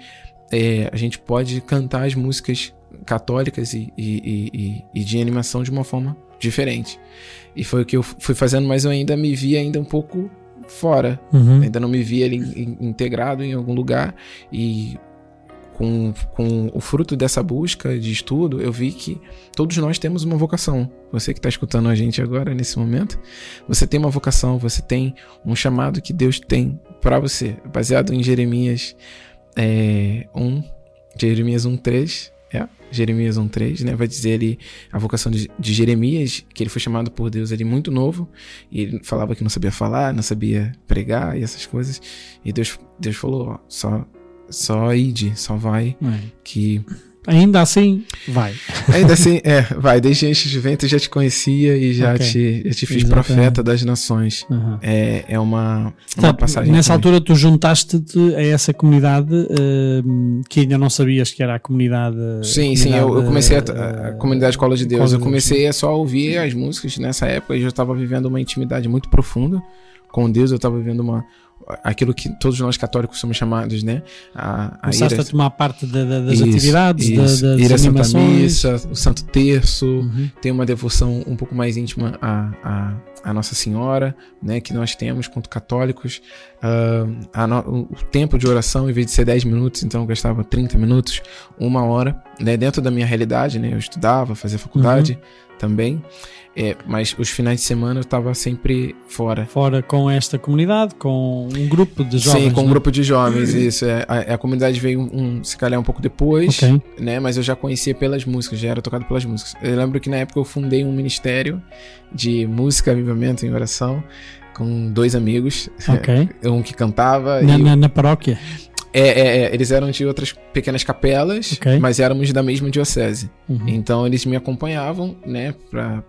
é, a gente pode cantar as músicas católicas e, e- e- e- de animação de uma forma diferente. E foi o que eu fui fazendo, mas eu ainda me via ainda um pouco fora. Uhum. Ainda não me via ali in- integrado em algum lugar. E com, com o fruto dessa busca de estudo, eu vi que todos nós temos uma vocação. Você que está escutando a gente agora, nesse momento, você tem uma vocação, você tem um chamado que Deus tem para você, baseado em Jeremias é, 1, Jeremias 1,3. É, Jeremias 1,3, né? Vai dizer ali a vocação de, de Jeremias, que ele foi chamado por Deus ali muito novo, e ele falava que não sabia falar, não sabia pregar e essas coisas. E Deus, Deus falou: ó, só, só ide, só vai, É. que Ainda assim, vai. Ainda assim, é, vai, desde antes de vento eu já te conhecia e já, Ok. te, já te fiz Exatamente. profeta das nações. Aham. É, é uma, uma passagem. nessa também. altura tu juntaste-te a essa comunidade hum, que ainda não sabias que era a comunidade. Sim, sim, eu, eu comecei a, a, eh, comunidade Escola de Deus. Escola Eu de comecei a só ouvir as músicas nessa época e eu estava vivendo uma intimidade muito profunda com Deus. Eu estava vivendo uma aquilo que todos nós católicos somos chamados, né? A, a Começaste ir a tomar parte da- da- das Isso, atividades, da- isso. das ir à Santa. Missa, o Santo Terço, Uhum. tem uma devoção um pouco mais íntima à, à, à Nossa Senhora, né, que nós temos quanto católicos. A no- o tempo de oração, em vez de ser 10 minutos, então eu gastava 30 minutos, uma hora, né, dentro da minha realidade, né, eu estudava, fazia faculdade Uhum. Também, é, mas os finais de semana eu estava sempre fora. Fora com esta comunidade, com um grupo de jovens. Sim, com um né? grupo de jovens, isso. É, a, a comunidade veio, um, se calhar, um pouco depois, Ok. né? Mas eu já conhecia pelas músicas, já era tocado pelas músicas. Eu lembro que na época eu fundei um ministério de música, avivamento e oração com dois amigos. Ok. Um que cantava Na, e na, na paróquia. É, é, é, eles eram de outras pequenas capelas, Ok. mas éramos da mesma diocese. Uhum. Então eles me acompanhavam, né,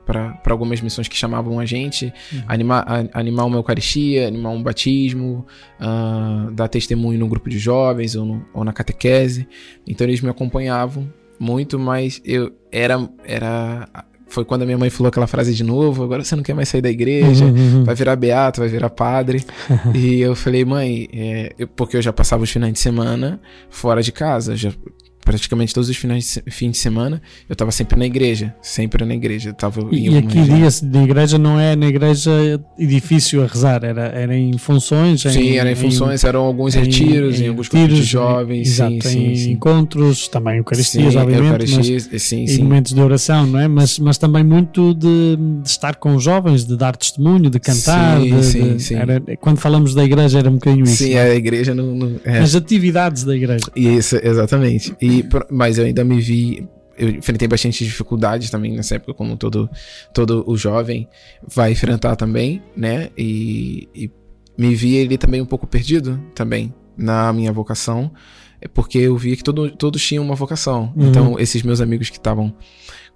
para algumas missões que chamavam a gente, Uhum. animar, a- animar uma Eucaristia, animar um batismo, ah, dar testemunho no grupo de jovens ou, no- ou na catequese. Então eles me acompanhavam muito, mas eu era, era. Foi quando a minha mãe falou aquela frase de novo: agora você não quer mais sair da igreja. Uhum, uhum. Vai virar beato, vai virar padre. e eu falei, mãe, é, eu- porque eu já passava os finais de semana fora de casa, já praticamente todos os finais fim de semana eu tava sempre na igreja, sempre na igreja. Eu tava em E, e aqui de igreja não é na igreja edifício a rezar, era, era em funções. Sim, eram em funções, eram alguns em- retiros, em, em alguns grupos de retiros, jovens, exato, sim, sim, em sim. encontros, também Eucaristias, Sim, obviamente, Eucaristia, sim, mas, sim. e momentos de oração, não é? Mas, mas também muito de, de estar com os jovens, de dar testemunho, de cantar. Sim, de- sim, de- sim. era- quando falamos da igreja era um bocadinho isso. Sim, não é? a igreja não. não é. As atividades da igreja. Isso, exatamente. E, mas eu ainda me vi. Eu enfrentei bastante dificuldades também nessa época, como todo, todo o jovem vai enfrentar também, né? E, e me vi ele também um pouco perdido também na minha vocação, porque eu via que todo, todos tinham uma vocação. Uhum. Então, esses meus amigos que estavam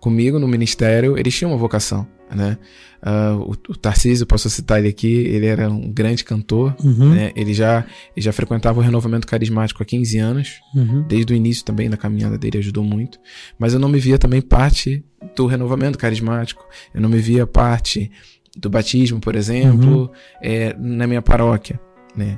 comigo no ministério, eles tinham uma vocação, né? Ah, o, o Tarcísio, posso citar ele aqui, ele era um grande cantor, Uhum, né? Ele já, ele já frequentava o renovamento carismático há 15 anos, uhum. desde o início também da caminhada dele ajudou muito, mas eu não me via também parte do renovamento carismático, eu não me via parte do batismo, por exemplo, Uhum. é, na minha paróquia, né?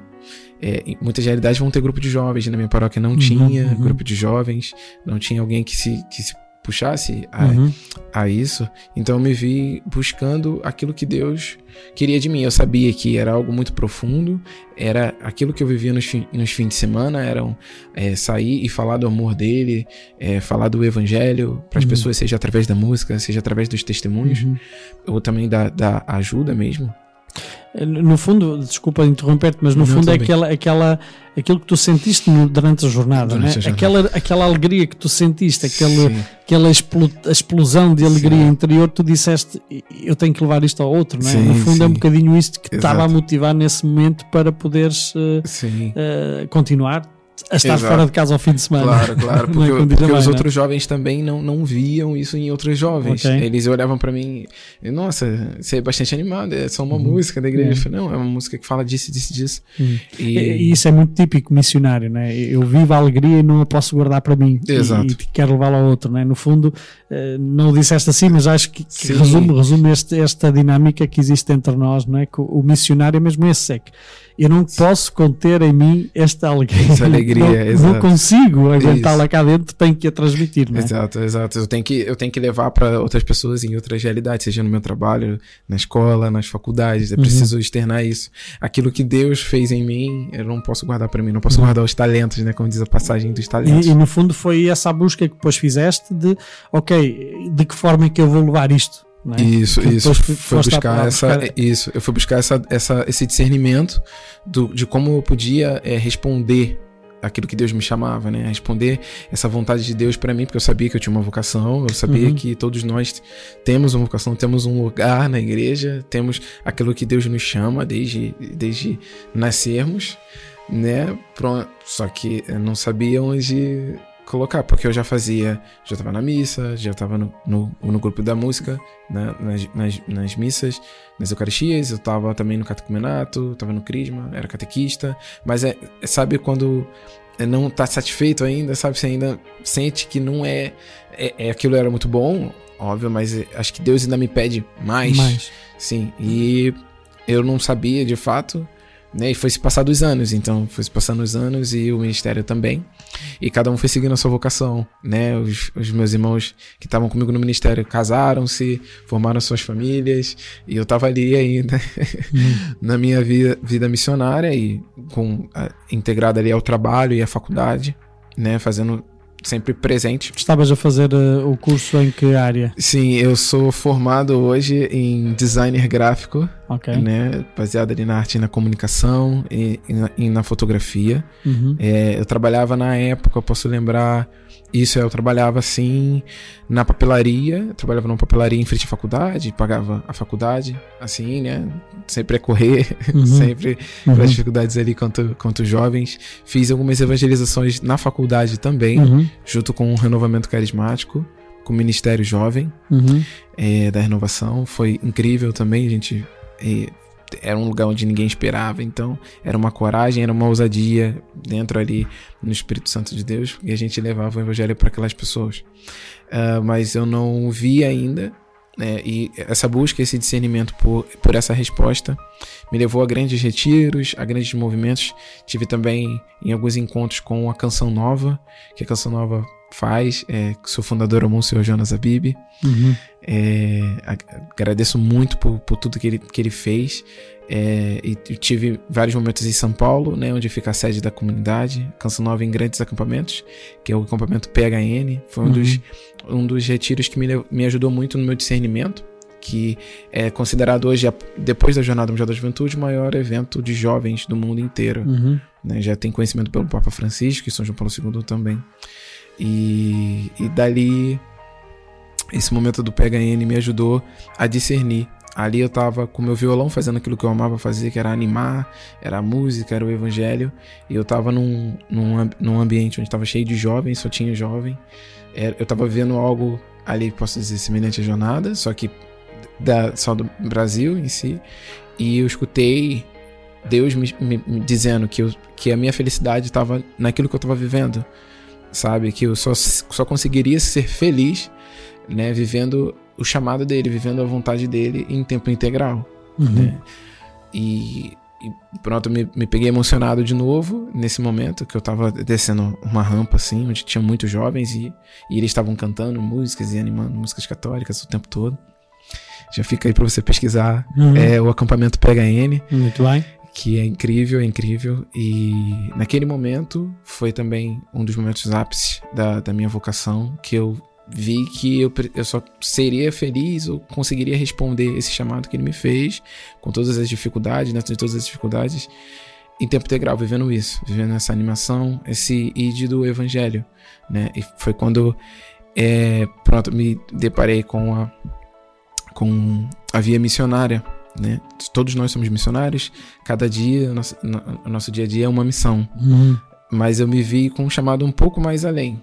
É, muitas realidades vão ter grupo de jovens, na minha paróquia não Uhum, tinha uhum. grupo de jovens, não tinha alguém que se, que se puxasse a, Uhum. a isso. Então eu me vi buscando aquilo que Deus queria de mim. Eu sabia que era algo muito profundo, era aquilo que eu vivia nos, fin- nos fins de semana, eram é, sair e falar do amor dele, é, falar do evangelho para as Uhum. pessoas, seja através da música, seja através dos testemunhos, Uhum. ou também da, da ajuda mesmo. No fundo, desculpa interromper-te, mas no Não, fundo é aquela, aquela, aquilo que tu sentiste no- durante a jornada, Durante né? a jornada. Aquela, aquela alegria que tu sentiste, aquele, Sim. aquela explosão de alegria Sim. interior, tu disseste eu tenho que levar isto ao outro, não é? Sim, no fundo é um bocadinho isto que Exato. estava a motivar nesse momento para poderes Sim. eh, continuar a estar Exato. fora de casa ao fim de semana. Claro, claro, Não é porque, a porque os né? outros jovens também não, não viam isso em outros jovens. Ok. Eles olhavam pra mim, e, nossa, você é bastante animado, é só uma música da igreja. É. Eu falei, não, é uma música que fala disso, disso, disso. Hum. E, E e isso é muito típico missionário, né? Eu vivo a alegria e não a posso guardar para mim. E- Exato. E, quero levá-la ao outro, né? No fundo, não o disseste assim, mas acho que, que resume, resume este- esta dinâmica que existe entre nós, não é? Que o, missionário é mesmo esse, é que eu não posso conter em mim esta alegria. Essa alegria, não, não exato. consigo aguentá-la cá dentro, tenho que a transmitir, não é? Exato, exato. Eu tenho que, eu tenho que levar para outras pessoas em outras realidades, seja no meu trabalho, na escola, nas faculdades. Uhum. Eu preciso externar isso. Aquilo que Deus fez em mim, eu não posso guardar para mim, não posso guardar os talentos, né? Como diz a passagem dos talentos. Uhum. E, e no fundo foi essa a busca que depois fizeste de, ok, de que forma é que eu vou levar isto? é? Isso, Que isso. a- buscar essa. buscar- Isso. Eu fui buscar essa, essa, esse discernimento do, de como eu podia é, responder aquilo que Deus me chamava, né? Responder essa vontade de Deus para mim, porque eu sabia que eu tinha uma vocação, eu sabia Uhum. que todos nós temos uma vocação, temos um lugar na igreja, temos aquilo que Deus nos chama desde, desde nascermos, né? Pronto. Só que eu não sabia onde colocar, porque eu já fazia, já tava na missa, já tava no, no, no grupo da música, né, nas, nas, nas missas, nas eucaristias, eu tava também no catecumenato, tava no crisma, era catequista, mas é, é, sabe quando é, não tá satisfeito ainda, sabe, você ainda sente que não é, é, é aquilo era muito bom, óbvio, mas é, acho que Deus ainda me pede mais, Mais. sim, e eu não sabia de fato, né? E foi se passando os anos, então foi se passando os anos e o ministério também. E cada um foi seguindo a sua vocação, né? Os, os meus irmãos que estavam comigo no ministério casaram-se, formaram suas famílias, e eu tava ali ainda na minha vida, vida missionária e com a, integrado ali ao trabalho e à faculdade, né? Fazendo sempre presente. Estavas a fazer eh, o curso em que área? Sim, eu sou formado hoje em designer gráfico, Ok. né? Baseado ali na arte e na comunicação e, e na, e na fotografia. Uhum. É, eu trabalhava na época, eu posso lembrar. Isso, eu trabalhava assim na papelaria. Eu trabalhava numa papelaria em frente à faculdade, pagava a faculdade, assim, né? Sempre a correr, Uhum. sempre Uhum. para dificuldades ali quanto, quanto jovens. Fiz algumas evangelizações na faculdade também, Uhum. junto com o Renovamento Carismático, com o Ministério Jovem é, da renovação. Foi incrível também, a gente. Era um lugar onde ninguém esperava, então era uma coragem, era uma ousadia dentro ali no Espírito Santo de Deus e a gente levava o Evangelho para aquelas pessoas. Ah, mas eu não vi ainda, né, e essa busca, esse discernimento por, por essa resposta me levou a grandes retiros, a grandes movimentos. Tive também em alguns encontros com a Canção Nova, que a Canção Nova faz, é, seu fundador é o Monsenhor Jonas Abib. Uhum. É, ag- agradeço muito por, por tudo que ele, que ele fez. É, e tive vários momentos em São Paulo, né, onde fica a sede da comunidade, Canção Nova em grandes acampamentos, que é o acampamento PHN. Foi um, Uhum. dos, um dos retiros que me, me ajudou muito no meu discernimento, que é considerado hoje, depois da Jornada Mundial da Juventude, o maior evento de jovens do mundo inteiro Uhum. né? Já tem conhecimento pelo Papa Francisco e São João Paulo II também. E, e dali, esse momento do PHN me ajudou a discernir. Ali eu tava com meu violão fazendo aquilo que eu amava fazer, que era animar, era a música, era o evangelho. E eu tava num, num, num ambiente onde tava cheio de jovens, só tinha jovem. É, Eu tava vendo algo ali, posso dizer, semelhante à jornada, só que da, só do Brasil em si. E eu escutei Deus me, me- me dizendo que, eu, que a minha felicidade estava naquilo que eu estava vivendo, sabe? Que eu só, só conseguiria ser feliz, né? Vivendo o chamado dele, vivendo a vontade dele em tempo integral, Uhum. né? E, e pronto, me, me peguei emocionado de novo nesse momento que eu tava descendo uma rampa assim, onde tinha muitos jovens e, e eles estavam cantando músicas e animando músicas católicas o tempo todo. Já fica aí pra você pesquisar Uhum. é, o acampamento PHN Muito bem. Que é incrível, é incrível. E naquele momento foi também um dos momentos ápices da, da minha vocação que eu vi que eu, eu só seria feliz ou conseguiria responder esse chamado que ele me fez, com todas as dificuldades, dentro de todas as dificuldades, em tempo integral, vivendo isso, vivendo essa animação, esse id do evangelho, né? E foi quando, é, pronto, me deparei com a, com a via missionária, né? Todos nós somos missionários, cada dia, nosso, no- nosso dia a dia é uma missão. Uhum. Mas eu me vi com um chamado um pouco mais além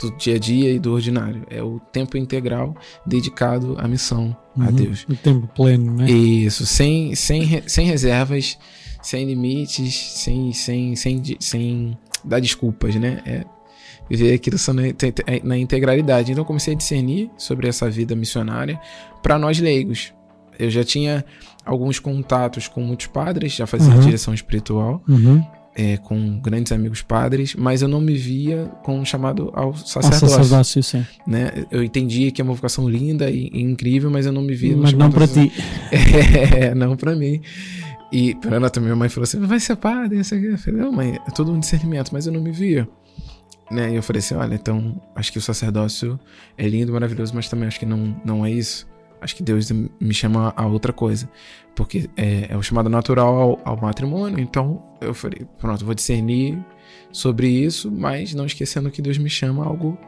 do dia a dia e do ordinário. É o tempo integral dedicado à missão a Uhum. Deus. O tempo pleno, né? Isso, sem, sem, sem reservas, sem limites, sem, sem, sem, sem dar desculpas, né? É viver aquilo só na, na integralidade. Então comecei a discernir sobre essa vida missionária para nós leigos. Eu já tinha alguns contatos com muitos padres, já fazia Uhum. direção espiritual, Uhum. é, com grandes amigos padres, mas eu não me via com um chamado ao Ao sacerdócio. sacerdócio, sim. Né? Eu entendia que é uma vocação linda e, e incrível, mas eu não me via no Mas não para ti. é, não pra mim. E pra ela também, minha mãe falou assim: vai ser padre, não sei o quê. Eu falei, não, mãe, é todo um discernimento, mas eu não me via. Né? E eu falei assim: olha, então acho que o sacerdócio é lindo, maravilhoso, mas também acho que não, não é isso. Acho que Deus me chama a outra coisa. Porque é, é o chamado natural ao, ao matrimônio. Então eu falei: pronto, eu vou discernir sobre isso, mas não esquecendo que Deus me chama a algo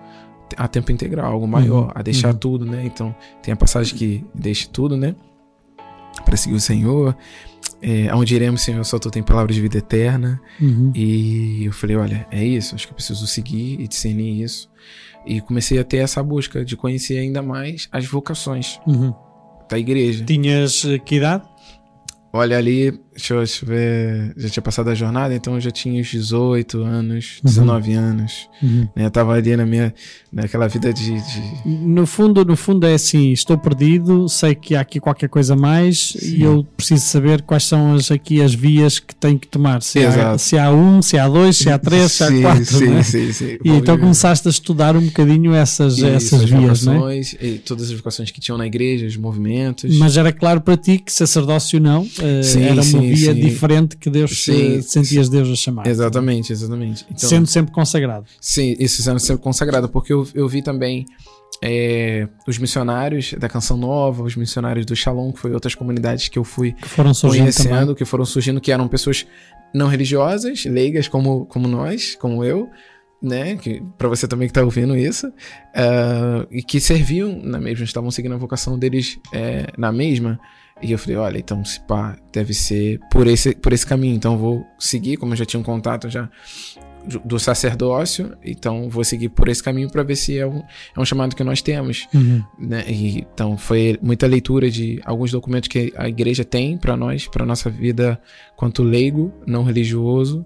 a tempo integral, algo maior, Uhum, a deixar uhum. tudo, né? Então tem a passagem que deixe tudo, né? Para seguir o Senhor. é, Onde iremos, Senhor, só tu tem palavras de vida eterna. Uhum. E eu falei, olha, é isso, acho que eu preciso seguir e discernir isso. E comecei a ter essa busca de conhecer ainda mais as vocações Uhum. da igreja. Tinhas eh, que idade? Olha ali, deixa eu, deixa eu ver, já tinha passado a jornada, então eu já tinha uns 18 anos, Uhum. 19 anos, Uhum. né? Eu tava ali na minha, naquela vida de, de- No fundo, no fundo é assim, estou perdido, sei que há aqui qualquer coisa a mais e eu preciso saber quais são as, aqui as vias que tenho que tomar. Se há, se há um, se há dois, se há três, se há Sim, quatro. sim, não é? sim, sim. E então Vamos- começaste a estudar um bocadinho essas, Isso, essas as vias, é? vocações, e todas as vocações que tinham na igreja, os movimentos. Mas era claro para ti que sacerdócio não, eh, Sim, era sim, via sim. diferente que Deus Sim, eh, sentias Deus a chamar. Exatamente, exatamente. Então, Sendo sempre consagrado. Sim, isso sendo sempre consagrado, porque eu, eu vi também é, os missionários da Canção Nova, os missionários do Shalom, que foi outras comunidades que eu fui Que foram conhecendo, também. que foram surgindo, que eram pessoas não religiosas, leigas como, como nós, como eu, né? Que, pra você também que tá ouvindo isso, ah, e que serviam na mesma, estavam seguindo a vocação deles é, na mesma. E eu falei, olha, então se pá, deve ser por esse, por esse caminho. Então eu vou seguir, como eu já tinha um contato já do- sacerdócio, então vou seguir por esse caminho para ver se é um, é um chamado que nós temos Uhum. né? E, então foi muita leitura de alguns documentos que a igreja tem para nós, para nossa vida quanto leigo, não religioso,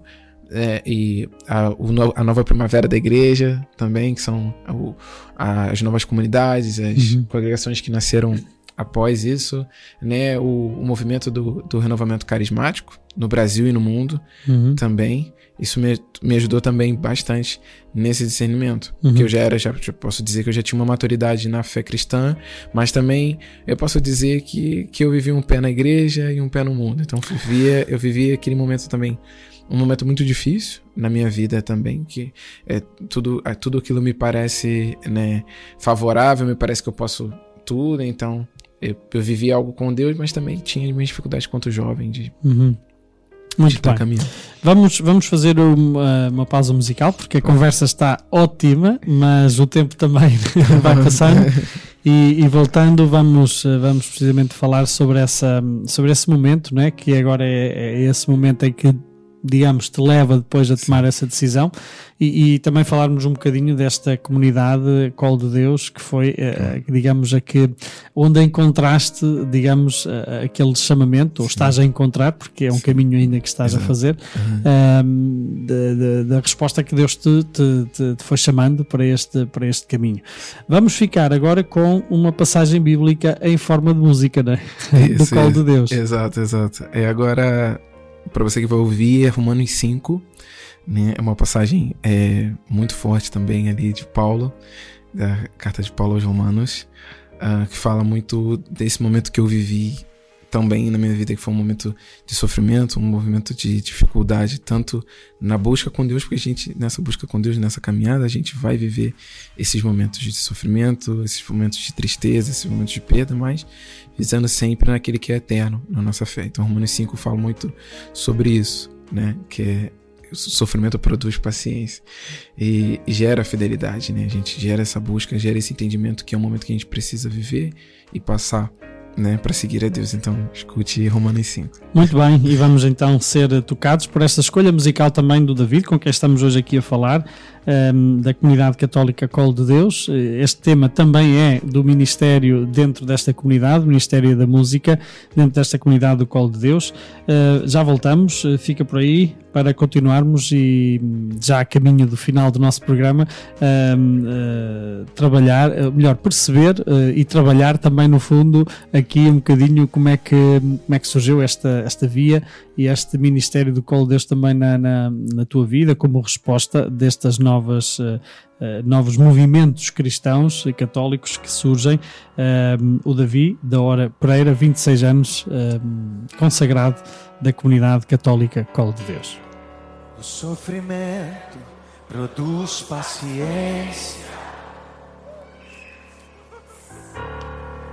é, e a, o a nova primavera da igreja também, que são o- as novas comunidades, as Uhum. congregações que nasceram após isso, né? O, o movimento do, do renovamento carismático no Brasil e no mundo Uhum. também. Isso me, me ajudou também bastante nesse discernimento. Uhum. Porque eu já era, já, já posso dizer que eu já tinha uma maturidade na fé cristã, mas também eu posso dizer que, que eu vivi um pé na igreja e um pé no mundo. Então eu vivia, eu vivia aquele momento também, um momento muito difícil na minha vida também, que é tudo, é, tudo aquilo me parece né, favorável, me parece que eu posso tudo, então eu, eu vivi algo com Deus, mas também tinha minhas dificuldades quanto jovem de, Uhum. Muito bem. caminhando. Vamos, vamos fazer uma, uma pausa musical porque a conversa está ótima, mas o tempo também vai passando. E, e voltando, vamos, eh, vamos precisamente falar sobre, essa, sobre esse momento, não é? que agora é, é esse momento em que, digamos, te leva depois a tomar essa decisão e, e também falarmos um bocadinho desta comunidade Colo de Deus, que foi, eh, digamos, a que, onde encontraste, digamos, eh, aquele chamamento, ou estás a encontrar, porque é um caminho ainda que estás a Exato. fazer, ahm, da, da- da resposta que Deus te, te- te- te foi chamando para este, para este caminho. Vamos ficar agora com uma passagem bíblica em forma de música, né? do Isso, colo isso. de Deus. Exato, exato. É agora, para você que vai ouvir, é Romanos 5, né? É uma passagem é, muito forte também ali de Paulo, da carta de Paulo aos Romanos, ah, que fala muito desse momento que eu vivi também na minha vida, que foi um momento de sofrimento, um movimento de dificuldade, tanto na busca com Deus, porque a gente, nessa busca com Deus, nessa caminhada, a gente vai viver esses momentos de sofrimento, esses momentos de tristeza, esses momentos de perda, mas visando sempre naquele que é eterno na nossa fé. Então, Romanos 5 fala muito sobre isso, né? Que é o sofrimento produz paciência e gera fidelidade, né? A gente gera essa busca, gera esse entendimento que é um momento que a gente precisa viver e passar, né, para seguir a Deus. Então, escute Romanos 5. Muito bem, e vamos então ser tocados por esta escolha musical também do David, com quem estamos hoje aqui a falar, ehm, da comunidade católica Colo de Deus. Eh, Este tema também é do Ministério dentro desta comunidade, Ministério da Música, dentro desta comunidade do Colo de Deus. Eh, já voltamos, eh, fica por aí para continuarmos e hum, já a caminho do final do nosso programa, ehm, eh, trabalhar, melhor, perceber e trabalhar também no fundo aqui um bocadinho como é que, como é que surgiu esta, esta via e este Ministério do de Deus também na, na, na tua vida, como resposta destas novas. eh, eh, novos movimentos cristãos e católicos que surgem. Um, o Davi, da Hora Pereira, 26 anos, consagrado da comunidade católica Colo de Deus. O sofrimento produz paciência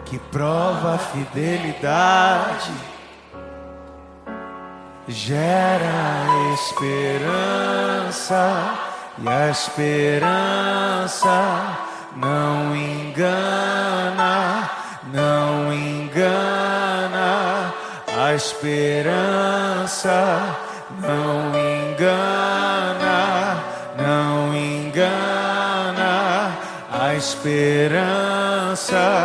que prova a fidelidade, gera esperança e a esperança não engana, não engana, a esperança não engana, não engana. A esperança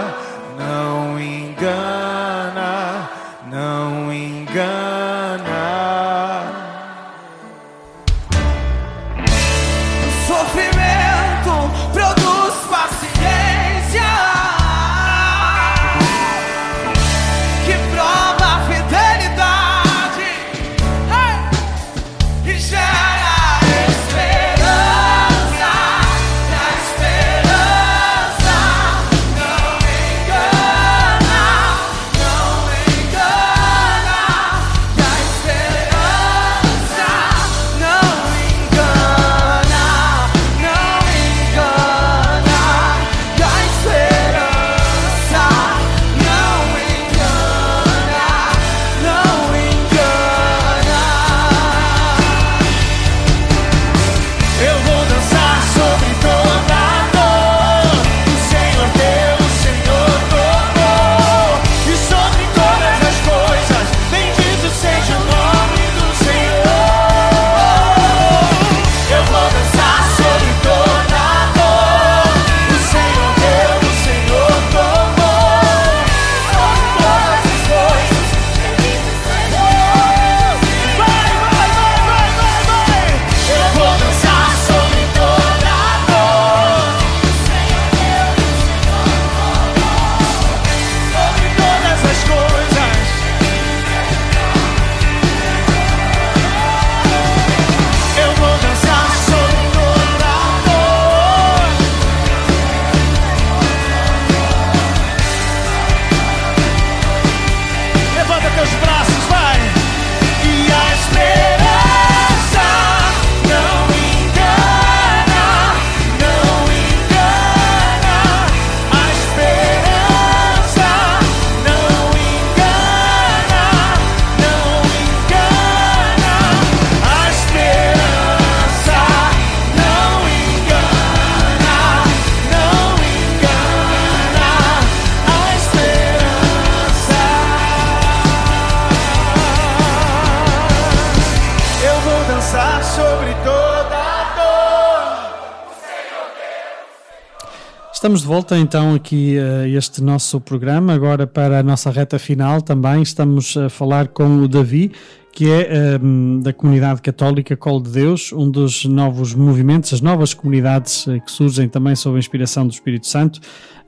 Estamos de volta então aqui a este nosso programa, agora para a nossa reta final também. Estamos a falar com o Davi, que é ehm, da comunidade católica Colo de Deus, um dos novos movimentos, as novas comunidades eh, que surgem também sob a inspiração do Espírito Santo.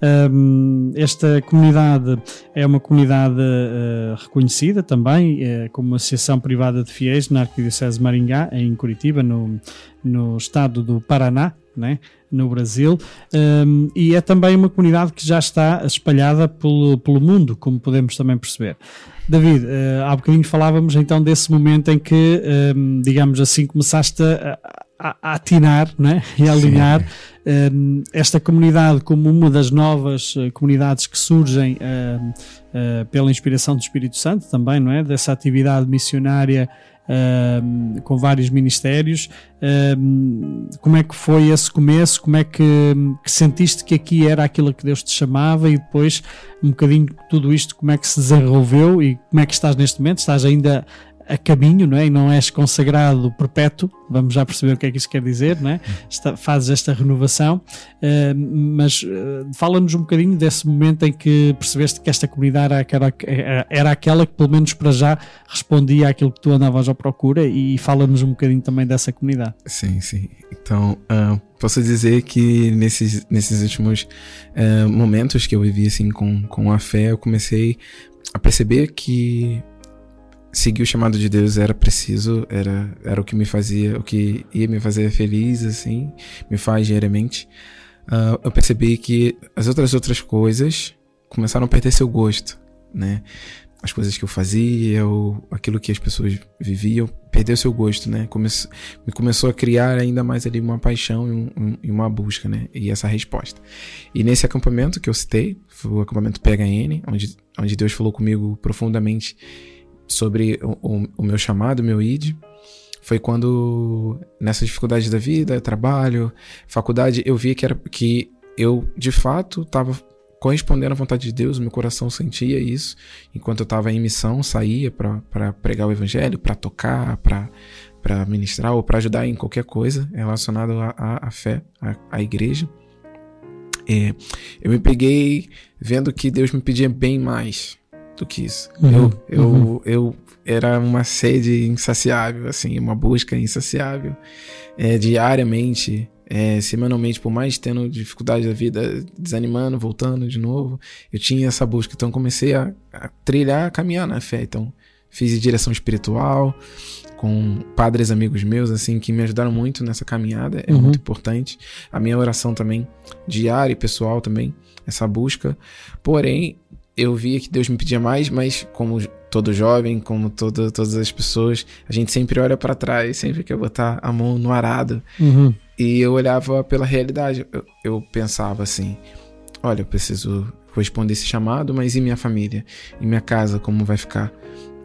Ehm, esta comunidade é uma comunidade eh, reconhecida também eh, como associação privada de fiéis na Arquidiocese de Maringá, em Curitiba, no, no estado do Paraná, né? no Brasil, um, e é também uma comunidade que já está espalhada pelo, pelo mundo, como podemos também perceber. David, uh, há bocadinho falávamos então desse momento em que, um, digamos assim, começaste a, a, a atinar né? e a alinhar um, esta comunidade como uma das novas uh, comunidades que surgem uh, uh, pela inspiração do Espírito Santo também, não é? Dessa atividade missionária um, com vários ministérios. Um, como é que foi esse começo? Como é que, que, sentiste que aqui era aquilo que Deus te chamava e depois um bocadinho tudo isto, como é que se desenvolveu e como é que estás neste momento? Estás ainda a caminho, não é? E não és consagrado perpétuo, vamos já perceber o que é que isso quer dizer, não é? Está, fazes esta renovação, uh, mas uh, fala-nos um bocadinho desse momento em que percebeste que esta comunidade era aquela, era, era aquela que, pelo menos para já, respondia àquilo que tu andavas à procura e fala-nos um bocadinho também dessa comunidade. Sim, sim. Então, uh, posso dizer que nesses, nesses últimos momentos que eu vivi assim com, com a fé, eu comecei a perceber que seguir o chamado de Deus era preciso, era, era o que me fazia, o que ia me fazer feliz, assim, me faz diariamente. Uh, eu percebi que as outras outras coisas começaram a perder seu gosto, né? As coisas que eu fazia, ou aquilo que as pessoas viviam, perdeu seu gosto, né? Come me começou a criar ainda mais ali uma paixão e, um, e, uma busca, né? E essa resposta. E nesse acampamento que eu citei, foi o acampamento PHN, onde, onde Deus falou comigo profundamente sobre o, o, o meu chamado, o meu id, foi quando nessa dificuldade da vida, trabalho, faculdade, eu vi que era que eu de fato estava correspondendo à vontade de Deus, meu coração sentia isso. Enquanto eu estava em missão, saía para pregar o evangelho, para tocar, para ministrar ou para ajudar em qualquer coisa relacionada à, fé, à, à igreja. É, eu me peguei vendo que Deus me pedia bem mais do que isso. Uhum, eu, eu, uhum. eu era uma sede insaciável, assim, uma busca insaciável, é, diariamente, é, semanalmente, por mais tendo dificuldade da vida, desanimando, voltando de novo, eu tinha essa busca. Então comecei a, a trilhar, a caminhar na fé. Então fiz direção espiritual com padres amigos meus, assim, que me ajudaram muito nessa caminhada. É Uhum. muito importante. A minha oração também, diária e pessoal também, essa busca. Porém, eu via que Deus me pedia mais, mas como todo jovem, como todo, todas as pessoas, a gente sempre olha para trás, sempre quer botar a mão no arado. Uhum. E eu olhava pela realidade. Eu, eu pensava assim: olha, eu preciso responder esse chamado, mas e minha família? E minha casa, como vai ficar?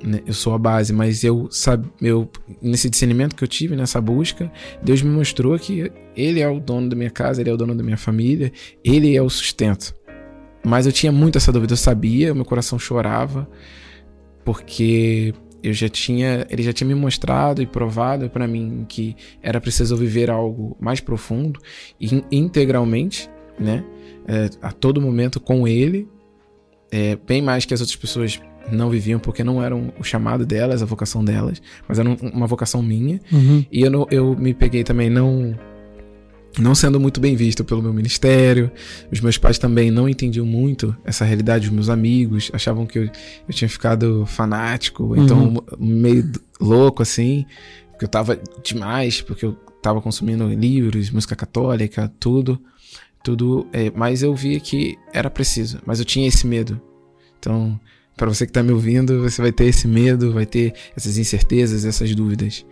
Né? Eu sou a base, mas eu sabe, eu nesse discernimento que eu tive nessa busca, Deus me mostrou que Ele é o dono da minha casa, Ele é o dono da minha família, Ele é o sustento. Mas eu tinha muito essa dúvida, eu sabia, meu coração chorava, porque eu já tinha, ele já tinha me mostrado e provado para mim que era preciso viver algo mais profundo e in- integralmente, né? É, a todo momento com ele, é, bem mais que as outras pessoas não viviam porque não eram o chamado delas, a vocação delas, mas era um- uma vocação minha. Uhum. E eu, não- eu me peguei também não não sendo muito bem visto pelo meu ministério. Os meus pais também não entendiam muito essa realidade. Os meus amigos achavam que eu, eu tinha ficado fanático, então meio d- louco assim, que eu tava demais, porque eu tava consumindo livros, música católica, tudo, tudo. é, mas eu via que era preciso, mas eu tinha esse medo. Então, para você que tá me ouvindo, você vai ter esse medo, vai ter essas incertezas, essas dúvidas.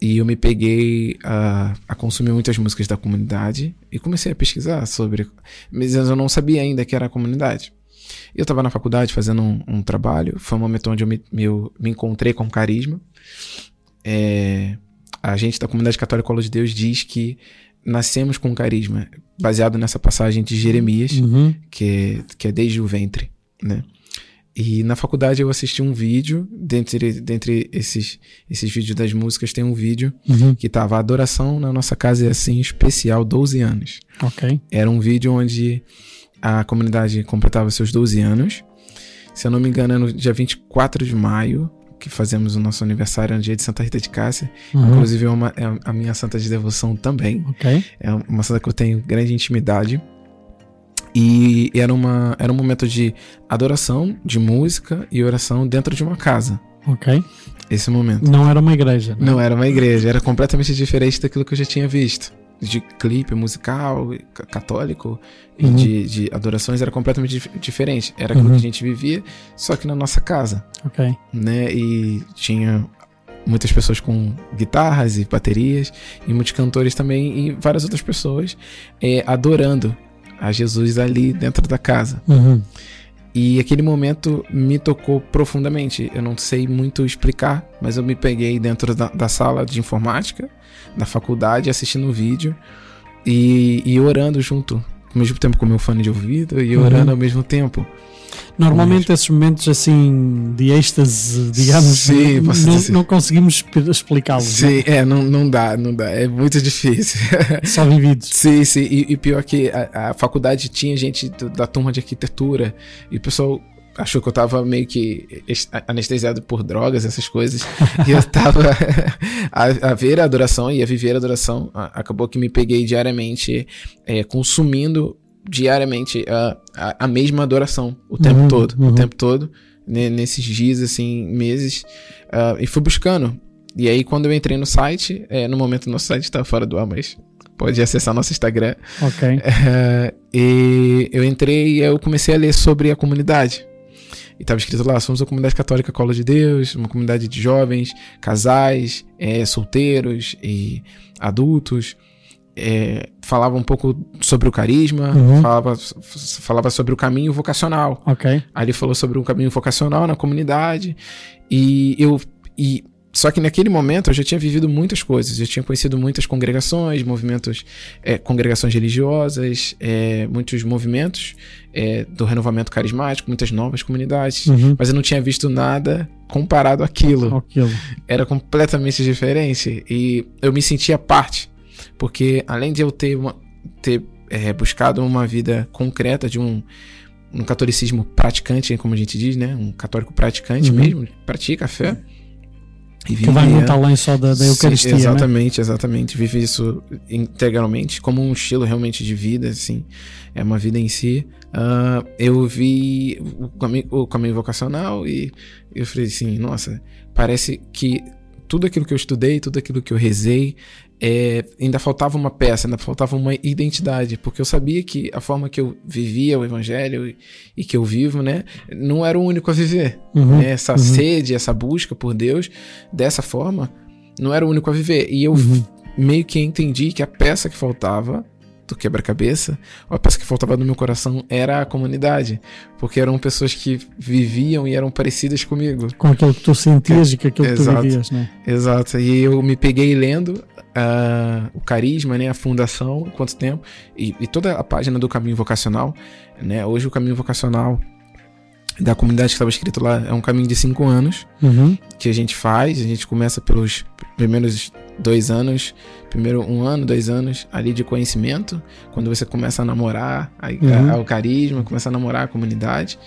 E eu me peguei a, a consumir muitas músicas da comunidade e comecei a pesquisar sobre. Mas eu não sabia ainda que era a comunidade. Eu estava na faculdade fazendo um, um trabalho, foi um momento onde eu me, me, eu me encontrei com carisma. É, a gente da comunidade católica Colo de Deus diz que nascemos com carisma, baseado nessa passagem de Jeremias Uhum. que é, que é desde o ventre, né? E na faculdade eu assisti um vídeo, dentre, dentre esses, esses vídeos das músicas, tem um vídeo Uhum. que tava Adoração na nossa casa é assim, especial, 12 anos. Ok. Era um vídeo onde a comunidade completava seus 12 anos. Se eu não me engano, é no dia 24 de maio, que fazemos o nosso aniversário, no dia de Santa Rita de Cássia. Uhum. Inclusive, é, uma, é a minha santa de devoção também. Ok. É uma santa que eu tenho grande intimidade. E era, uma, era um momento de adoração, de música e oração dentro de uma casa. Ok. Esse momento. Não era uma igreja. né? Não era uma igreja, era completamente diferente daquilo que eu já tinha visto. De clipe musical, ca- católico e Uhum. de, de adorações era completamente dif- diferente. Era aquilo Uhum. que a gente vivia, só que na nossa casa, Ok. né? E tinha muitas pessoas com guitarras e baterias, e muitos cantores também, e várias outras pessoas eh, adorando a Jesus ali dentro da casa. Uhum. E aquele momento me tocou profundamente. Eu não sei muito explicar, mas eu me peguei dentro da, da sala de informática, da faculdade, assistindo o vídeo e, e orando junto. Ao mesmo tempo com meu fone de ouvido e Uhum. orando ao mesmo tempo. Normalmente esses momentos assim de êxtase, digamos, Sim, não, não- conseguimos exp- explicá-los, né? Sim, é, não, não dá, não dá. É muito difícil. só vividos. Sim, sim. E, e pior que a, a faculdade tinha gente da turma de arquitetura e o pessoal achou que eu tava meio que es- anestesiado por drogas, essas coisas. e eu tava a, a ver a adoração e a viver a adoração. Acabou que me peguei diariamente é, consumindo diariamente a, a, a mesma adoração o tempo Uhum, todo. uhum. O tempo todo. né, nesses dias, assim, meses. ah, e fui buscando. E aí, quando eu entrei no site, é, no momento nosso site tá fora do ar, mas pode acessar nosso Instagram. Ok. É, e eu entrei e eu comecei a ler sobre a comunidade. E estava escrito lá: somos a comunidade católica Colo de Deus, uma comunidade de jovens, casais, é, solteiros e adultos. É, falava um pouco sobre o carisma, Uhum. falava, falava sobre o caminho vocacional. Ok. Aí ele falou sobre um caminho vocacional na comunidade e eu e só que naquele momento eu já tinha vivido muitas coisas, eu tinha conhecido muitas congregações, movimentos, é, congregações religiosas, é, muitos movimentos é, do renovamento carismático, muitas novas comunidades, Uhum. mas eu não tinha visto nada comparado àquilo Aquilo. era completamente diferente e eu me sentia parte, porque além de eu ter, uma- ter é, buscado uma vida concreta de um, um catolicismo praticante, como a gente diz, né, um católico praticante Uhum. mesmo, pratica a fé e Que vai muito além só da, da Sim, Eucaristia, né? exatamente, exatamente. Vive isso integralmente, como um estilo realmente de vida, assim. É uma vida em si. Ah, eu vi o caminho, o caminho vocacional e eu falei assim, nossa, parece que tudo aquilo que eu estudei, tudo aquilo que eu rezei, é, ainda faltava uma peça, ainda faltava uma identidade, porque eu sabia que a forma que eu vivia o evangelho e, e que eu vivo, né, não era o único a viver. Uhum, né? Essa uhum. sede, essa busca por Deus, dessa forma, não era o único a viver. E eu Uhum. meio que entendi que a peça que faltava do quebra-cabeça, a peça que faltava no meu coração era a comunidade, porque eram pessoas que viviam e eram parecidas comigo. Com aquilo que tu sentias e com aquilo que tu vivias, né? Exato. E eu me peguei lendo ah, o carisma, né, a fundação, quanto tempo, e, e toda a página do caminho vocacional, né? Hoje o caminho vocacional da comunidade que estava escrito lá é um caminho de cinco anos Uhum. que a gente faz. A gente começa pelos primeiros dois anos, primeiro um ano, dois anos ali de conhecimento, quando você começa a namorar aí, Uhum. a- o carisma, começa a namorar a comunidade,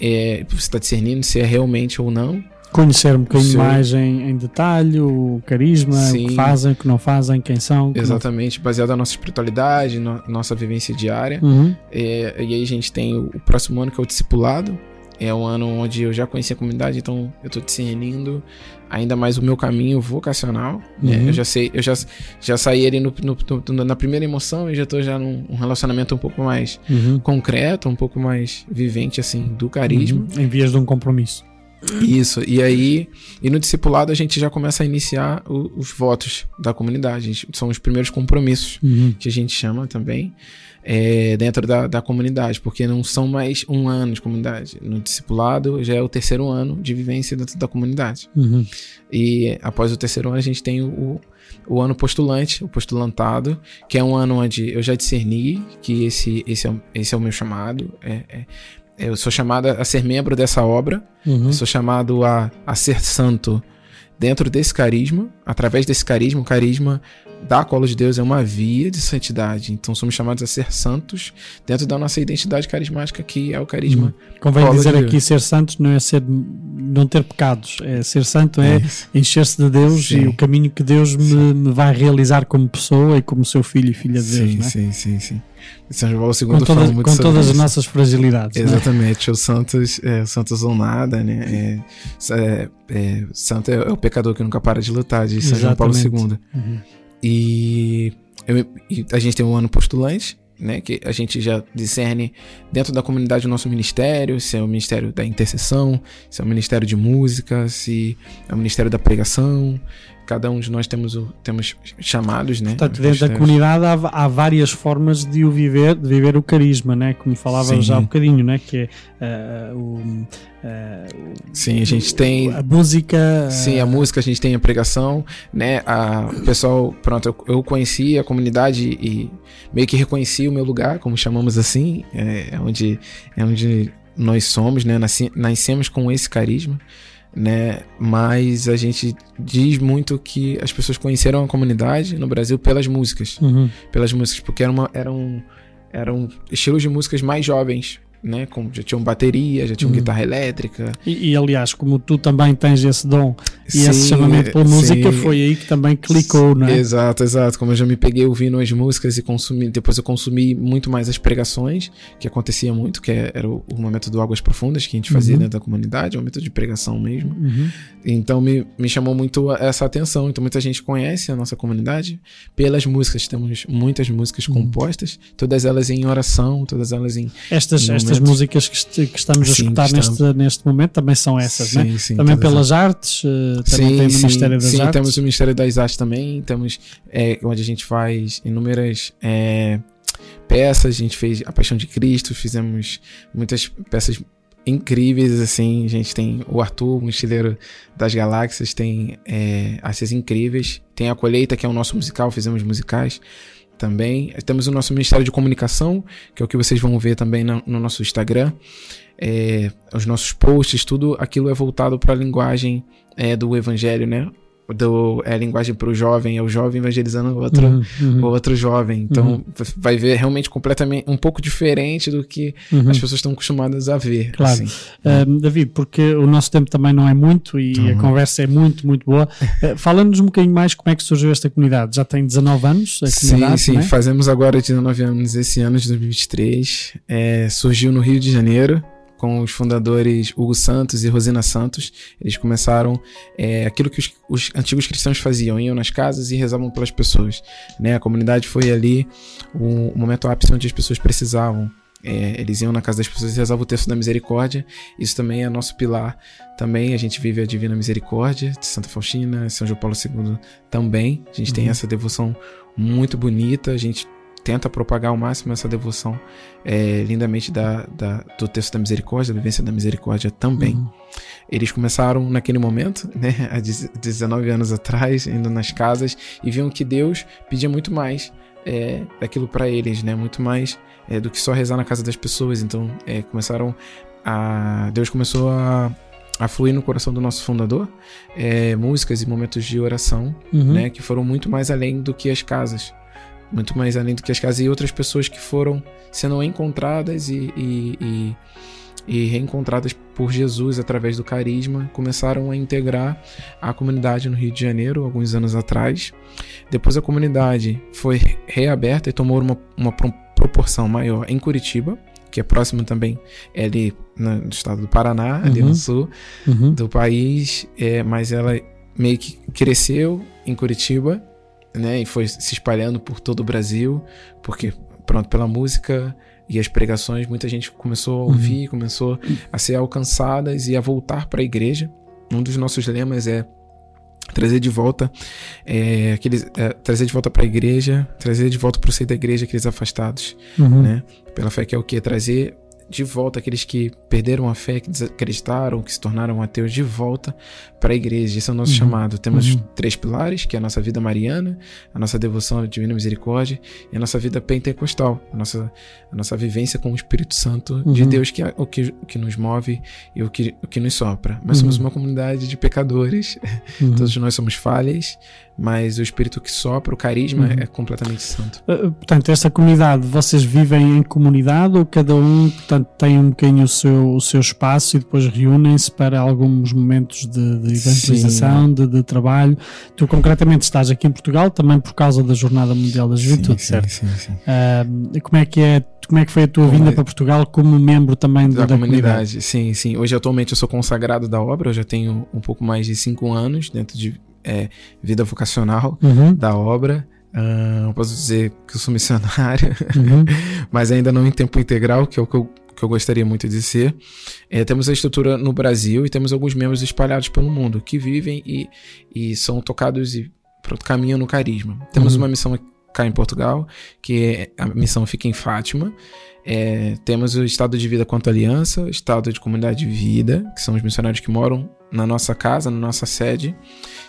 é, você está discernindo se é realmente ou não. Conhecer um bocadinho mais em, em detalhe o carisma, o Sim. que fazem, o que não fazem, quem são. o que não- Exatamente, baseado na nossa espiritualidade, na nossa vivência diária. Uhum. É, e aí a gente tem o, o próximo ano que é o discipulado. É um ano onde eu já conheci a comunidade, então eu tô discernindo ainda mais o meu caminho vocacional. né? Uhum. Eu já sei, eu já, já saí ali no, no- no- na primeira emoção e já tô já num um relacionamento um pouco mais Uhum. concreto, um pouco mais vivente, assim, do carisma. Uhum. Em vias de um compromisso. Isso, e aí, e no discipulado a gente já começa a iniciar o- os votos da comunidade. Gente- são os primeiros compromissos Uhum. que a gente chama também, é, dentro da, da comunidade, porque não são mais um ano de comunidade. No discipulado já é o terceiro ano de vivência dentro da comunidade. Uhum. E após o terceiro ano a gente tem o, o ano postulante, o postulantado, que é um ano onde eu já discerni que esse, esse, é, o- esse é o meu chamado. É, é- eu sou chamado a ser membro dessa obra, Uhum. eu sou chamado a, a ser santo dentro desse carisma, através desse carisma, o carisma da Cola de Deus é uma via de santidade. Então somos chamados a ser santos dentro da nossa identidade carismática, que é o carisma. Convém Cola de dizer aqui ser santo não é ser não ter pecados, é ser santo é isso. encher-se de Deus Sim. e o caminho que Deus me, me vai realizar como pessoa e como seu filho e filha de Deus, sim, é? sim, sim, sim. São João com, II fala muito com sobre todas as isso. nossas fragilidades. é? Exatamente, os santos, é, os santos ou nada, né? É, é, é, santo é, é o pecador que nunca para de lutar, de São João Paulo Exatamente. II. Uhum. E, eu- e a gente tem um ano postulante, né? Que a gente já discerne dentro da comunidade o nosso ministério, se é o ministério da intercessão, se é o ministério de música, se é o ministério da pregação. Cada um de nós temos, o, temos chamados, né? Portanto, dentro da comunidade há, há várias formas de o viver, de viver o carisma, né? Como falávamos Sim. já há um bocadinho, né? Que é ah, o, ah, Sim, a gente tem a música. Sim, a ah, música, a gente tem a pregação, né? A, o pessoal, pronto, eu, eu conheci a comunidade e meio que reconheci o meu lugar, como chamamos assim, é, é onde, é onde nós somos, né? Nasci, nascemos com esse carisma, né? Mas a gente diz muito que as pessoas conheceram a comunidade no Brasil pelas músicas, uhum. pelas músicas, porque era uma, eram, eram estilos de músicas mais jovens, né? Com, já tinham bateria, já tinham Uhum. guitarra elétrica. E, e, aliás, como tu também tens esse dom e esse Sim, chamamento pela música, sim. foi aí que também clicou, não é? Exato, exato. Como eu já me peguei ouvindo as músicas e consumi, depois eu consumi muito mais as pregações, que acontecia muito, que era o, o momento do Águas Profundas que a gente fazia Uhum. dentro da comunidade, o momento de pregação mesmo. Uhum. Então me, me chamou muito essa atenção. Então muita gente conhece a nossa comunidade pelas músicas. Temos muitas músicas Uhum. compostas, todas elas em oração, todas elas em. Estas, No estas momento- músicas que, que estamos a Sim, escutar que estamos. neste, neste momento também são essas, né? sim, sim, também pelas artes, eh, também sim, tem o sim, Ministério das sim, Artes. temos o Ministério das Artes também, temos é, onde a gente faz inúmeras é, peças, a gente fez a Paixão de Cristo, fizemos muitas peças incríveis, assim. A gente tem o Arthur, mochileiro das galáxias, tem é, incríveis. Tem a Colheita, que é o nosso musical, fizemos musicais também. Temos o nosso Ministério de Comunicação, que é o que vocês vão ver também no, no nosso Instagram. É, os nossos posts, tudo aquilo é voltado para a linguagem é, do Evangelho, né? Do, é a linguagem para o jovem, é o jovem evangelizando o outro, Uhum, uhum, o outro jovem. Então Uhum. vai ver realmente completamente um pouco diferente do que uhum. as pessoas estão acostumadas a ver. Claro. assim. Um, David, porque o nosso tempo também não é muito e a Uhum. conversa é muito, muito boa. Uh, Fala-nos um bocadinho mais como é que surgiu esta comunidade. Já tem 19 anos a Sim, sim, é? fazemos agora 19 anos esse ano de 2023. É, surgiu no Rio de Janeiro com os fundadores Hugo Santos e Rosina Santos. Eles começaram é, aquilo que os, os antigos cristãos faziam, iam nas casas e rezavam pelas pessoas. Né? A comunidade foi ali o, o momento ápice onde as pessoas precisavam. É, eles iam na casa das pessoas e rezavam o texto da misericórdia. Isso também é nosso pilar. Também a gente vive a Divina Misericórdia de Santa Faustina, São João Paulo II também. A gente tem Uhum. essa devoção muito bonita. A gente tenta propagar ao máximo essa devoção é, lindamente da, da- do texto da misericórdia, da vivência da misericórdia também. Uhum. Eles começaram naquele momento, né, há 19 anos atrás, indo nas casas e viam que Deus pedia muito mais é, daquilo para eles, né, muito mais é, do que só rezar na casa das pessoas. Então, é, começaram a Deus começou a a fluir no coração do nosso fundador é, músicas e momentos de oração Uhum. né, que foram muito mais além do que as casas. Muito mais além do que as casas e outras pessoas que foram sendo encontradas e, e, e- e reencontradas por Jesus através do carisma começaram a integrar a comunidade no Rio de Janeiro alguns anos atrás. Depois a comunidade foi reaberta e tomou uma, uma pro- proporção maior em Curitiba, que é próximo também, é ali no estado do Paraná, ali Uhum. no sul Uhum. do país, é, mas ela meio que cresceu em Curitiba, né, e foi se espalhando por todo o Brasil, porque pronto, pela música e as pregações, muita gente começou a ouvir, começou a ser alcançadas e a voltar para a igreja. Um dos nossos lemas é trazer de volta é, aqueles é, trazer de volta para a igreja, trazer de volta para o seio da igreja aqueles afastados Uhum. né? Pela fé que é o que? Trazer de volta aqueles que perderam a fé, que desacreditaram, que se tornaram ateus de volta para a igreja. Esse é o nosso Uhum. chamado. Temos Uhum. três pilares, que é a nossa vida mariana, a nossa devoção à divina misericórdia e a nossa vida pentecostal, a nossa, a nossa vivência com o Espírito Santo de Uhum. Deus, que é o que, o que nos move e o que, o que nos sopra. Mas Uhum. somos uma comunidade de pecadores, Uhum. todos nós somos falhas, mas o Espírito que sopra, o carisma, Uhum. é completamente santo. Uh, Portanto, esta comunidade, vocês vivem em comunidade ou cada um portanto, tem um bocadinho o seu, o seu espaço e depois reúnem-se para alguns momentos de, de evangelização, de, de trabalho? Tu concretamente estás aqui em Portugal também por causa da Jornada Mundial da Juventude, certo? sim, sim. Uh, como, é que é, como é que foi a tua Como vinda é- para Portugal como membro também da, da, da comunidade? comunidade. Sim, sim. Hoje, atualmente, eu sou consagrado da obra. Eu já tenho um pouco mais de cinco anos dentro de é, vida vocacional Uhum, da obra. Eu posso dizer que eu sou missionário, uhum, mas ainda não em tempo integral, que é o que eu, que eu gostaria muito de ser. É, temos a estrutura no Brasil e temos alguns membros espalhados pelo mundo que vivem e, e são tocados e pronto, caminham no carisma. Temos Uhum. uma missão cá em Portugal, que é, a missão fica em Fátima. É, temos o Estado de Vida quanto Aliança, Estado de Comunidade de Vida, que são os missionários que moram na nossa casa, na nossa sede.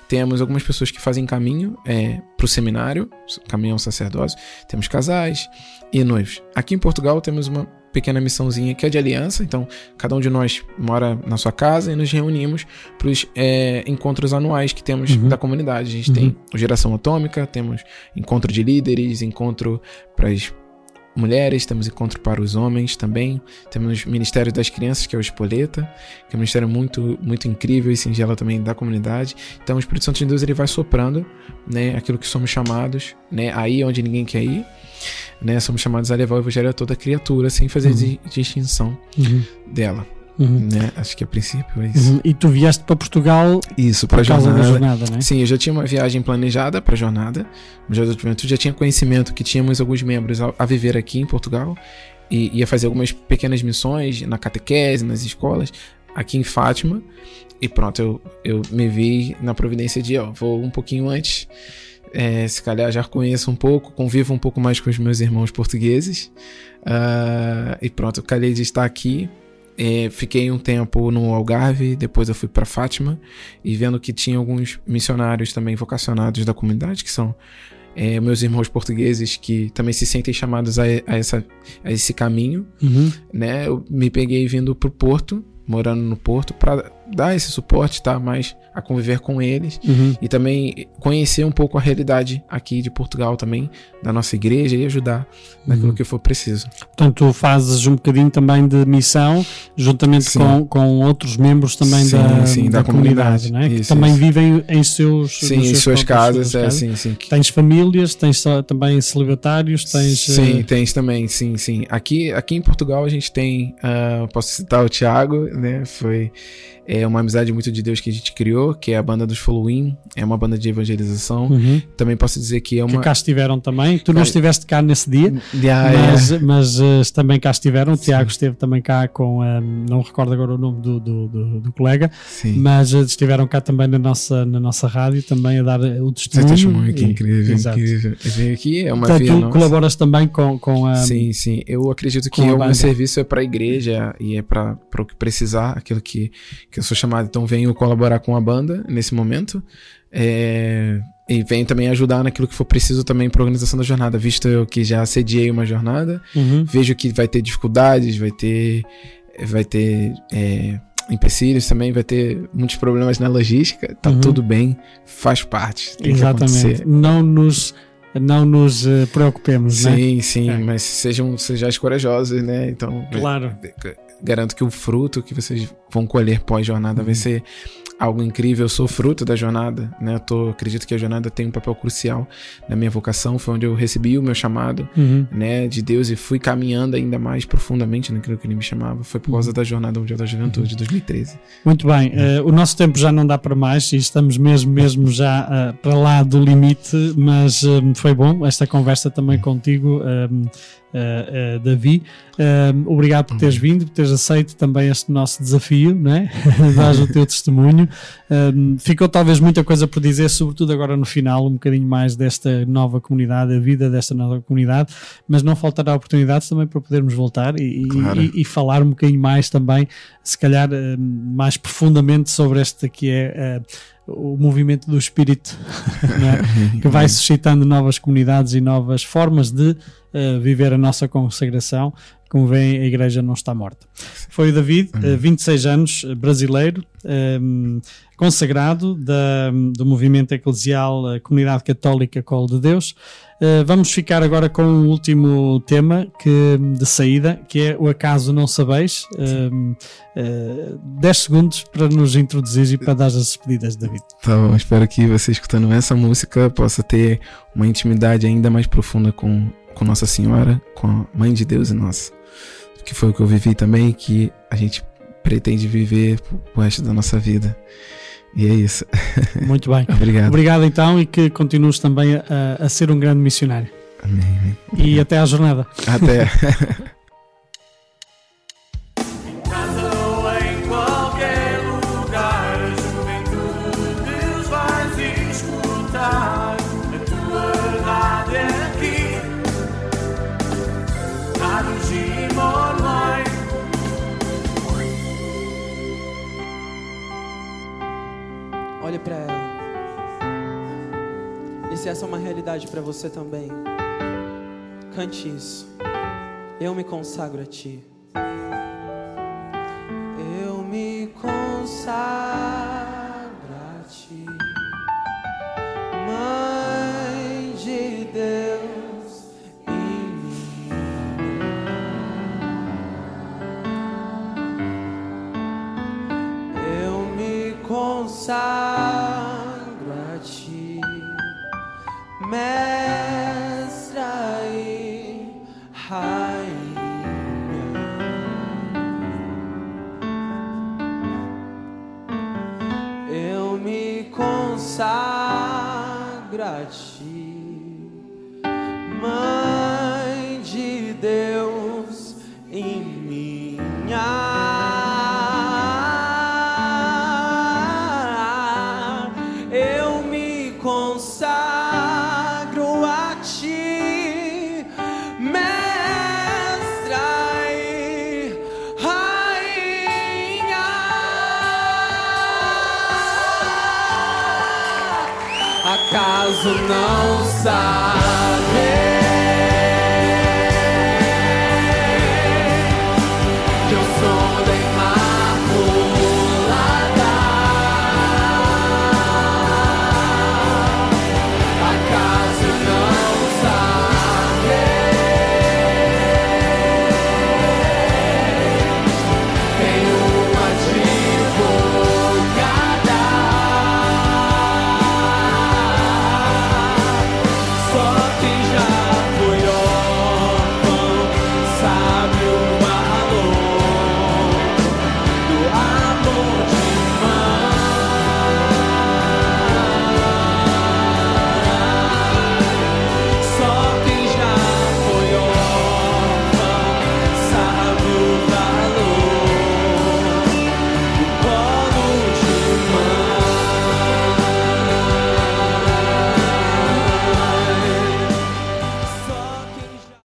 Temos algumas pessoas que fazem caminho é, para o seminário, caminho ao sacerdócio. Temos casais e noivos. Aqui em Portugal temos uma pequena missãozinha que é de aliança, então cada um de nós mora na sua casa e nos reunimos para os encontros anuais que temos Uhum. da comunidade. A gente Uhum. tem o Geração Atômica, temos encontro de líderes, encontro para as mulheres, temos encontro para os homens também. Temos o Ministério das Crianças, que é o Espoleta, que é um ministério muito, muito incrível e singelo também da comunidade. Então o Espírito Santo de Deus ele vai soprando, né, aquilo que somos chamados, né, aí onde ninguém quer ir. Né, somos chamados a levar o evangelho a toda criatura sem fazer Uhum. di- distinção uhum, dela, uhum, né? Acho que a princípio é isso. uhum. E tu vieste para Portugal Isso, por para causa jornada. da jornada, não é? Sim, eu já tinha uma viagem planejada para a jornada. Juventude já tinha conhecimento que tínhamos alguns membros a, a viver aqui em Portugal e ia fazer algumas pequenas missões na catequese, nas escolas, aqui em Fátima. E pronto, eu, eu me vi na providência de, ó, vou um pouquinho antes. é, se calhar já conheço um pouco, convivo um pouco mais com os meus irmãos portugueses. Ah, e pronto, eu calhei de estar aqui. É, fiquei um tempo no Algarve, depois eu fui para Fátima e vendo que tinha alguns missionários também vocacionados da comunidade, que são é, meus irmãos portugueses que também se sentem chamados a, a essa, a esse caminho, Uhum. né? Eu me peguei vindo pro Porto, morando no Porto, para dar esse suporte, tá? Mais a conviver com eles Uhum. e também conhecer um pouco a realidade aqui de Portugal também, da nossa igreja e ajudar naquilo Uhum. que for preciso. Portanto, tu fazes um bocadinho também de missão, juntamente Sim. com, com outros membros também Sim, da, sim, da da comunidade, comunidade. né? que Isso, também isso. vivem em seus, Sim, em suas casas, suas é casas. assim, sim. Tens famílias, tens também celibatários, tens. Sim, eh, tens também, sim, sim. Aqui, aqui em Portugal a gente tem, ah, posso citar o Thiago, né? Foi é uma amizade muito de Deus que a gente criou, que é a banda dos Following, é uma banda de evangelização. uhum. Também posso dizer que é que uma cá estiveram também. Tu não estiveste cá nesse dia, Ah, é. mas, mas eh, também cá estiveram. O Tiago esteve também cá com, eh, não recordo agora o nome do, do, do- do colega, Sim. mas eh, estiveram cá também na nossa, na nossa rádio também a dar o Seu testemunho. testemunho, que incrível, Exato. incrível. Aqui, é uma via tu nossa. colaboras também com, com a. Sim, sim. Eu acredito que o meu serviço é para a igreja e é para o que precisar, aquilo que, que eu sou chamado. Então, venho colaborar com a banda nesse momento. É, e venho também ajudar naquilo que for preciso também para a organização da jornada, visto eu que já sediei uma jornada, Uhum. vejo que vai ter dificuldades, vai ter, vai ter é, empecilhos também, vai ter muitos problemas na logística. Tá Uhum. tudo bem, faz parte. Exatamente. Não nos, não nos eh, preocupemos, né? Sim, sim, É. mas sejam, sejais corajosos, né? Então, Claro. Garanto que o fruto que vocês vão colher pós-jornada Uhum. vai ser algo incrível. Eu sou fruto da jornada, né? Eu tô, acredito que a jornada tem um papel crucial na minha vocação. Foi onde eu recebi o meu chamado, Uhum. né? De Deus e fui caminhando ainda mais profundamente naquilo que ele me chamava. Foi por causa Uhum. da Jornada Mundial da Juventude de 2013. Muito bem, eh, o nosso tempo já não dá para mais e estamos mesmo, mesmo já eh, para lá do limite, mas eh, foi bom esta conversa também contigo, eh, eh, eh, Davi. Obrigado por teres vindo, por teres aceito também este nosso desafio, né? Dás o teu testemunho. Ficou talvez muita coisa por dizer, sobretudo agora no final, um bocadinho mais desta nova comunidade, a vida desta nova comunidade, mas não faltará oportunidades também para podermos voltar e, Claro. e- e falar um bocadinho mais também, se calhar mais profundamente sobre este que é eh, o movimento do espírito, é? que vai suscitando novas comunidades e novas formas de eh, viver a nossa consagração. Como veem, a igreja não está morta. Foi o David, eh, 26 anos, eh, brasileiro, eh, consagrado da- do movimento eclesial eh, Comunidade Católica Colo de Deus. Eh, vamos ficar agora com o último tema que, de saída, que é o acaso não sabeis. Eh, eh, 10 segundos para nos introduzir e para dar as despedidas, David. Tá bom, espero que você escutando essa música possa ter uma intimidade ainda mais profunda com, com Nossa Senhora, com a Mãe de Deus e nossa. Que foi o que eu vivi também que a gente pretende viver o resto da nossa vida. E é isso. Muito bem. Obrigado. Obrigado então e que continues também a, a ser um grande missionário. Amém, amém. E até à jornada. Até. essa é uma realidade pra você também, cante isso. Eu me consagro a ti. Eu me consagro a ti. Mãe de Deus e minha. Eu me consagro mestra e rainha. Eu me consagro a ti, Mãe Deus não sabe.